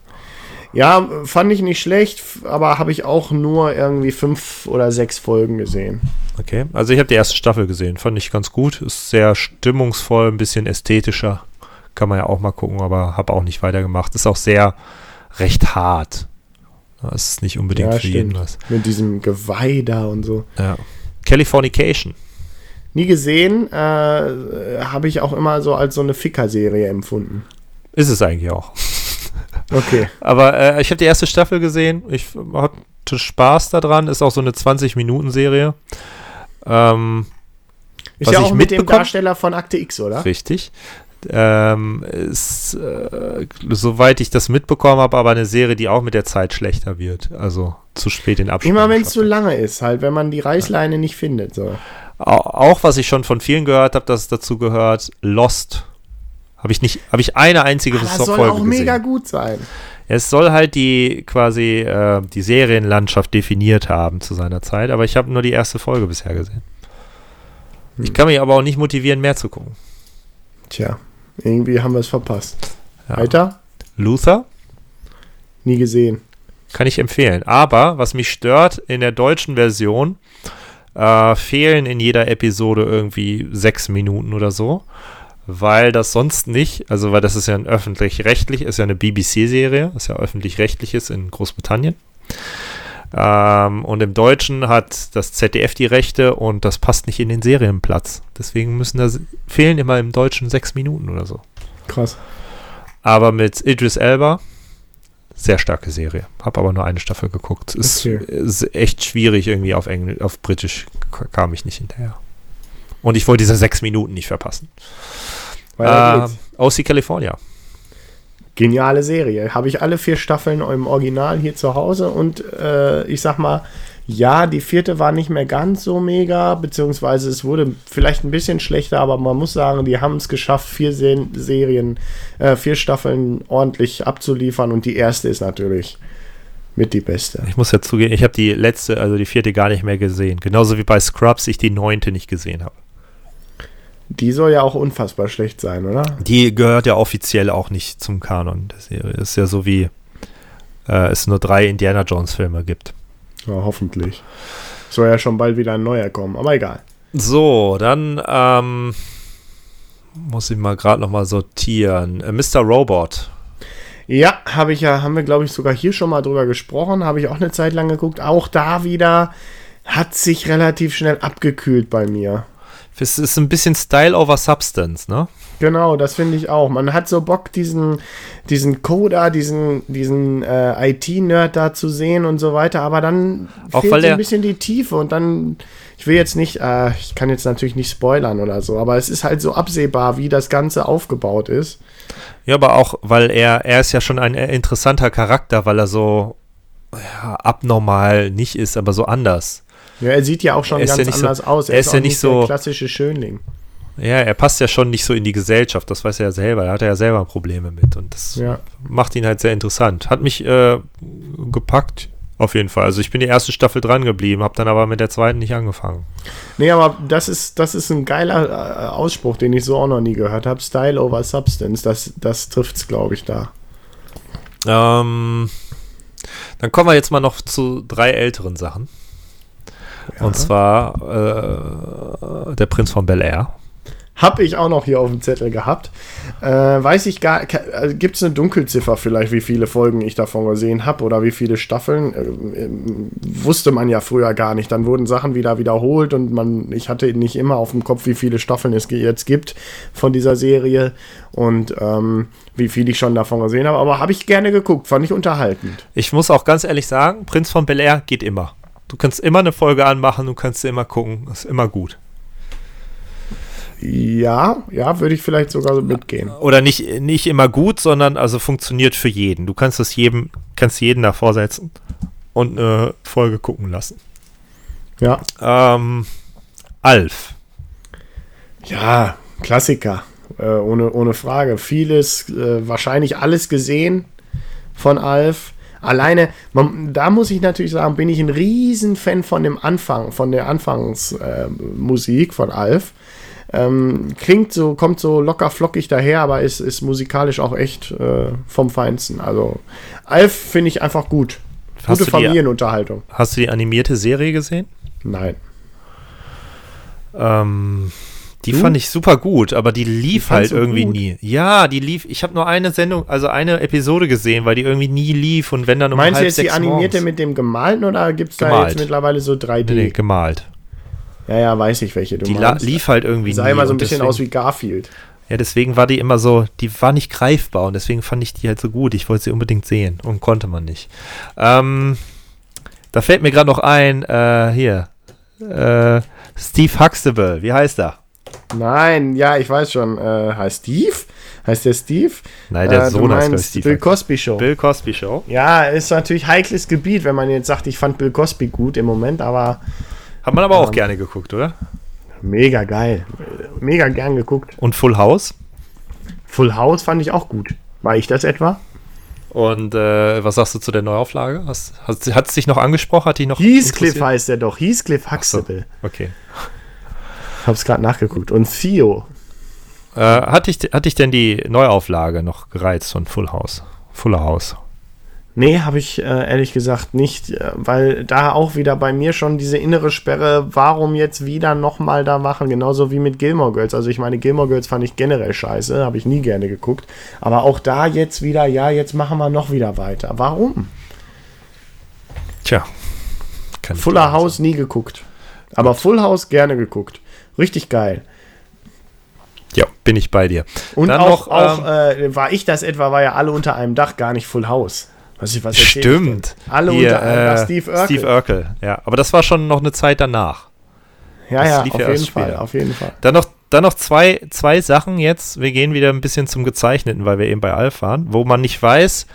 ja fand ich nicht schlecht, aber habe ich auch nur irgendwie fünf oder sechs Folgen gesehen. Okay, also ich habe die erste Staffel gesehen, fand ich ganz gut. Ist sehr stimmungsvoll, ein bisschen ästhetischer. Kann man ja auch mal gucken, aber habe auch nicht weitergemacht. Ist auch sehr recht hart. Das ist nicht unbedingt ja, für stimmt. jeden was. Mit diesem Geweih da und so. Ja. Californication. Nie gesehen, äh, habe ich auch immer so als so eine Ficker-Serie empfunden. Ist es eigentlich auch. Okay. Aber äh, ich habe die erste Staffel gesehen. Ich hatte Spaß daran. Ist auch so eine 20-Minuten-Serie. Ähm, ist ja auch mit dem Darsteller von Akte X, oder? Richtig ähm, ist, äh, soweit ich das mitbekommen habe, aber eine Serie, die auch mit der Zeit schlechter wird. Also zu spät in Abschluss. Immer wenn es zu lange ist, halt, wenn man die Reißleine ja. nicht findet. So. Auch, was ich schon von vielen gehört habe, dass es dazu gehört, Lost. Habe ich nicht, habe ich eine einzige ah, das soll Folge auch mega gut sein. Es soll halt die quasi äh, die Serienlandschaft definiert haben zu seiner Zeit, aber ich habe nur die erste Folge bisher gesehen. Hm. Ich kann mich aber auch nicht motivieren, mehr zu gucken. Tja, irgendwie haben wir es verpasst. Ja. Weiter? Luther? Nie gesehen. Kann ich empfehlen. Aber was mich stört, in der deutschen Version äh, fehlen in jeder Episode irgendwie sechs Minuten oder so. Weil das sonst nicht, also weil das ist ja ein öffentlich-rechtlich, ist ja eine BBC-Serie, ist ja öffentlich-rechtliches in Großbritannien. Ähm, und im Deutschen hat das ZDF die Rechte und das passt nicht in den Serienplatz. Deswegen müssen da fehlen immer im Deutschen sechs Minuten oder so. Krass. Aber mit Idris Elba, sehr starke Serie. Hab aber nur eine Staffel geguckt. Ist, okay. ist echt schwierig irgendwie auf Englisch, auf Britisch kam ich nicht hinterher. Und ich wollte diese sechs Minuten nicht verpassen. Äh, OC California. Geniale Serie. Habe ich alle vier Staffeln im Original hier zu Hause und äh, ich sag mal, ja, die vierte war nicht mehr ganz so mega, beziehungsweise es wurde vielleicht ein bisschen schlechter, aber man muss sagen, die haben es geschafft, vier Se Serien, äh, vier Staffeln ordentlich abzuliefern und die erste ist natürlich mit die beste. Ich muss ja zugeben, ich habe die letzte, also die vierte gar nicht mehr gesehen. Genauso wie bei Scrubs ich die neunte nicht gesehen habe. Die soll ja auch unfassbar schlecht sein, oder? Die gehört ja offiziell auch nicht zum Kanon der Serie. Ist ja so wie äh, es nur drei Indiana Jones Filme gibt. Ja, hoffentlich. Soll ja schon bald wieder ein neuer kommen, aber egal. So, dann ähm, muss ich mal gerade noch mal sortieren. Äh, Mr. Robot. Ja, habe ich ja, haben wir glaube ich sogar hier schon mal drüber gesprochen, habe ich auch eine Zeit lang geguckt. Auch da wieder hat sich relativ schnell abgekühlt bei mir. Es ist ein bisschen Style over Substance, ne? Genau, das finde ich auch. Man hat so Bock, diesen, diesen Coder, diesen, diesen äh, IT-Nerd da zu sehen und so weiter, aber dann auch fehlt so ein bisschen die Tiefe und dann, ich will jetzt nicht, äh, ich kann jetzt natürlich nicht spoilern oder so, aber es ist halt so absehbar, wie das Ganze aufgebaut ist. Ja, aber auch, weil er, er ist ja schon ein interessanter Charakter, weil er so ja, abnormal nicht ist, aber so anders. Ja, er sieht ja auch schon ganz ja anders so, aus. Er, er ist, ist ja nicht, so der klassische Schönling. Ja, er passt ja schon nicht so in die Gesellschaft, das weiß er ja selber. Da hat er ja selber Probleme mit und das ja. macht ihn halt sehr interessant. Hat mich äh, gepackt. Auf jeden Fall. Also ich bin die erste Staffel dran geblieben, habe dann aber mit der zweiten nicht angefangen. Nee, aber das ist, das ist ein geiler äh, Ausspruch, den ich so auch noch nie gehört habe. Style over Substance, das, das trifft's, glaube ich, da. Ähm, dann kommen wir jetzt mal noch zu drei älteren Sachen. Ja. Und zwar äh, der Prinz von Bel Air. Hab ich auch noch hier auf dem Zettel gehabt. Äh, weiß ich gar äh, Gibt es eine Dunkelziffer vielleicht, wie viele Folgen ich davon gesehen habe oder wie viele Staffeln? Äh, äh, wusste man ja früher gar nicht. Dann wurden Sachen wieder wiederholt und man, ich hatte nicht immer auf dem Kopf, wie viele Staffeln es jetzt gibt von dieser Serie und ähm, wie viel ich schon davon gesehen habe. Aber habe ich gerne geguckt, fand ich unterhaltend. Ich muss auch ganz ehrlich sagen, Prinz von Bel Air geht immer. Du kannst immer eine Folge anmachen, du kannst immer gucken, ist immer gut. Ja, ja, würde ich vielleicht sogar so mitgehen. Oder nicht, nicht immer gut, sondern also funktioniert für jeden. Du kannst es jedem, kannst jeden davor setzen und eine Folge gucken lassen. Ja. Ähm, Alf. Ja, Klassiker. Äh, ohne, ohne Frage. Vieles, äh, wahrscheinlich alles gesehen von Alf. Alleine, man, da muss ich natürlich sagen, bin ich ein Riesenfan von dem Anfang, von der Anfangsmusik äh, von Alf. Ähm, klingt so, kommt so locker flockig daher, aber ist, ist musikalisch auch echt äh, vom Feinsten. Also Alf finde ich einfach gut. Hast Gute Familienunterhaltung. Hast du die animierte Serie gesehen? Nein. Ähm, die Du? fand ich super gut, aber die lief halt fandst du irgendwie gut? nie. Ja, die lief. Ich habe nur eine Sendung, also eine Episode gesehen, weil die irgendwie nie lief und wenn dann um Meinst du halb jetzt die animierte morgens. mit dem gemalten oder gibt es da jetzt mittlerweile so 3D? Nee, nee, gemalt. Ja, ja, weiß ich, welche du Die meinst. lief halt irgendwie Die sah nie. immer so ein bisschen deswegen, aus wie Garfield. Ja, deswegen war die immer so, die war nicht greifbar und deswegen fand ich die halt so gut. Ich wollte sie unbedingt sehen und konnte man nicht. Ähm, da fällt mir gerade noch ein, äh, hier, äh, Steve Huxtable, wie heißt er? Nein, ja, ich weiß schon. Äh, heißt Steve? Heißt der Steve? Nein, der äh, Sohn heißt Steve. Bill Cosby Show. Bill Cosby Show. Ja, ist natürlich heikles Gebiet, wenn man jetzt sagt, ich fand Bill Cosby gut im Moment, aber Hat man aber auch Ähm. gerne geguckt, oder? mega geil. Mega gern geguckt. Und Full House. Full House fand ich auch gut. War ich das etwa? Und äh, was sagst du zu der Neuauflage? Hast, hat es dich noch angesprochen? Hat dich noch Heathcliff heißt der doch. Heathcliff So, Huxtable. Okay. Hab's gerade nachgeguckt. Und Theo. Äh, hat, dich, hat dich denn die Neuauflage noch gereizt von Full House? Fuller House. Nee, habe ich äh, ehrlich gesagt nicht, äh, weil da auch wieder bei mir schon diese innere Sperre, warum jetzt wieder nochmal da machen, genauso wie mit Gilmore Girls. Also ich meine, Gilmore Girls fand ich generell scheiße, habe ich nie gerne geguckt. Aber auch da jetzt wieder, ja, jetzt machen wir noch wieder weiter. Warum? Tja. Ich Fuller House nie geguckt. Aber Full House gerne geguckt. Richtig geil. Ja, bin ich bei dir. Und Dann auch, noch, auch ähm, äh, war ich das etwa, war ja alle unter einem Dach, gar nicht Full House. Was ich, was erzähl ich? Stimmt. Alle Hier, unter einem Dach. äh, Steve Urkel. Steve Urkel, ja. Aber das war schon noch eine Zeit danach. ja, das ja, auf ja jeden Fall, später. auf jeden Fall. Dann noch, dann noch zwei, zwei Sachen jetzt. Wir gehen wieder ein bisschen zum Gezeichneten, weil wir eben bei Alf waren, wo man nicht weiß,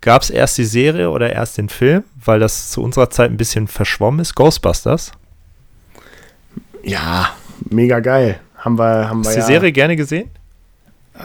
gab es erst die Serie oder erst den Film, weil das zu unserer Zeit ein bisschen verschwommen ist. Ghostbusters. Ja, mega geil. Haben wir, haben Hast du ja, die Serie gerne gesehen?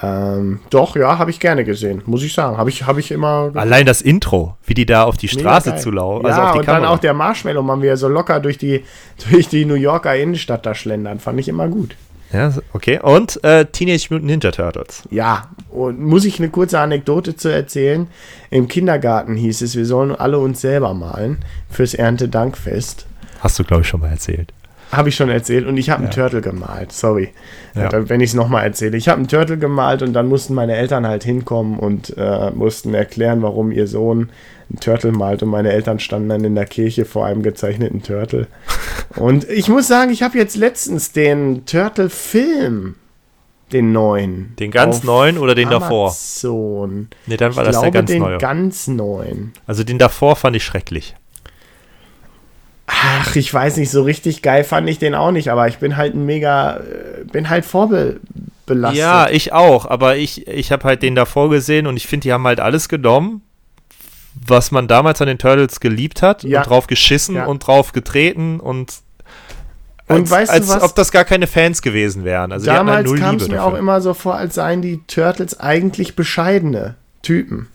Ähm, doch, ja, habe ich gerne gesehen, muss ich sagen. Habe ich, hab ich immer. Allein das Intro, wie die da auf die Straße geil. zulaufen. Ja, also auf die und Kamera. dann auch der Marshmallow-Mann, wie er so locker durch die, durch die New Yorker Innenstadt da schlendern. Fand ich immer gut. Ja, okay. Und äh, Teenage Mutant Ninja Turtles. Ja, und muss ich eine kurze Anekdote zu erzählen? Im Kindergarten hieß es, wir sollen alle uns selber malen fürs Erntedankfest. Hast du, glaube ich, schon mal erzählt. Habe ich schon erzählt und ich habe einen Turtle gemalt, sorry. Ja. Wenn ich es nochmal erzähle. Ich habe einen Turtle gemalt und dann mussten meine Eltern halt hinkommen und äh, mussten erklären, warum ihr Sohn einen Turtle malt und meine Eltern standen dann in der Kirche vor einem gezeichneten Turtle. und ich muss sagen, ich habe jetzt letztens den Turtle-Film, den neuen. Den ganz neuen oder den davor? Amazon. Nee, dann war ich das glaube, der ganz den neue. ganz neuen. Also den davor fand ich schrecklich. Ach, ich weiß nicht, so richtig geil fand ich den auch nicht, aber ich bin halt ein mega, äh, bin halt vorbelastet. Ja, ich auch, aber ich, ich habe halt den davor gesehen und ich finde, die haben halt alles genommen, was man damals an den Turtles geliebt hat Ja. und drauf geschissen Ja. und drauf getreten und Und als, weißt du als was? ob das gar keine Fans gewesen wären. Also halt Damals null kam es mir auch dafür. immer so vor, als seien die Turtles eigentlich bescheidene Typen.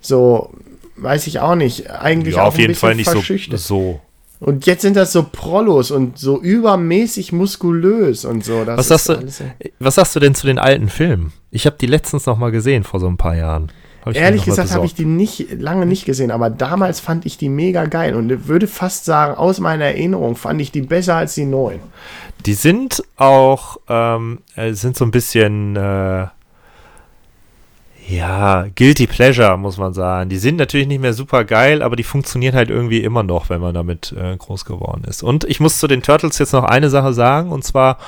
So, weiß ich auch nicht. Eigentlich Ja, auch auf jeden Fall nicht so, so. Und jetzt sind das so Prollos und so übermäßig muskulös und so. Das Was sagst, du, was sagst du denn zu den alten Filmen? Ich habe die letztens noch mal gesehen, vor so ein paar Jahren. Ehrlich gesagt habe ich die nicht lange nicht gesehen, aber damals fand ich die mega geil und würde fast sagen, aus meiner Erinnerung fand ich die besser als die neuen. Die sind auch, ähm, äh, sind so ein bisschen, äh, ja, guilty pleasure, muss man sagen. Die sind natürlich nicht mehr super geil, aber die funktionieren halt irgendwie immer noch, wenn man damit äh, groß geworden ist. Und ich muss zu den Turtles jetzt noch eine Sache sagen, und zwar,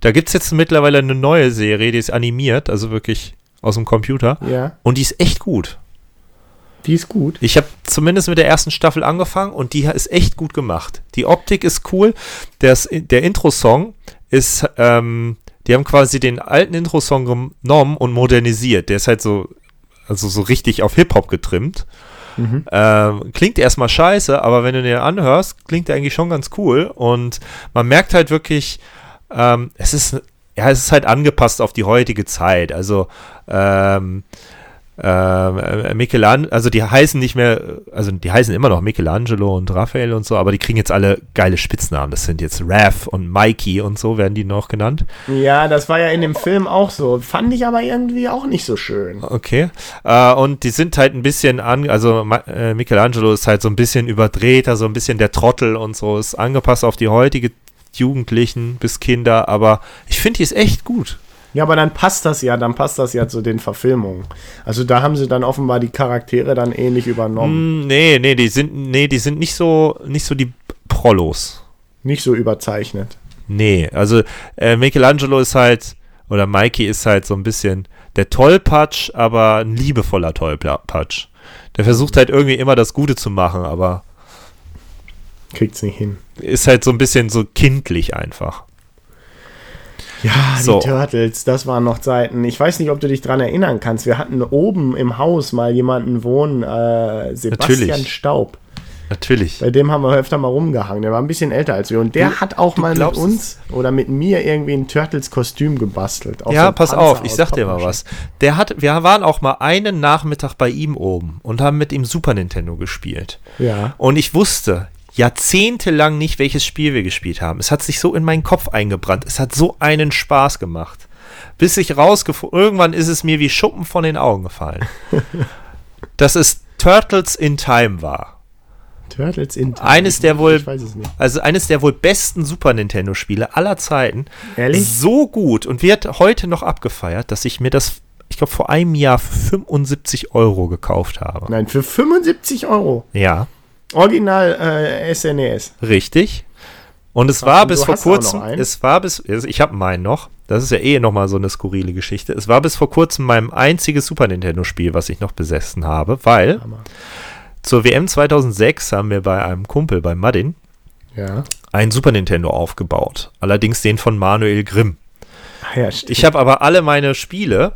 da gibt es jetzt mittlerweile eine neue Serie, die ist animiert, also wirklich aus dem Computer. Ja, Und die ist echt gut. die ist gut. Ich habe zumindest mit der ersten Staffel angefangen und die ist echt gut gemacht. Die Optik ist cool. Das, der Intro-Song ist, ähm, die haben quasi den alten Intro-Song genommen und modernisiert. Der ist halt so, also so richtig auf Hip-Hop getrimmt. Ähm, klingt erstmal scheiße, aber wenn du den anhörst, klingt der eigentlich schon ganz cool. Und man merkt halt wirklich, ähm, es ist, ja, es ist halt angepasst auf die heutige Zeit. Also, ähm, äh, Michelangelo, also die heißen nicht mehr, also die heißen immer noch Michelangelo und Raphael und so, aber die kriegen jetzt alle geile Spitznamen. Das sind jetzt Raph und Mikey und so werden die noch genannt. Ja, das war ja in dem Film auch so. Fand ich aber irgendwie auch nicht so schön. Okay. Äh, und die sind halt ein bisschen an, also äh, Michelangelo ist halt so ein bisschen überdrehter, so ein bisschen der Trottel und so, ist angepasst auf die heutige Jugendlichen bis Kinder, aber ich finde die ist echt gut. Ja, aber dann passt das ja, dann passt das ja zu den Verfilmungen. Also da haben sie dann offenbar die Charaktere dann ähnlich übernommen. Hm, nee, nee, die sind, nee, die sind nicht so, nicht so die Prollos. Nicht so überzeichnet. Nee, also äh, Michelangelo ist halt, oder Mikey ist halt so ein bisschen der Tollpatsch, aber ein liebevoller Tollpatsch. Der versucht halt irgendwie immer das Gute zu machen, aber Kriegt's nicht hin. ist halt so ein bisschen so kindlich einfach. Ja, So. die Turtles, das waren noch Zeiten. Ich weiß nicht, ob du dich dran erinnern kannst. Wir hatten oben im Haus mal jemanden wohnen, äh, Sebastian Natürlich. Staub. Natürlich. Bei dem haben wir öfter mal rumgehangen. Der war ein bisschen älter als wir. Und der Du- hat auch mal mit uns oder mit mir irgendwie ein Turtles-Kostüm gebastelt. So Ja, ein pass Panzer auf, ich sag dir mal was. Der hat, wir waren auch mal einen Nachmittag bei ihm oben und haben mit ihm Super Nintendo gespielt. Ja. Und ich wusste jahrzehntelang nicht, welches Spiel wir gespielt haben. Es hat sich so in meinen Kopf eingebrannt. Es hat so einen Spaß gemacht. Bis ich rausgefunden, irgendwann ist es mir wie Schuppen von den Augen gefallen. dass es Turtles in Time war. Turtles in Time. Eines der wohl, also eines der wohl besten Super Nintendo Spiele aller Zeiten. Ehrlich? So gut und wird heute noch abgefeiert, dass ich mir das, ich glaube, vor einem Jahr für 75 Euro gekauft habe. Nein, für 75 Euro. Ja, Original äh, SNES. richtig. Und es Ach, war und bis vor kurzem, es war bis, ich habe meinen noch, das ist ja eh nochmal so eine skurrile Geschichte. Es war bis vor kurzem mein einziges Super Nintendo Spiel, was ich noch besessen habe, weil Hammer. zur WM 2006 haben wir bei einem Kumpel, bei Madin, Ja. einen Super Nintendo aufgebaut. Allerdings den von Manuel Grimm. Ach ja, stimmt. Ich habe aber alle meine Spiele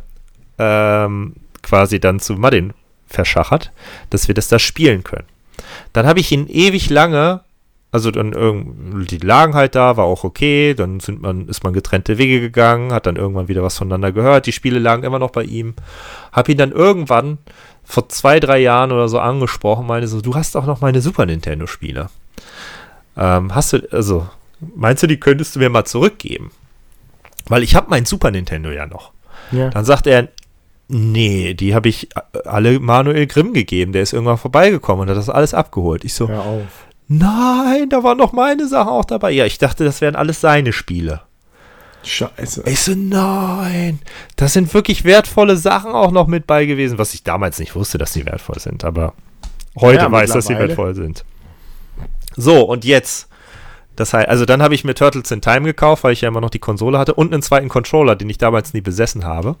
ähm, quasi dann zu Madin verschachert, dass wir das da spielen können. Dann habe ich ihn ewig lange, also dann irgend, die lagen halt da, war auch okay, dann sind man, ist man getrennte Wege gegangen, hat dann irgendwann wieder was voneinander gehört, die Spiele lagen immer noch bei ihm. Habe ihn dann irgendwann vor zwei, drei Jahren oder so angesprochen, meine so, du hast auch noch meine Super Nintendo Spiele. Ähm, hast du, also, meinst du, die könntest du mir mal zurückgeben? Weil ich habe mein Super Nintendo ja noch. ja. Dann sagt er, nee, die habe ich alle Manuel Grimm gegeben. Der ist irgendwann vorbeigekommen und hat das alles abgeholt. Ich so, Hör auf. nein, da waren noch meine Sachen auch dabei. Ja, ich dachte, das wären alles seine Spiele. Scheiße. Ich so, nein, da sind wirklich wertvolle Sachen auch noch mit bei gewesen, was ich damals nicht wusste, dass die wertvoll sind, aber heute Ja, weiß, dass sie wertvoll sind. So, und jetzt. Das heißt, also dann habe ich mir Turtles in Time gekauft, weil ich ja immer noch die Konsole hatte und einen zweiten Controller, den ich damals nie besessen habe.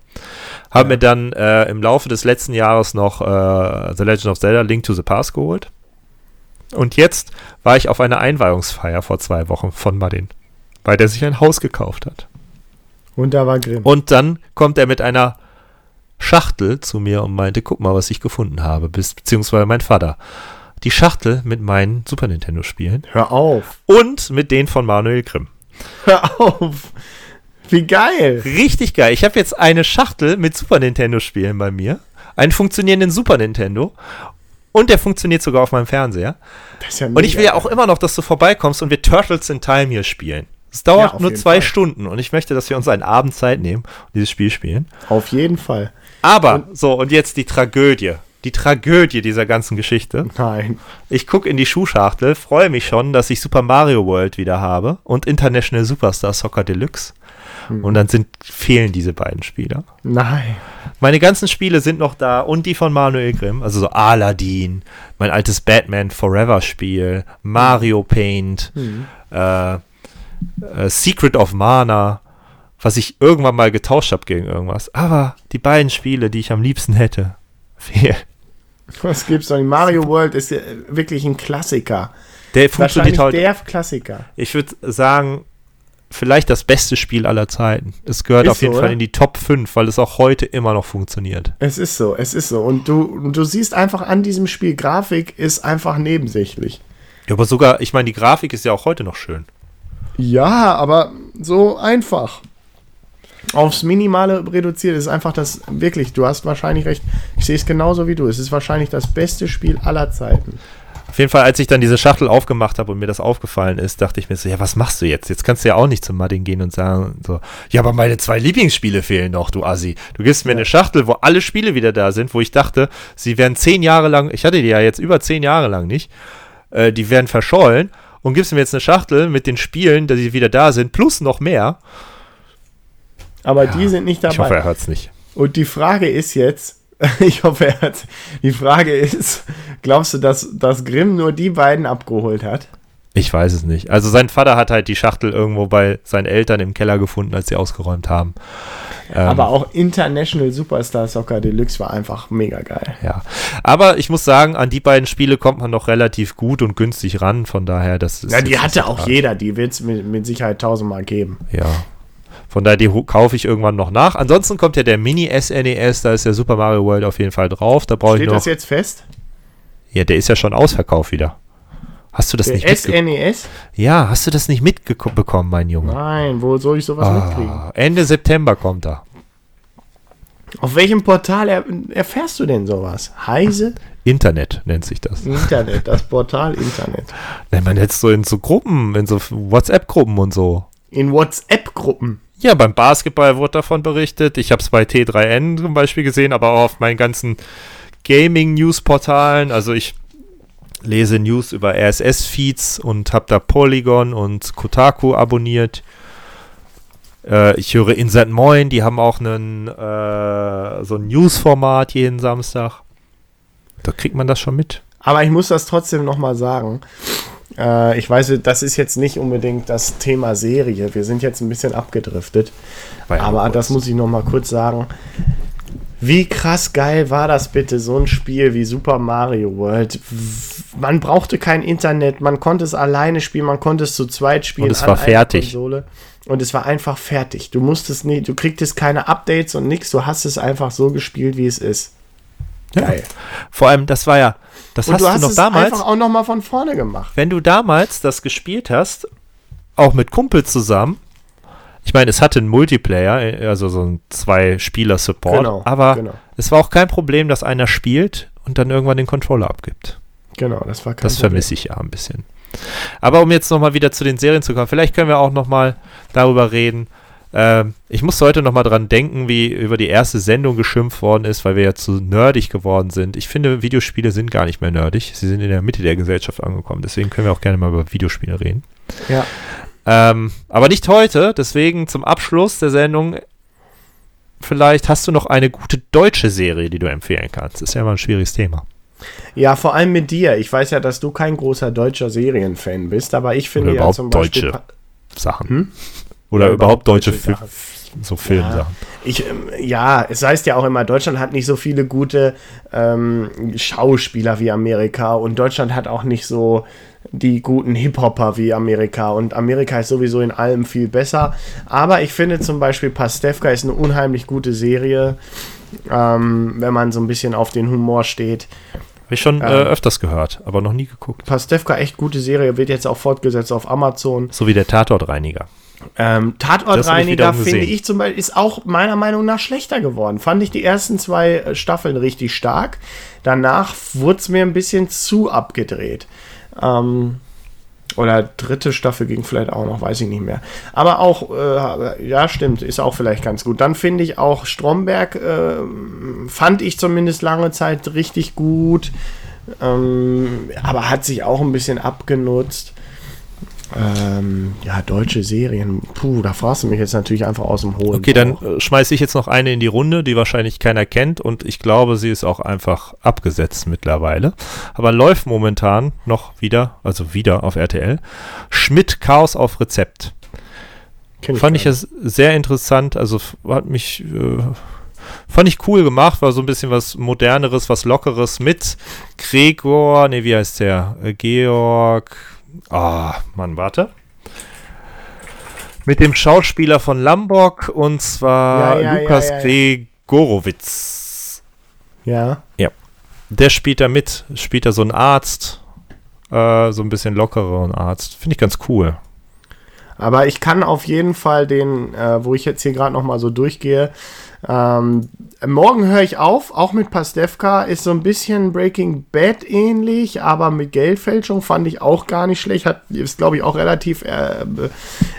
Habe mir dann äh, im Laufe des letzten Jahres noch äh, The Legend of Zelda Link to the Past geholt. Und jetzt war ich auf einer Einweihungsfeier vor zwei Wochen von Martin, weil der sich ein Haus gekauft hat. Und da war Grimm. Und dann kommt er mit einer Schachtel zu mir und meinte, guck mal, was ich gefunden habe, beziehungsweise mein Vater. Die Schachtel mit meinen Super Nintendo Spielen Hör auf. und mit denen von Manuel Grimm. Hör auf. Wie geil. Richtig geil. Ich habe jetzt eine Schachtel mit Super Nintendo Spielen bei mir, einen funktionierenden Super Nintendo Und der funktioniert sogar auf meinem Fernseher. Das ist ja Und ich will ja mega auch immer noch, dass du vorbeikommst und wir Turtles in Time hier spielen. Es dauert Ja, nur zwei Fall. Stunden und ich möchte, dass wir uns einen Abend Zeit nehmen und dieses Spiel spielen. Auf jeden Fall. Aber, so, und jetzt die Tragödie. Die Tragödie dieser ganzen Geschichte. Nein. Ich gucke in die Schuhschachtel, freue mich schon, dass ich Super Mario World wieder habe und International Superstar Soccer Deluxe. Und dann sind, fehlen diese beiden Spieler. Nein. Meine ganzen Spiele sind noch da und die von Manuel Grimm, also so Aladdin, mein altes Batman Forever Spiel, Mario Paint, äh, äh, Secret of Mana, was ich irgendwann mal getauscht habe gegen irgendwas. Aber die beiden Spiele, die ich am liebsten hätte, fehlen. Was gibt's noch? Mario World ist ja wirklich ein Klassiker. Der funktioniert heute. der Klassiker. Ich würde sagen, vielleicht das beste Spiel aller Zeiten. Es gehört Ist auf jeden so, Fall oder? in die Top 5, weil es auch heute immer noch funktioniert. Es ist so, es ist so. Und du, du siehst einfach an diesem Spiel, Grafik ist einfach nebensächlich. Ja, aber sogar, ich meine, die Grafik ist ja auch heute noch schön. Ja, aber so einfach. Aufs Minimale reduziert ist einfach das, wirklich, du hast wahrscheinlich recht. Ich sehe es genauso wie du. Es ist wahrscheinlich das beste Spiel aller Zeiten. Auf jeden Fall, als ich dann diese Schachtel aufgemacht habe und mir das aufgefallen ist, dachte ich mir so, ja, was machst du jetzt? Jetzt kannst du ja auch nicht zum Mudding gehen und sagen so, ja, aber meine zwei Lieblingsspiele fehlen noch, du Assi. Du gibst mir eine Schachtel, wo alle Spiele wieder da sind, wo ich dachte, sie werden zehn Jahre lang, ich hatte die ja jetzt über zehn Jahre lang nicht, äh, die werden verschollen und gibst mir jetzt eine Schachtel mit den Spielen, die wieder da sind, plus noch mehr. Aber die sind nicht Ich hoffe, dabei. er hört's nicht. Und die Frage ist jetzt, ich hoffe, er hat, die Frage ist, glaubst du, dass, dass Grimm nur die beiden abgeholt hat? Ich weiß es nicht. Also sein Vater hat halt die Schachtel irgendwo bei seinen Eltern im Keller gefunden, als sie ausgeräumt haben. Ähm, Aber auch International Superstar Soccer Deluxe war einfach mega geil. Ja, aber ich muss sagen, an die beiden Spiele kommt man noch relativ gut und günstig ran. Von daher, das ist. Ja, die hatte auch tragisch. jeder, die wird es mit, mit Sicherheit tausendmal geben. Ja. Von daher, die kaufe ich irgendwann noch nach. Ansonsten kommt ja der Mini-SNES, da ist der Super Mario World auf jeden Fall drauf. Da brauche ich Steht noch. das jetzt fest? Ja, der ist ja schon ausverkauft wieder. Hast du das Der nicht mitbekommen? SNES? Ja, hast du das nicht mitbekommen, mein Junge? Nein, wo soll ich sowas mitkriegen? Ah, Ende September kommt er. Auf welchem Portal er, erfährst du denn sowas? Heise? Internet nennt sich das. Internet, das Portal Internet. Nennt man jetzt so in so Gruppen, in so WhatsApp-Gruppen und so. In WhatsApp-Gruppen. Ja, beim Basketball wurde davon berichtet. Ich habe es bei T3N zum Beispiel gesehen, aber auch auf meinen ganzen Gaming-News-Portalen. Also ich lese News über RSS-Feeds und habe da Polygon und Kotaku abonniert. Äh, ich höre Insert Moin, die haben auch einen, äh, so ein News-Format jeden Samstag. Da kriegt man das schon mit. Aber ich muss das trotzdem nochmal sagen. Äh, ich weiß, das ist jetzt nicht unbedingt das Thema Serie. Wir sind jetzt ein bisschen abgedriftet. War ja Aber das muss ich nochmal kurz sagen. Wie krass geil war das bitte, so ein Spiel wie Super Mario World? Man brauchte kein Internet, man konnte es alleine spielen, man konnte es zu zweit spielen. Und es war fertig. Und es war einfach fertig. Du musstest nie, du kriegtest keine Updates und nichts, du hast es einfach so gespielt, wie es ist. Geil. Vor allem, das war ja, das hast du du hast noch es damals. einfach auch nochmal von vorne gemacht. wenn du damals das gespielt hast, auch mit Kumpels zusammen, ich meine, es hatte einen Multiplayer, äh, also so ein Zwei-Spieler-Support, Genau, aber genau. es war auch kein Problem, dass einer spielt und dann irgendwann den Controller abgibt. Genau, das war kein Das vermisse ich ja ein bisschen. Aber um jetzt nochmal wieder zu den Serien zu kommen, vielleicht können wir auch nochmal darüber reden. Ähm, ich muss heute nochmal dran denken, wie über die erste Sendung geschimpft worden ist, weil wir ja zu nerdig geworden sind. Ich finde, Videospiele sind gar nicht mehr nerdig. Sie sind in der Mitte der Gesellschaft angekommen. Deswegen können wir auch gerne mal über Videospiele reden. Ja. Ähm, aber nicht heute. Deswegen zum Abschluss der Sendung. Vielleicht hast du noch eine gute deutsche Serie, die du empfehlen kannst. Das ist ja immer ein schwieriges Thema. Ja, vor allem mit dir. Ich weiß ja, dass du kein großer deutscher Serienfan bist, aber ich finde Oder ja zum Beispiel. deutsche. Sachen. Hm? Oder Ja, überhaupt deutsche deutsche Fi- so Filmsachen. Ich, ähm, ja, es heißt ja auch immer, Deutschland hat nicht so viele gute ähm, Schauspieler wie Amerika und Deutschland hat auch nicht so die guten Hip-Hopper wie Amerika und Amerika ist sowieso in allem viel besser. Aber ich finde zum Beispiel Pastewka ist eine unheimlich gute Serie, ähm, wenn man so ein bisschen auf den Humor steht. Habe ich schon äh, Ähm. öfters gehört, aber noch nie geguckt. Pastewka echt gute Serie, wird jetzt auch fortgesetzt auf Amazon. So wie der Tatortreiniger. Ähm, Tatortreiniger finde ich zum Beispiel ist auch meiner Meinung nach schlechter geworden. Fand ich die ersten zwei äh, Staffeln richtig stark. Danach wurde es mir ein bisschen zu abgedreht. Ähm, oder dritte Staffel ging vielleicht auch noch, weiß ich nicht mehr. Aber auch, äh, ja, stimmt, ist auch vielleicht ganz gut. Dann finde ich auch Stromberg, äh, fand ich zumindest lange Zeit richtig gut. Ähm, aber hat sich auch ein bisschen abgenutzt. Ähm, ja, deutsche Serien. Puh, da fragst du mich jetzt natürlich einfach aus dem hohen. Okay, dann äh, schmeiße ich jetzt noch eine in die Runde, die wahrscheinlich keiner kennt und ich glaube, sie ist auch einfach abgesetzt mittlerweile. Aber läuft momentan noch wieder, also wieder auf RTL. Schmidt Chaos auf Rezept. Kenn Fand ich es sehr interessant, also hat mich, äh, fand ich cool gemacht, war so ein bisschen was moderneres, was lockeres mit Gregor, nee, wie heißt der? Äh, Georg, ah, Mann, warte. Mit dem Schauspieler von Lambok und zwar Ja, ja, Lukas ja, ja, ja. Gregorowitz. nicht. Ja. Der spielt da mit, spielt da so einen Arzt, äh, so ein bisschen lockereren Arzt. Finde ich ganz cool. Aber ich kann auf jeden Fall den, äh, wo ich jetzt hier gerade noch mal so durchgehe, ähm, morgen höre ich auf, auch mit Pastewka, ist so ein bisschen Breaking Bad ähnlich, aber mit Geldfälschung fand ich auch gar nicht schlecht, hat, ist glaube ich auch relativ äh, be-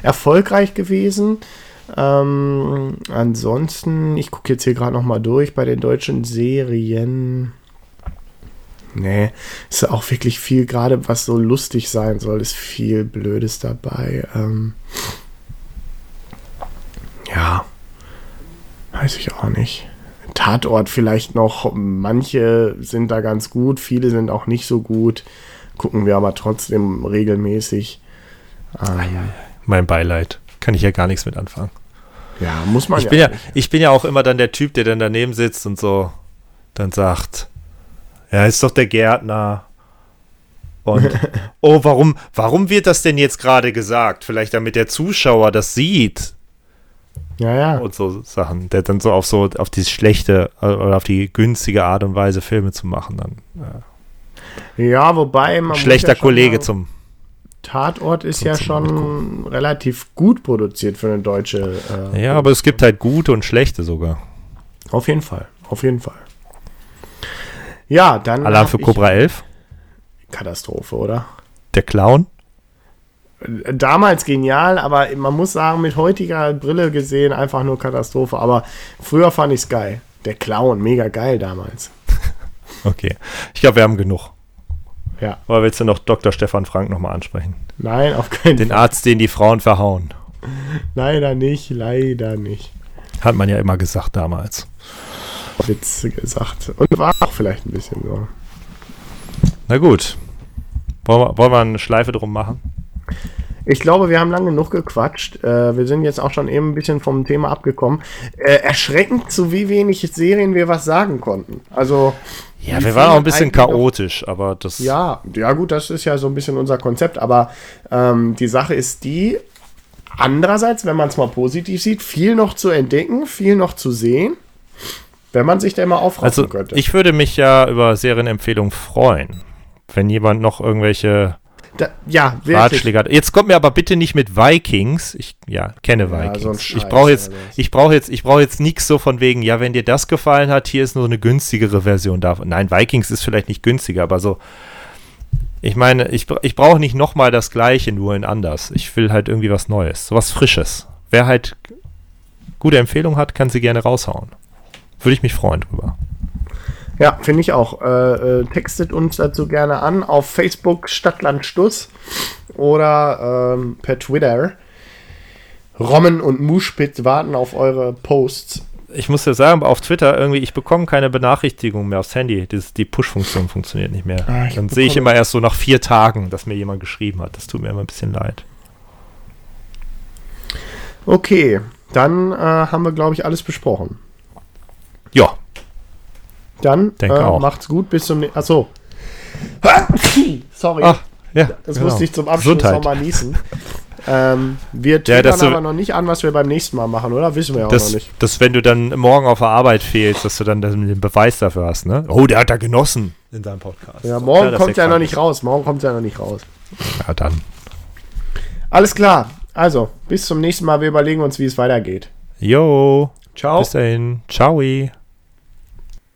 erfolgreich gewesen. Ähm, ansonsten, ich gucke jetzt hier gerade noch mal durch bei den deutschen Serien. Nee, ist auch wirklich viel, gerade was so lustig sein soll, ist viel Blödes dabei. Ähm, ja, weiß ich auch nicht. Tatort vielleicht noch, manche sind da ganz gut, viele sind auch nicht so gut. Gucken wir aber trotzdem regelmäßig. Ähm, Mein Beileid. Kann ich ja gar nichts mit anfangen. ja, muss man Ich bin ja, ich bin ja auch immer dann der Typ, der dann daneben sitzt und so dann sagt, ja, ist doch der Gärtner. Und oh, warum, warum wird das denn jetzt gerade gesagt? Vielleicht damit der Zuschauer das sieht Ja, ja. und so Sachen. Der dann so auf so auf die schlechte äh, oder auf die günstige Art und Weise Filme zu machen. Dann Ja, wobei man. schlechter ja Kollege zum. Tatort ist ja schon relativ gut produziert für eine deutsche. Äh, Ja, aber es gibt halt gute und schlechte sogar. Auf jeden Fall, auf jeden Fall. Ja, dann. Alarm für Cobra 11, Katastrophe, oder? der Clown. Damals genial, aber man muss sagen, mit heutiger Brille gesehen einfach nur Katastrophe. Aber früher fand ich es geil. Der Clown, mega geil damals. Okay. Ich glaube, wir haben genug. Ja. Aber willst du noch Dr. Stefan Frank nochmal ansprechen? Nein, auf keinen Den Fall. Arzt, den die Frauen verhauen. Leider nicht, leider nicht. Hat man ja immer gesagt damals. Witz gesagt. Und war auch vielleicht ein bisschen so. Na gut. Wollen wir, wollen wir eine Schleife drum machen? Ich glaube, wir haben lange genug gequatscht. Äh, wir sind jetzt auch schon eben ein bisschen vom Thema abgekommen. Äh, erschreckend, zu wie wenig Serien wir was sagen konnten. Also. Ja, wir waren auch ein bisschen chaotisch, aber das. Ja, ja gut, das ist ja so ein bisschen unser Konzept, aber ähm, die Sache ist die, andererseits, wenn man es mal positiv sieht, viel noch zu entdecken, viel noch zu sehen, wenn man sich da mal aufraffen Also, könnte. ich würde mich ja über Serienempfehlungen freuen. Wenn jemand noch irgendwelche da, ja, wirklich. Jetzt kommt mir aber bitte nicht mit Vikings. Ich ja, kenne Ja, Vikings. so ein ich Scheiß, brauche jetzt, ich brauche jetzt, ich brauche jetzt nichts so von wegen, ja, wenn dir das gefallen hat, hier ist nur eine günstigere Version davon. Nein, Vikings ist vielleicht nicht günstiger, aber so. Ich meine, ich, ich brauche nicht nochmal das Gleiche, nur in anders. Ich will halt irgendwie was Neues, sowas Frisches. Wer halt gute Empfehlungen hat, kann sie gerne raushauen. Würde ich mich freuen drüber. Ja, finde ich auch. Äh, äh, textet uns dazu gerne an auf Facebook Stadtland Stuss oder ähm, per Twitter. Rommen und Muspitz warten auf eure Posts. Ich muss ja sagen, auf Twitter irgendwie, ich bekomme keine Benachrichtigung mehr aufs Handy. Das, die Push-Funktion funktioniert nicht mehr. Ah, Dann sehe ich immer erst so nach vier Tagen, dass mir jemand geschrieben hat. Das tut mir immer ein bisschen leid. Okay, dann äh, haben wir, glaube ich, alles besprochen. Ja, Dann äh, Denke auch. macht's gut, bis zum nächsten. Achso. Sorry, Ach, ja. das genau. musste ich zum Abschluss nochmal niesen. ähm, wir Ja, dass du- aber noch nicht an, was wir beim nächsten Mal machen, oder? Wissen wir ja auch noch Das, nicht. das, wenn du dann morgen auf der Arbeit fehlst, dass du dann den Beweis dafür hast, ne? Oh, der hat da genossen in seinem Podcast. Ja, morgen dass kommt ja noch nicht raus. Morgen kommt ja noch nicht raus. Ja, dann. Alles klar. Also, bis zum nächsten Mal. Wir überlegen uns, wie es weitergeht. Jo. Ciao. Bis dahin. Ciao.